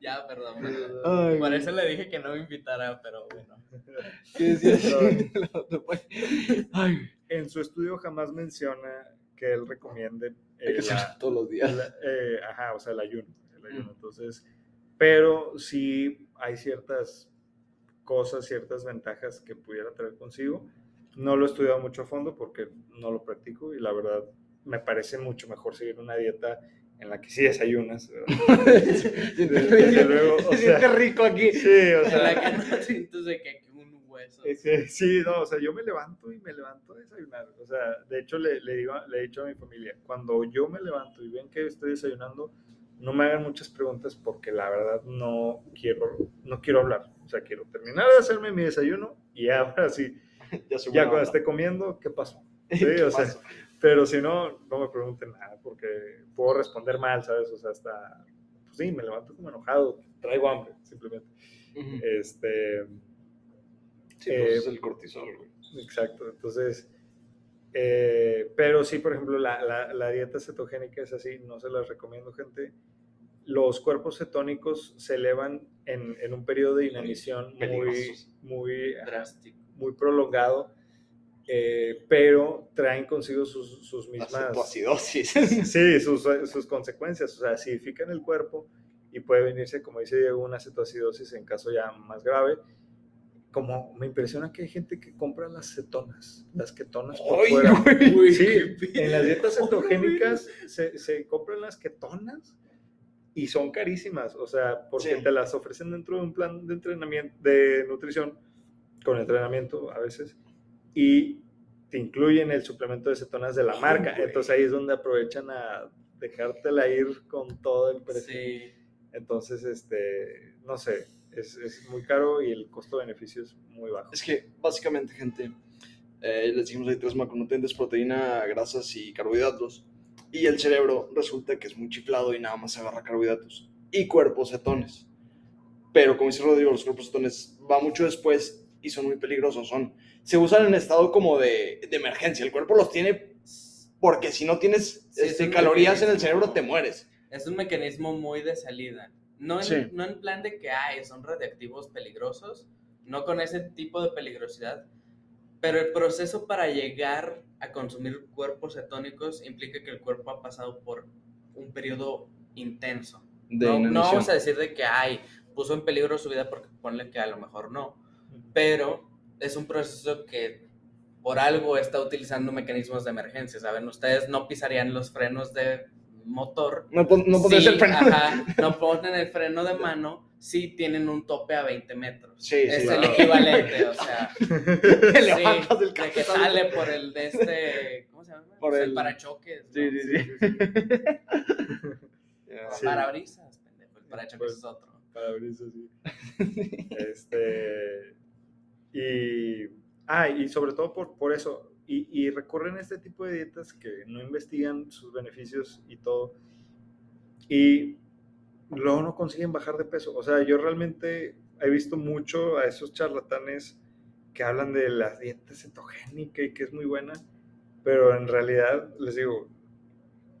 Ya, perdón. Ay, Por eso le dije que no me invitara, pero bueno. ¿Qué decías? Ay, En su estudio jamás menciona que él recomiende hay eh, que la- todos los días. La- eh, ajá, o sea, el ayuno. el ayuno. Mm. Entonces, pero sí hay ciertas cosas, ciertas ventajas que pudiera traer consigo. No lo he estudiado mucho a fondo porque no lo practico y la verdad me parece mucho mejor seguir una dieta en la que sí desayunas. ¿verdad? Desde luego, o Se sea, siente rico aquí. sí, o En la sea, que no sientes de que aquí un hueso. ese- sí, no, o sea, yo me levanto y me levanto a desayunar. O sea, de hecho le, le, digo, le he dicho a mi familia, cuando yo me levanto y ven que estoy desayunando, no me hagan muchas preguntas porque la verdad no quiero, no quiero hablar. O sea, quiero terminar de hacerme mi desayuno y ahora sí, Ya, ya cuando esté comiendo, ¿qué pasó? Sí, ¿Qué o sea, pasó? Pero si no, no me pregunten nada porque puedo responder mal, ¿sabes? O sea, hasta, pues sí, me levanto como enojado, traigo hambre, simplemente. Este, Sí, eh, pues es el cortisol, güey. Exacto, entonces, eh, pero sí, por ejemplo, la, la- la dieta cetogénica es así, no se las recomiendo, gente. Los cuerpos cetónicos se elevan en, en un periodo de inanición muy, muy, muy prolongado, eh, pero traen consigo sus, sus mismas... cetoacidosis. Sí, sus, sus consecuencias, o sea, acidifican el cuerpo y puede venirse, como dice Diego, una cetoacidosis en caso ya más grave. Como me impresiona que hay gente que compra las cetonas, las ketonas por Ay, fuera. güey. Sí, en las dietas cetogénicas se, se compran las ketonas y son carísimas, o sea, porque Sí. te las ofrecen dentro de un plan de entrenamiento, de nutrición, con entrenamiento a veces, y te incluyen el suplemento de cetonas de la marca. güey. Entonces ahí es donde aprovechan a dejártela ir con todo el precio. Sí. Entonces, este, no sé, es, es muy caro y el costo-beneficio es muy bajo. Es que básicamente, gente, eh, les dijimos hay tres macronutrientes, proteína, grasas y carbohidratos. Y el cerebro resulta que es muy chiflado y nada más agarra carbohidratos. Y cuerpos cetones. Pero como dice Rodrigo, los cuerpos cetones va mucho después y son muy peligrosos. Son, se usan en estado como de, de emergencia. El cuerpo los tiene porque si no tienes Sí, es este, calorías en el cerebro te mueres. Es un mecanismo muy de salida. No en, Sí. no en plan de que ay, son radiactivos peligrosos, no con ese tipo de peligrosidad, pero el proceso para llegar a consumir cuerpos cetónicos implica que el cuerpo ha pasado por un periodo intenso. De no, no vamos a decir de que ay, puso en peligro su vida porque ponle que a lo mejor no, pero es un proceso que por algo está utilizando mecanismos de emergencia, ¿saben? Ustedes no pisarían los frenos de motor No, no Sí, el freno. ajá, no ponen el freno de mano si tienen un tope a 20 metros. Sí, es sí. el claro. equivalente, o sea, Te sí, levantas del de que sale por el de este, ¿cómo se llama? Por O sea, el- parachoques. ¿no? Sí, sí, sí. O Sí. Parabrisas, pendejo, el parachoques Pues, es otro. Parabrisas, sí. Este, y, ah, y sobre todo por, por eso, y, y recurren a este tipo de dietas que no investigan sus beneficios y todo, y luego no consiguen bajar de peso. O sea, yo realmente he visto mucho a esos charlatanes que hablan de la dieta cetogénica y que es muy buena, pero en realidad les digo,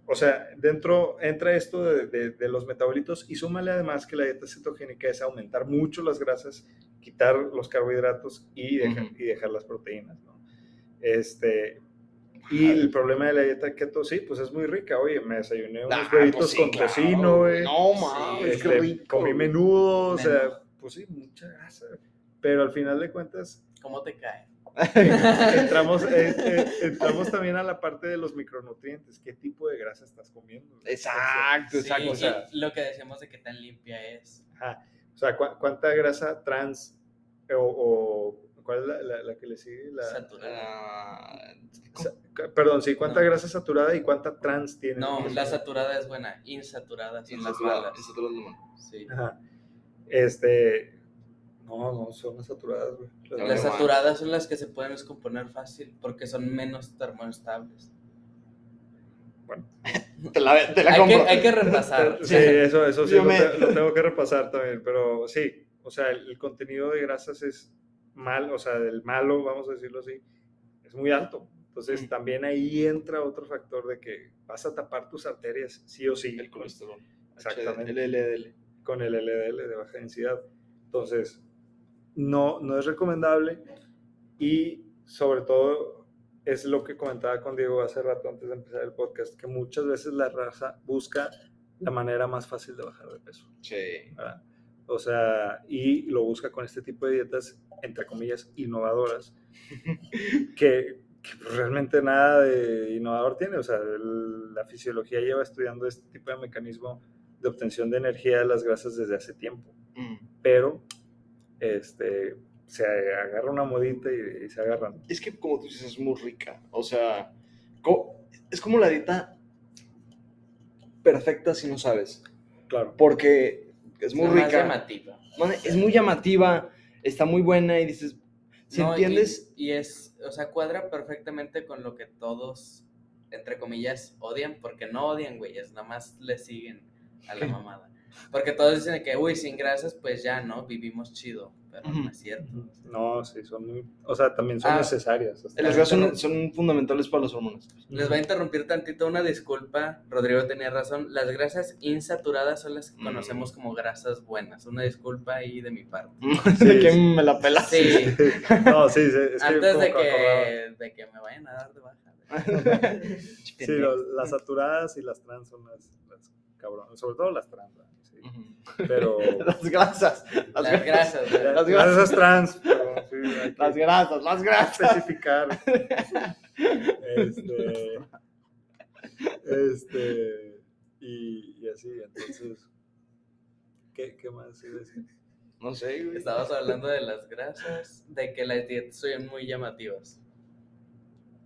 o sea, dentro entra esto de, de- de los metabolitos y súmale además que la dieta cetogénica es aumentar mucho las grasas, quitar los carbohidratos y dejar, Ujú. y dejar las proteínas, ¿no? Este, y el problema de la dieta keto, sí, pues es muy rica. Oye, me desayuné unos Ah, huevitos pues sí, con claro, tocino, güey. No, Sí, mames, Este, qué rico. comí menudo, o sea, pues sí, mucha grasa. Pero al final de cuentas, ¿Cómo te cae? entramos, eh, eh, entramos también a la parte de los micronutrientes. ¿Qué tipo de grasa estás comiendo? Exacto, Sí, exacto. o sea- y lo que decíamos de que tan limpia es. Ajá. O sea, ¿cu- ¿cuánta grasa trans o, o- cuál es la, la- la que le sigue? La, Saturada. Sa- perdón, sí, ¿cuánta No. grasa saturada y cuánta trans tiene? No, la saturada es buena, insaturada son las insaturado, malas. insaturado es malo. Sí. Ajá. Este, no, no, son las saturadas, güey. Las- saturadas son las que se pueden descomponer fácil porque son menos termoestables. Bueno, Te la, te la Hay que, compro. hay que repasar. Sí, eso, eso sí Yo lo, me- te- lo tengo que repasar también, pero sí, o sea, el, el contenido de grasas es mal, o sea, del malo, vamos a decirlo así, es muy alto. Entonces, Mm. también ahí entra otro factor de que vas a tapar tus arterias, sí o sí, El colesterol. Exactamente. El LDL. con el LDL de baja densidad. Entonces, no, no es recomendable y sobre todo es lo que comentaba con Diego hace rato antes de empezar el podcast, que muchas veces la raza busca la manera más fácil de bajar de peso. Sí. ¿verdad? O sea, y lo busca con este tipo de dietas, entre comillas, innovadoras, que, que pues realmente nada de innovador tiene. O sea, el- la fisiología lleva estudiando este tipo de mecanismo de obtención de energía de las grasas desde hace tiempo, Mm. pero este, se agarra una modita y, y se agarran. Es que, como tú dices, es muy rica. O sea, es como la dieta perfecta si no sabes. Claro. Porque es muy más rica. llamativa. Es muy llamativa, está muy buena y dices, si No, y- entiendes, Y, es, o sea, cuadra perfectamente con lo que todos, entre comillas, odian, porque no odian, güey, es nada más le siguen a la mamada. Porque todos dicen que, uy, sin grasas, pues ya, ¿no? Vivimos chido, pero no es cierto. No, sí, son muy, o sea, también son Ah. necesarias. las grasas son, son fundamentales para las hormonas. Les voy a interrumpir tantito, una disculpa, Rodrigo tenía razón, las grasas insaturadas son las que Mm. conocemos como grasas buenas, una disculpa ahí de mi parte. de que me la pelas. Sí, No, sí, sí, es que antes de que de me vayan a dar de baja. Sí, las saturadas y las trans son las, las cabronas, sobre todo las trans, ¿verdad? Sí. Pero Las grasas. Las, Las grasas. Las las grasas. grasas trans, pero sí, Las grasas, las grasas. especificar. Este, este, y, y así, entonces, ¿qué, qué más iba a decir? No sé, güey. Estabas hablando de las grasas, de que las dietas son muy llamativas.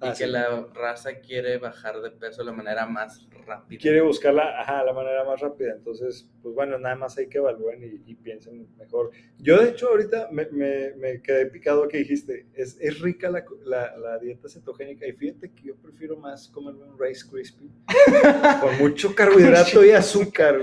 Y Ah, que la raza quiere bajar de peso de la manera más rápida. Quiere buscar la, ajá, la manera más rápida, entonces, pues bueno, nada más hay que evalúen y, y piensen mejor. Yo, de hecho, ahorita me, me, me quedé picado que dijiste, es, es rica la, la, la dieta cetogénica y fíjate que yo prefiero más comerme un Rice Krispie con mucho carbohidrato y azúcar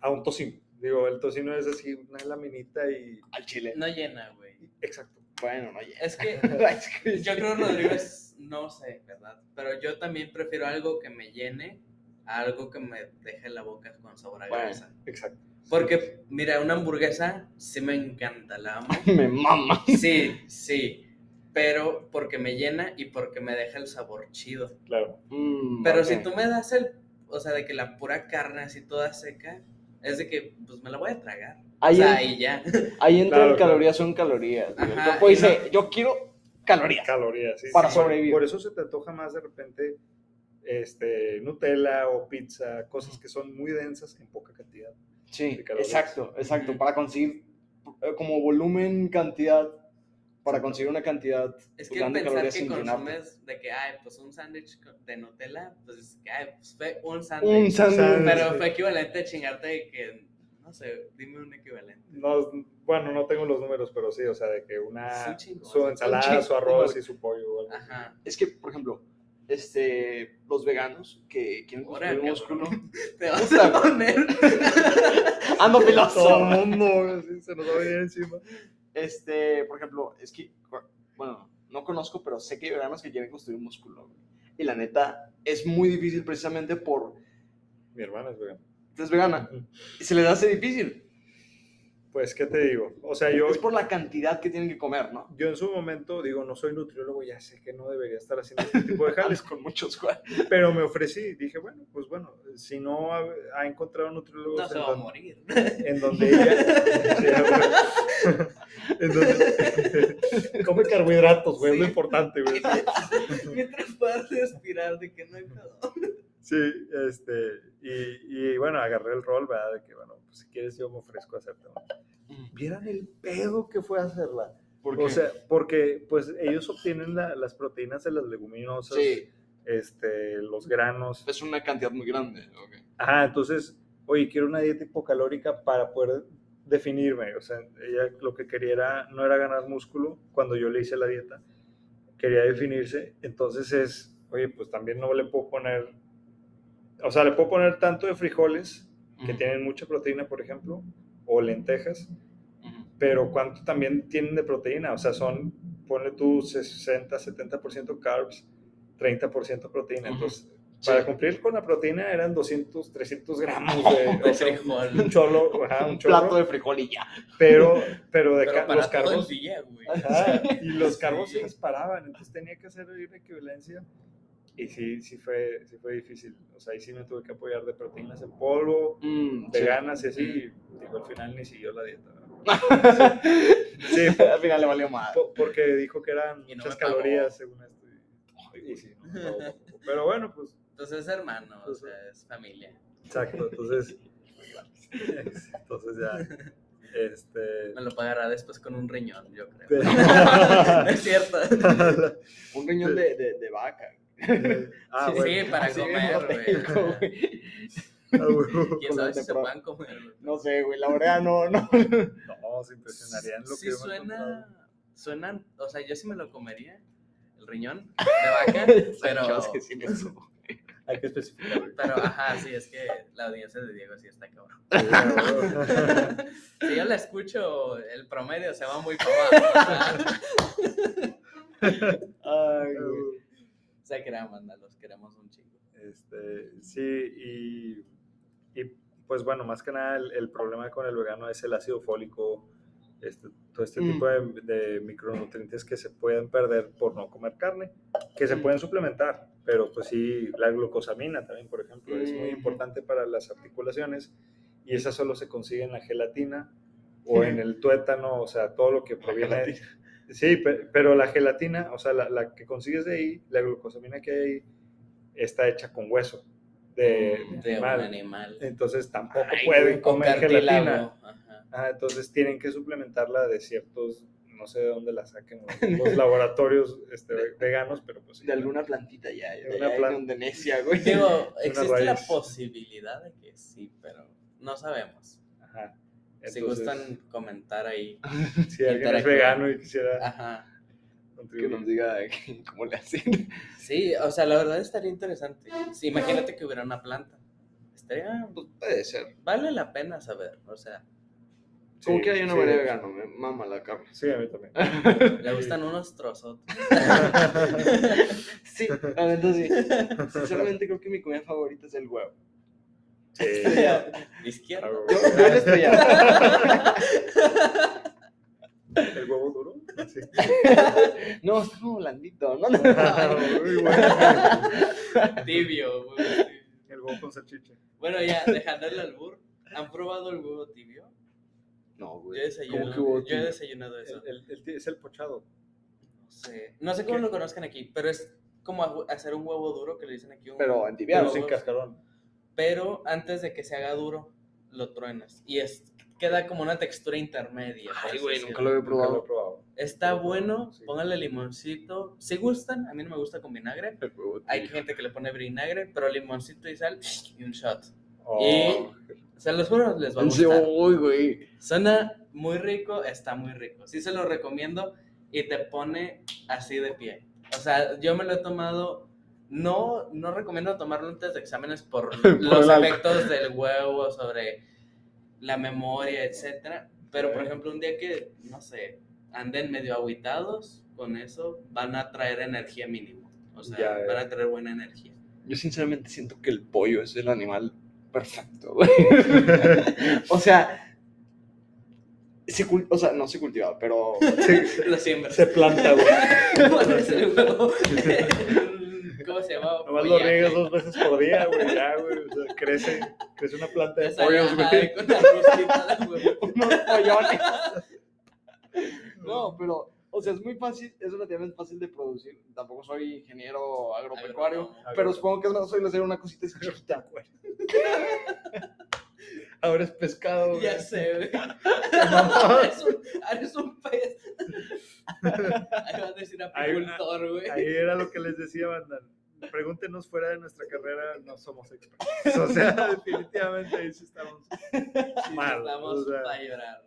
a un tocino. Digo, el tocino es así, una laminita y... Al chile. No llena, güey. Exacto. Bueno, no ya. Es que yo creo, Rodrigo, es, no sé, ¿verdad? Pero yo también prefiero algo que me llene a algo que me deje la boca con sabor a Bueno. grasa. Exacto. Porque, mira, una hamburguesa sí me encanta, la amo. Me mama. Sí, sí. Pero porque me llena y porque me deja el sabor chido. Claro. Mm, Pero si tú me das el, o sea, de que la pura carne así toda seca, es de que, pues me la voy a tragar. Ahí, o sea, en- ya. ahí entra Claro, el calorías son calorías. Ajá, El cuerpo y dice, yo quiero calorías. Calorías, sí. Para sí, por- sobrevivir. Por eso se te antoja más de repente este, Nutella o pizza, cosas que son muy densas en poca cantidad. Sí, exacto, exacto. Para conseguir eh, como volumen, cantidad, para conseguir una cantidad Es que grande pensar calorías que consumes de que, ay, pues un sándwich de Nutella, pues, que, ay, pues fue un Un sándwich. Pero fue equivalente a chingarte de que, no sé, dime un equivalente. No, bueno, no tengo los números, pero sí, o sea, de que una Es un chingo, su es un ensalada, chingo. su arroz y su pollo. o algo así. Ajá. Es que, por ejemplo, este, los veganos que quieren construir cabrón. músculo. Te vas a poner. Ando filoso. Todo el mundo se nos va a venir encima. Este, por ejemplo, es que, bueno, no conozco, pero sé que hay veganos que quieren construir músculo. güey. y la neta es muy difícil precisamente por... Mi hermana es vegana. Es vegana y se les hace difícil. Pues, ¿qué te digo? O sea, yo, Es por la cantidad que tienen que comer, ¿no? yo en su momento, digo, no soy nutriólogo, ya sé que no debería estar haciendo este tipo de jales, con muchos pero me ofrecí, dije, bueno, pues bueno, si no ha, ha encontrado nutriólogos No se en, va a donde, morir. en donde ella... Sí, bueno. en donde, come carbohidratos, güey, es lo Sí. importante, güey. Mientras puedas respirar, de que no hay pedo. Sí, este, y, y bueno, agarré el rol, ¿verdad? De que, bueno, pues si quieres yo me ofrezco a hacerte. Vieran el pedo que fue hacerla. ¿Por O sea, porque pues ellos obtienen la- las proteínas de las leguminosas, sí, este, los granos. es una cantidad muy grande. ok. Ajá, entonces, oye, quiero una dieta hipocalórica para poder definirme. O sea, ella lo que quería era, no era ganar músculo cuando yo le hice la dieta, quería definirse. Entonces es, oye, pues también no le puedo poner, o sea, le puedo poner tanto de frijoles, que Ujú, tienen mucha proteína, por ejemplo, o lentejas, ujú. pero cuánto también tienen de proteína, o sea, son, ponle tú 60, 70% carbs, 30% proteína. Ujú. Entonces, Sí. para cumplir con la proteína eran 200, 300 gramos de, De frijol. un cholo, ajá, un Un chorro, plato de frijol y ya. pero, pero de Pero ca- para los todo el carbos, día, güey. ajá, y los carbos Sí. se disparaban, entonces tenía que hacer una equivalencia. Y sí, sí fue, sí fue difícil. O sea, ahí sí me tuve que apoyar de proteínas en polvo, Mm, sí. veganas y así. y, digo, al final ni siguió la dieta. ¿no? Sí, Al final le valió más. Po- Porque dijo que eran no muchas calorías según esto. y- y sí, no, no, tampoco. Pero bueno, pues Pues es hermano, o Pues, sea, es familia. exacto. Entonces, entonces ya. Este. Me lo pagará después con un riñón, yo creo. Es cierto. Un riñón de, de, de vaca. ah, Sí, bueno. sí, para Así comer, güey. güey. Ah, huevo. ¿Quién sabe si se puedan comer? güey? No sé, güey, la verdad no, no. No, se impresionarían lo sí que suena, suenan, o sea, yo sí me lo comería, el riñón de vaca, pero, me subo. Hay que especificar. güey. pero ajá, sí, es que la audiencia de Diego sí está cabrón. Si yo la escucho, el promedio se va muy para abajo. Ay, güey. Se crean, banda, los queremos un chingo. Este, sí, y, y, pues bueno, más que nada el, el problema con el vegano es el ácido fólico, este, todo este Mm. tipo de, de micronutrientes que se pueden perder por no comer carne, que se Mm. pueden suplementar, pero pues sí, la glucosamina también, por ejemplo, es muy Mm. importante para las articulaciones y esa solo se consigue en la gelatina o en el tuétano, o sea, todo lo que proviene... Sí, pe- pero la gelatina, o sea, la, la que consigues de ahí, la glucosamina que hay ahí, está hecha con hueso de, Mm, De un animal. animal. Entonces tampoco Ay, pueden comer gelatina. Ajá. Ah, entonces tienen que suplementarla de ciertos, no sé de dónde la saquen los, los laboratorios este, veganos, pero pues sí. De alguna plantita ya, De de una allá plan- en Indonesia, güey. Digo, existe la posibilidad de que sí, pero no sabemos. Ajá. Si gustan comentar ahí. si alguien es vegano y quisiera Ajá. Que nos diga cómo le hacen. Sí, o sea, la verdad estaría interesante. Sí, imagínate que hubiera una planta. Estaría, Pues puede ser. vale la pena saber, o sea, Como Sí, que hay una sí, manera de hecho. vegano, me mama la carne. Sí, a mí también. le gustan unos trozos. Sí, la sí. Sinceramente creo que mi comida favorita es el huevo. Sí. Izquierda. Ah, Yo, yo el estrellado. ¿El huevo duro? Sí. No, está como blandito, ¿no? Muy bueno. Tibio. güey. El huevo con salchicha. Bueno, ya, dejando el albur, ¿han probado el huevo tibio? No, Yo güey. he desayunado, ¿Cómo que huevo yo he tibio? desayunado eso. El, el- el- es el pochado. No sé, no sé cómo ¿Qué? lo conozcan aquí, pero es como hacer un huevo duro que le dicen aquí. Un, Pero Pero entibiado. sin cascarón. Pero antes de que se haga duro, lo truenas. Y es, queda como una textura intermedia. Ay, güey, nunca lo he Nunca lo he probado. Está lo he probado, bueno, sí. pónganle limoncito. Si gustan, a mí no me gusta con vinagre. Hay gente que le pone vinagre, pero limoncito y sal y un shot. Oh, Se los juro, les va a gustar. uy, güey. Suena muy rico, está muy rico. Sí se lo recomiendo y te pone así de pie. O sea, yo me lo he tomado. No, no recomiendo tomarlo antes de exámenes por los efectos del huevo sobre la memoria, etcétera. Pero, por ejemplo, un día que, no sé, anden medio aguitados, con eso van a traer energía mínimo. O sea, Ya, ya. para tener buena energía. Yo sinceramente siento que el pollo es el animal perfecto, güey. o sea, se o sea, no se cultiva, pero Se, Lo se planta, güey. ¿Cómo se llama? Nomás lo riegas dos veces por día, güey, ya, güey. O sea, crece, crece una planta de pollos, güey. Con la unos pollones. No, pero, o sea, es muy fácil, es relativamente fácil de producir. Tampoco soy ingeniero agropecuario, pero supongo que es más fácil hacer una cosita chiquita. Ahora es pescado, güey. Ya sé, güey. eres, un, eres un pez. Ahí vas a decir apicultor, güey. Ahí era lo que les decía, banda. Pregúntenos fuera de nuestra carrera, no somos expertos. O sea, definitivamente ahí sí estamos Sí, mal. Estamos o sea, para llorar.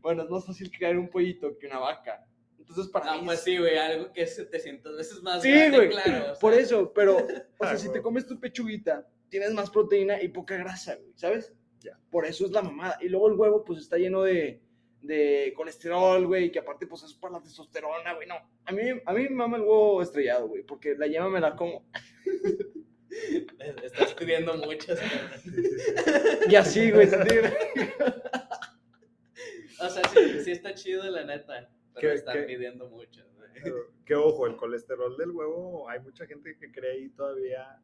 Bueno, es más fácil crear un pollito que una vaca. Entonces, para No, mí. pues es- sí, güey, algo que es 700 veces más Sí, grande, güey. claro. o Por sea, eso, pero, o sea, Ah, si te comes tu pechuguita, tienes más proteína y poca grasa, güey, ¿sabes? Ya. Por eso es la mamada. Y luego el huevo, pues está lleno de, de colesterol, güey, que aparte, pues es para la testosterona, güey, no. A mí, a mí me mama el huevo estrellado, güey, porque la yema me la como. Estás pidiendo muchas. Y así, güey. O sea, sí, sí está chido, la neta. Pero ¿Qué- están qué? pidiendo muchas, güey. Que ojo, el colesterol del huevo, hay mucha gente que cree ahí todavía,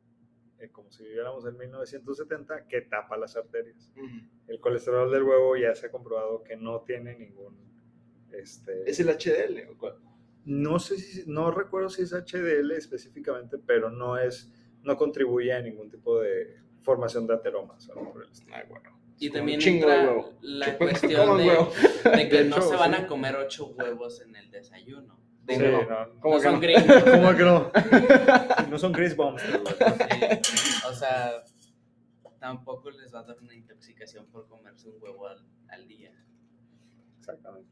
eh, como si viviéramos en 1970, que tapa las arterias. El colesterol del huevo ya se ha comprobado que no tiene ningún. Este, ¿Es el HDL o cuál? no sé si, no recuerdo si es HDL específicamente, pero no es, no contribuye a ningún tipo de formación de ateromas. o algo por el estilo. Ay, bueno. Y también entra huevo. la cuestión de, que De no hecho, se van sí. a comer ocho huevos en el desayuno. Sí, ¿Cómo que no? no, ¿Cómo no que son no? gringos. ¿Cómo que no? No son Chris Bombs. Sí, o sea, tampoco les va a dar una intoxicación por comerse un huevo al, al día. Exactamente.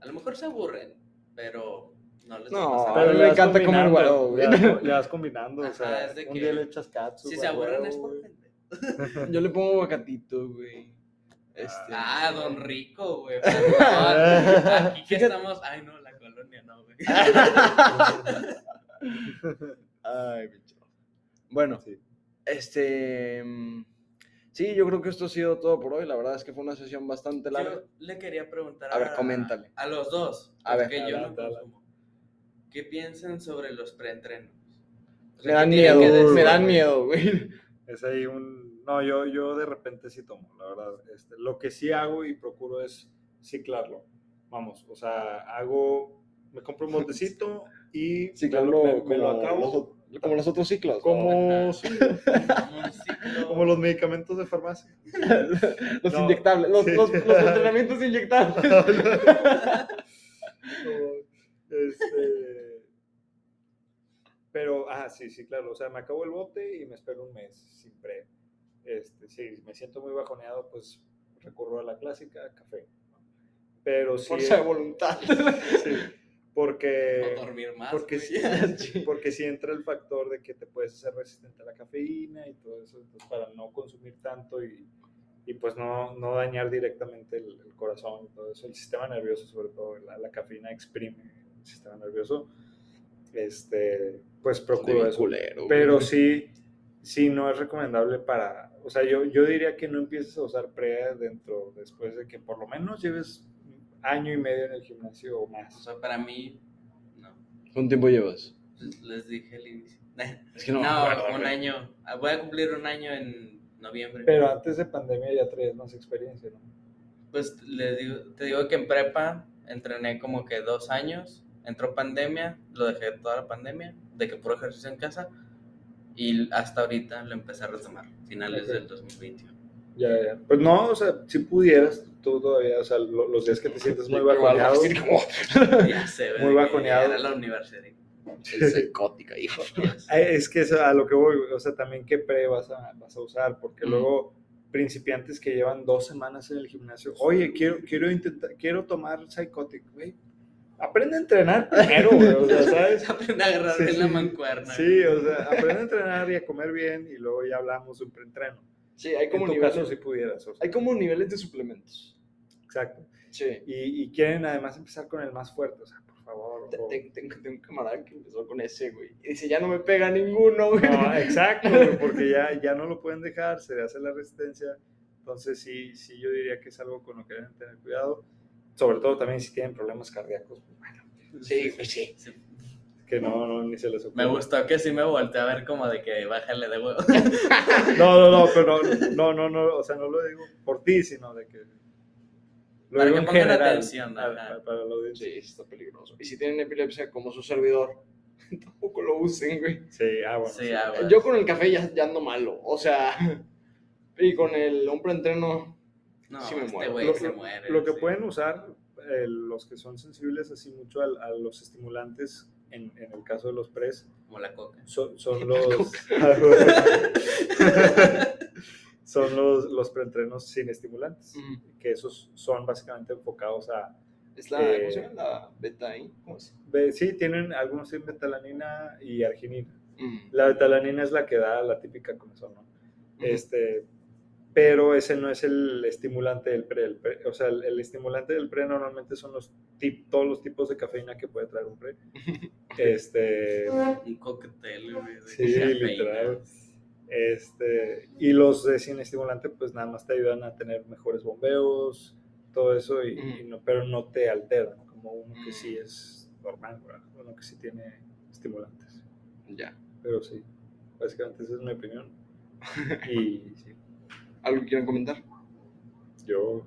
A lo mejor se aburren, pero no les va No, a pasar a Pero me encanta comer huevo, güey. Le vas, combinando, o sea, es de un que día le echas katsu. Si se aburren es por gente. Yo le pongo aguacatito, güey. Este, Ah, don Rico, güey. por favor. Aquí que Fíjate- estamos. Ay, no, la colonia no, güey. Ay, bicho. Bueno, Sí. este. mm, Sí, yo creo que esto ha sido todo por hoy. La verdad es que fue una sesión bastante larga. Yo le quería preguntar A ver, coméntale. a los dos, A ver. yo no consumo. ¿Qué piensan sobre los preentrenos? O Me dan ¿qué tienen miedo, me dan miedo, güey. Es ahí un... No, yo, yo de repente sí tomo, la verdad. Este, lo que sí hago y procuro es ciclarlo. Vamos, o sea, hago... Me compro un botecito y Sí, me lo, me- me como, lo los, acabo. o- como los otros ciclos. ¿no? Como, sí, Como un ciclo. como los medicamentos de farmacia. los No. inyectables, los, Sí. los, los entrenamientos inyectables. Este, pero, ah, sí, sí, claro. O sea, me acabo el bote y me espero un mes sin pre. Este, si me siento muy bajoneado, pues recurro a la clásica, café. Pero sí. Fuerza de voluntad. sí, porque. O dormir más. Porque sí, porque sí entra el factor de que te puedes hacer resistente a la cafeína y todo eso, entonces para no consumir tanto y, y pues no, no dañar directamente el, el corazón y todo eso, el sistema nervioso sobre todo, la, la cafeína exprime el sistema nervioso, este, pues procuro eso. culero. Pero sí, sí no es recomendable para, o sea, yo, yo diría que no empieces a usar pre dentro, después de que por lo menos lleves año y medio en el gimnasio o O más. sea, para mí, no. ¿Cuánto tiempo llevas? Les- dije al inicio. Es que no, No, me acuerdo, un año. Ah, Voy a cumplir un año en noviembre. Pero antes de pandemia ya traías más experiencia, ¿no? Pues les digo, te digo que en prepa entrené como que dos años. Entró pandemia, lo dejé toda la pandemia, de que puro ejercicio en casa. Y hasta ahorita lo empecé a retomar, finales Ok. del 2021. Ya, ya. Pues no, o sea, si pudieras tú todavía, o sea, lo- los días que te sientes muy bajoneado, Ya se ve. Muy bajoneado. Era la universidad. Es psicótica, hijo. Es que eso, a lo que voy, o sea, también qué pre vas a, vas a usar, porque Mm. luego principiantes que llevan dos semanas en el gimnasio, oye, quiero, quiero intentar, quiero tomar Psychotic, güey. Aprende a entrenar primero, güey, o sea, ¿sabes? Aprende a agarrar Sí, bien la mancuerna. Sí, o sea, aprende a entrenar y a comer bien y luego ya hablamos de un preentreno. Sí, hay como en tu niveles. caso, si pudieras. o sea, Hay como niveles de suplementos. Exacto. Sí. Y, y quieren además empezar con el más fuerte, o sea, por favor. Tengo un camarada que empezó con ese, güey. Y dice, ya no me pega ninguno, güey. No, exacto, güey, porque ya, ya no lo pueden dejar, se le hace la resistencia. Entonces, sí, sí, yo diría que es algo con lo que deben tener cuidado. Sobre todo también si tienen problemas cardíacos. pues, Bueno, Sí, güey, sí. Sí. que no, no, ni se les ocurre. Me gustó que sí me volteé a ver como de que bájale de huevo. No, no, no, pero no, no, no, no, o sea, no lo digo por ti, sino de que. Lo Para digo que pongan general. atención, a- ajá. a- para la audiencia. Sí, está peligroso. Y si tienen epilepsia como su servidor, tampoco lo usen, güey. Sí, ah, bueno. Sí, ah, bueno. Yo con el café ya, ya ando malo. O sea, y con el hombre entreno, No, sí me este güey Lo, se muere. lo que sí. pueden usar eh, los que son sensibles así mucho al- a, los estimulantes, en, en el caso de los pres, Como la coca. son, son los. son los, los preentrenos sin estimulantes, que esos son básicamente enfocados a. es la, Eh, ¿cómo se llama? La beta ahí. ¿Cómo es? ve- Sí, tienen algunos tienen betalanina y arginina. La betalanina es la que da la típica comezón, ¿no? Este, pero ese no es el estimulante del pre. el pre- o sea, el, el estimulante del pre normalmente son los tip, todos los tipos de cafeína que puede traer un pre. Este, Un cóctel, güey. de Sí, cafeína. literal. este, y los de sin estimulante, pues nada más te ayudan a tener mejores bombeos, todo eso, y, y no, pero no te alteran, como uno que sí es normal, ¿verdad? uno que sí tiene estimulantes. Ya. Pero sí, básicamente esa es mi opinión. Y sí, ¿Algo que quieran comentar? yo,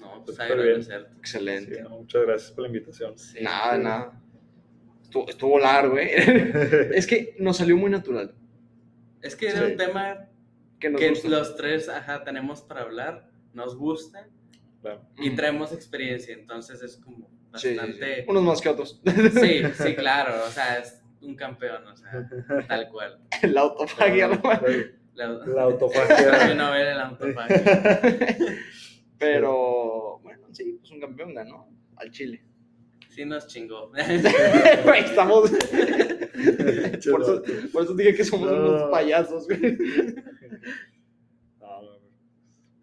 No, pues Súper bien. agradecer. Excelente. sí, no, muchas gracias por la invitación. Sí. Nada, nada. Estuvo, estuvo largo, ¿eh? es que nos salió muy natural. Es que era Sí. un tema Que nos que gusta. los tres, ajá, tenemos para hablar, nos gusta Claro. y Mm. traemos experiencia, entonces es como Sí, sí, sí. bastante... Unos más que otros. Sí, sí, claro, o sea, es un campeón, o sea, tal cual. La autofagia, ¿no? La, La Hay autofagia. una vez el autofagia. Pero, bueno, sí, pues un campeón ganó al Chile. Sí nos chingó. Güey, Estamos. por, eso, por eso dije que somos No. unos payasos, güey. No, no, no.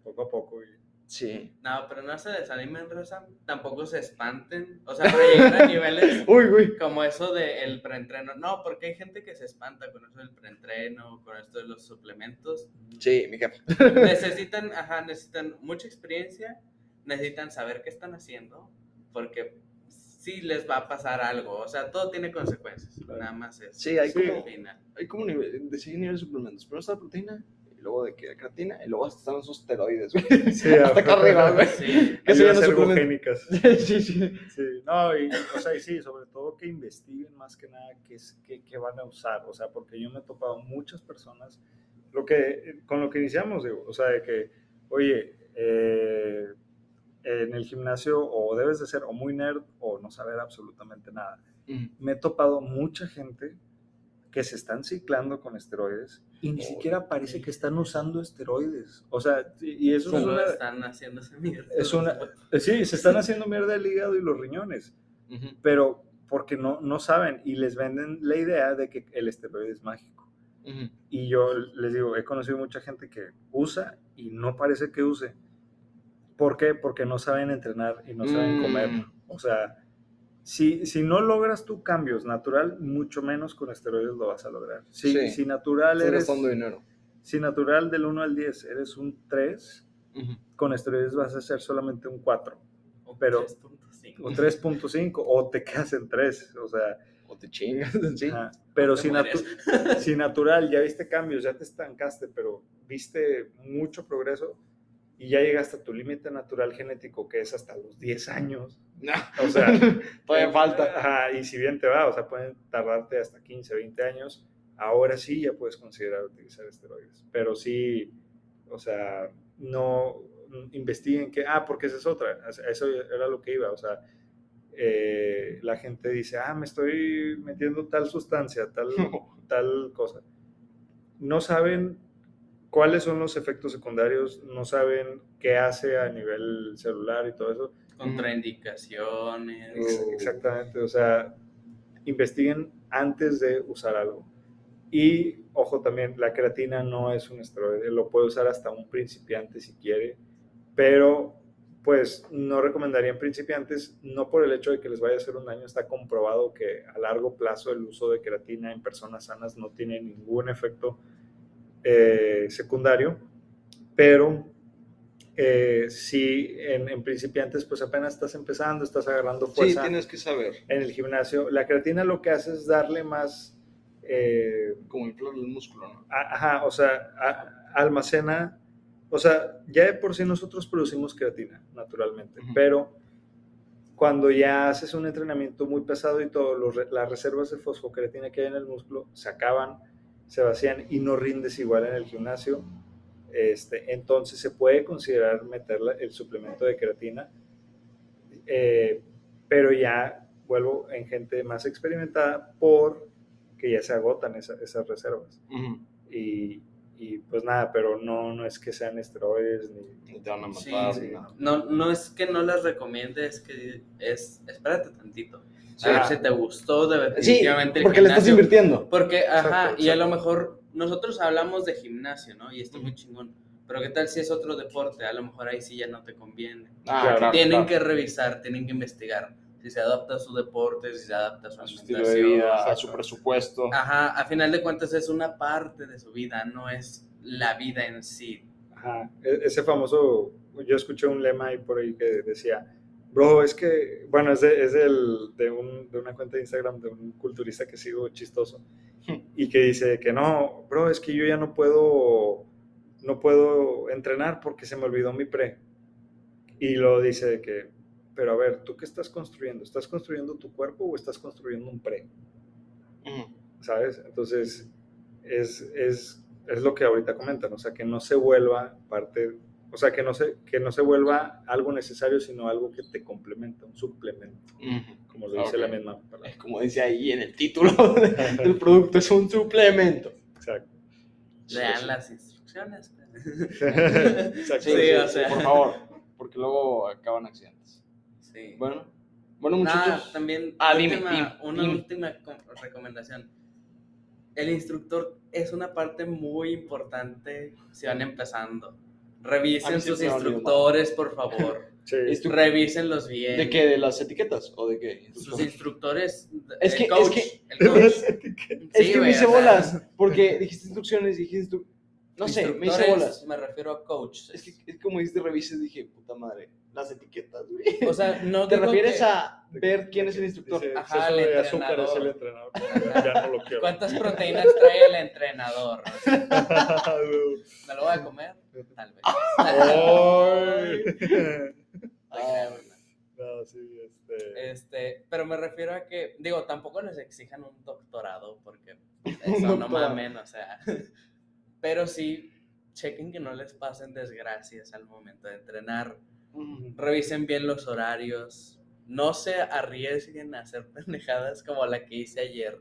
poco a poco. y- Sí. No, pero no se desanimen, Rosa. Tampoco se espanten. O sea, para llegar a niveles Uy, güey. como eso del preentreno. No, porque hay gente que se espanta con eso del preentreno, con esto de los suplementos. Sí, mi jefe. Necesitan, ajá, necesitan mucha experiencia, necesitan saber qué están haciendo, porque sí les va a pasar algo. O sea, todo tiene consecuencias. Claro. Nada más es. Sí, hay Sí. como, hay como nivel, de niveles de suplementos. Primero está la proteína, luego de que creatina, y luego hasta están esos esteroides, güey. Sí, Hasta acá arriba, güey. Sí. Que suplemento. ergogénicas. Sí, sí. Sí, no, y, o sea, y sí, sobre todo que investiguen más que nada qué, es, qué, qué van a usar, o sea, porque yo me he topado muchas personas, lo que, con lo que iniciamos, digo, o sea, de que, oye, eh, en el gimnasio o debes de ser o muy nerd o no saber absolutamente nada. Mm. Me he topado mucha gente que se están ciclando con esteroides y ni siquiera parece que están usando esteroides. O sea, y eso es una... están haciéndose mierda. Es una- Sí, se están haciendo mierda el hígado y los riñones pero porque no, no saben y les venden la idea de que el esteroide es mágico. Y yo les digo, he conocido mucha gente que usa y no parece que use. ¿Por qué? Porque no saben entrenar y no saben Mm. comer. O sea, si, si no logras tú cambios natural, mucho menos con esteroides lo vas a lograr. Si, Sí. si natural Estás eres, gastando dinero. si natural del 1 al 10 eres un 3, Ujú. con esteroides vas a ser solamente un 4 O pero- 3.5. o 3.5 o te quedas en 3. O sea, O te chingas, sí. Ajá, Pero si, natu- si natural, ya viste cambios, ya te estancaste, pero viste mucho progreso y ya llegaste a tu límite natural genético, que es hasta los 10 años. No, O sea, todavía falta. Ajá, y si bien te va, o sea, pueden tardarte hasta 15, 20 años, ahora sí ya puedes considerar utilizar esteroides. Pero sí, o sea, no mm, investiguen que, ah, porque esa es otra, eso era lo que iba, o sea, eh, la gente dice, ah, me estoy metiendo tal sustancia, tal, tal cosa. No saben cuáles son los efectos secundarios, no saben qué hace a nivel celular y todo eso. Contraindicaciones. Oh. Exactamente, o sea, investiguen antes de usar algo. Y ojo también, la creatina no es un esteroide, lo puede usar hasta un principiante si quiere, pero pues no recomendaría en principiantes, no por el hecho de que les vaya a hacer un daño, está comprobado que a largo plazo el uso de creatina en personas sanas no tiene ningún efecto eh, secundario, pero eh, si en, principiantes pues apenas estás empezando, estás agarrando fuerza. Sí, tienes que saber. En el gimnasio, la creatina lo que hace es darle más... Eh, Como inflar el músculo, ¿no? Ajá, o sea, almacena, o sea, ya de por sí nosotros producimos creatina, naturalmente, pero cuando ya haces un entrenamiento muy pesado y todo, las reservas de fosfocreatina que hay en el músculo se acaban, se vacían y no rindes igual en el gimnasio este, entonces se puede considerar meter el suplemento de creatina, eh, pero ya vuelvo en gente más experimentada porque ya se agotan esas reservas. y, pues nada, pero no, no es que sean esteroides ni, te van a matar. No. no, es que no las recomiende, es que es, espérate tantito. A ver si te gustó definitivamente porque le estás invirtiendo. Porque, ajá, y a lo mejor nosotros hablamos de gimnasio, ¿no? Y esto es muy chingón. Pero ¿qué tal si es otro deporte? A lo mejor ahí sí ya no te conviene. Ah, tienen que revisar, tienen que investigar si se adapta a su deporte, si se adapta a su, a su estilo de vida, a su presupuesto. Ajá, a final de cuentas es una parte de su vida, no es la vida en sí. Ajá, e-, ese famoso, yo escuché un lema ahí por ahí que decía, bro, es que, bueno, es, de, es el, de, un, de una cuenta de Instagram de un culturista que sigo chistoso y que dice que no, bro, es que yo ya no puedo, no puedo entrenar porque se me olvidó mi pre. Y lo dice que, pero a ver, ¿tú qué estás construyendo? ¿Estás construyendo tu cuerpo o estás construyendo un pre? ¿Sabes? Entonces, es, es, es, lo que ahorita comentan, o sea, que no se vuelva parte, o sea, que no se, que no se vuelva algo necesario, sino algo que te complementa, un suplemento como lo dice la misma palabra. Es como dice ahí en el título del producto, es un suplemento. Exacto. Lean las instrucciones. Exacto. Sí, o sea. Por favor, porque luego acaban accidentes. Sí. Bueno, bueno muchachos. también ah, una última recomendación. El instructor es una parte muy importante si van empezando. Revisen sus instructores, por favor. Sí. Revísenlos bien. ¿De qué? ¿De las etiquetas? ¿O de qué? Sus instructores. Es que, es que, es que me hice bolas. Porque dijiste instrucciones, dijiste. No sé, me hice bolas. Me refiero a coach. Es que es como dijiste revises, dije, puta madre. Las etiquetas, güey. O sea, no. ¿Te refieres a ver quién es el instructor? Ajá, el de azúcar es el entrenador. ya no lo quiero. ¿Cuántas proteínas trae el entrenador? ¿Me lo voy a comer? Tal vez. No, sí, este... este... Pero me refiero a que, digo, tampoco les exijan un doctorado, porque eso no mamen, o sea. Pero sí, chequen que no les pasen desgracias al momento de entrenar. Revisen bien los horarios. No se arriesguen a hacer pendejadas como la que hice ayer.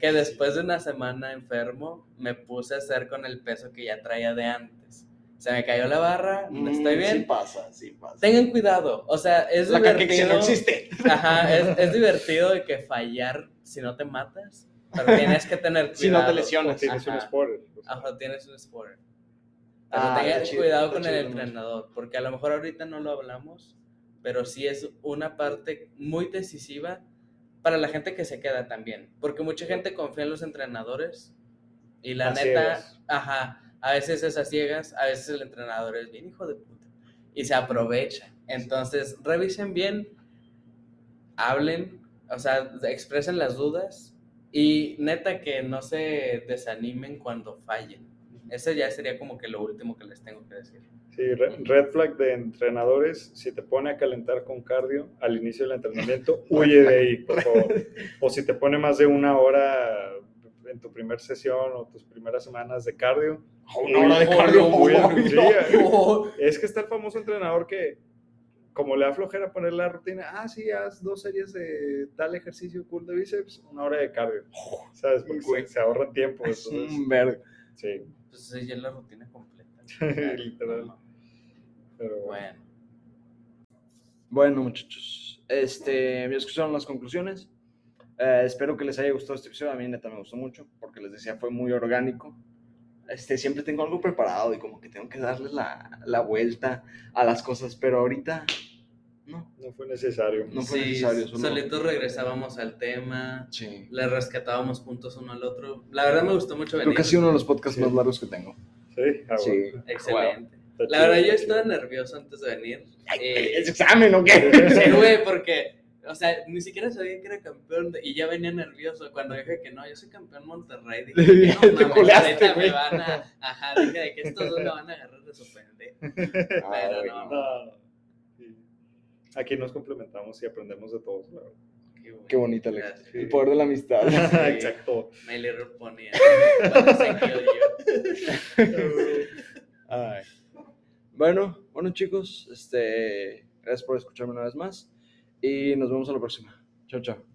Que después de una semana enfermo, me puse a hacer con el peso que ya traía de antes se me cayó la barra, no estoy mm, bien. Sí pasa, sí pasa. Tengan cuidado, o sea, es la divertido. no existe. Ajá, es, es, divertido de que fallar si no te matas, pero tienes que tener cuidado. Si no te lesionas. tienes un spoiler. Ajá, tienes un spoiler. Ah, cuidado con el entrenador, porque a lo mejor ahorita no lo hablamos, pero sí es una parte muy decisiva para la gente que se queda también, porque mucha gente confía en los entrenadores y la neta, ajá, a veces esas ciegas, a veces el entrenador es bien hijo de puta y se aprovecha. Entonces, revisen bien, hablen, o sea, expresen las dudas y neta que no se desanimen cuando fallen. Eso ya sería como que lo último que les tengo que decir. Sí, red flag de entrenadores, si te pone a calentar con cardio al inicio del entrenamiento, huye de ahí, por favor. O si te pone más de una hora en tu primera sesión o tus primeras semanas de cardio. Una hora de cardio. Es que está el famoso entrenador que, como le da flojera poner la rutina, ah, sí, haz dos series de tal ejercicio cool de bíceps, una hora de cardio. ¿Sabes? Porque se, ahorra tiempo. Es un verde. Sí. Pues ya es la rutina completa. Literal. Pero bueno. Bueno, muchachos. Este, me escucharon las conclusiones. Eh, espero que les haya gustado este episodio. A mí neta me gustó mucho porque les decía fue muy orgánico. este, siempre tengo algo preparado y como que tengo que darle la, la vuelta a las cosas, pero ahorita no. No fue necesario. No fue Sí, necesario. solo- solitos regresábamos al tema, Sí. le rescatábamos puntos uno al otro. La verdad me gustó mucho venir. Creo que ha sido uno de los podcasts Sí. más largos que tengo. Sí, ah, Sí. bueno. Excelente. La verdad, yo estaba nervioso antes de venir. ¿Es Eh, examen o qué? sí, güey, porque, o sea, ni siquiera sabía que era campeón de- y ya venía nervioso cuando dije que no, yo soy campeón Monterrey. Dije, que no, Te mames, culeaste, ahorita güey. me van a, ajá, dije de que estos dos me van a agarrar de. Ah, Pero no, No. Aquí nos complementamos y aprendemos de todos, la verdad. Qué, bueno. Qué bonita la Gracias. El poder de la amistad. Exacto. Se kill you. Ay. Bueno, bueno chicos, este, gracias por escucharme una vez más y nos vemos a la próxima. Chao, chao.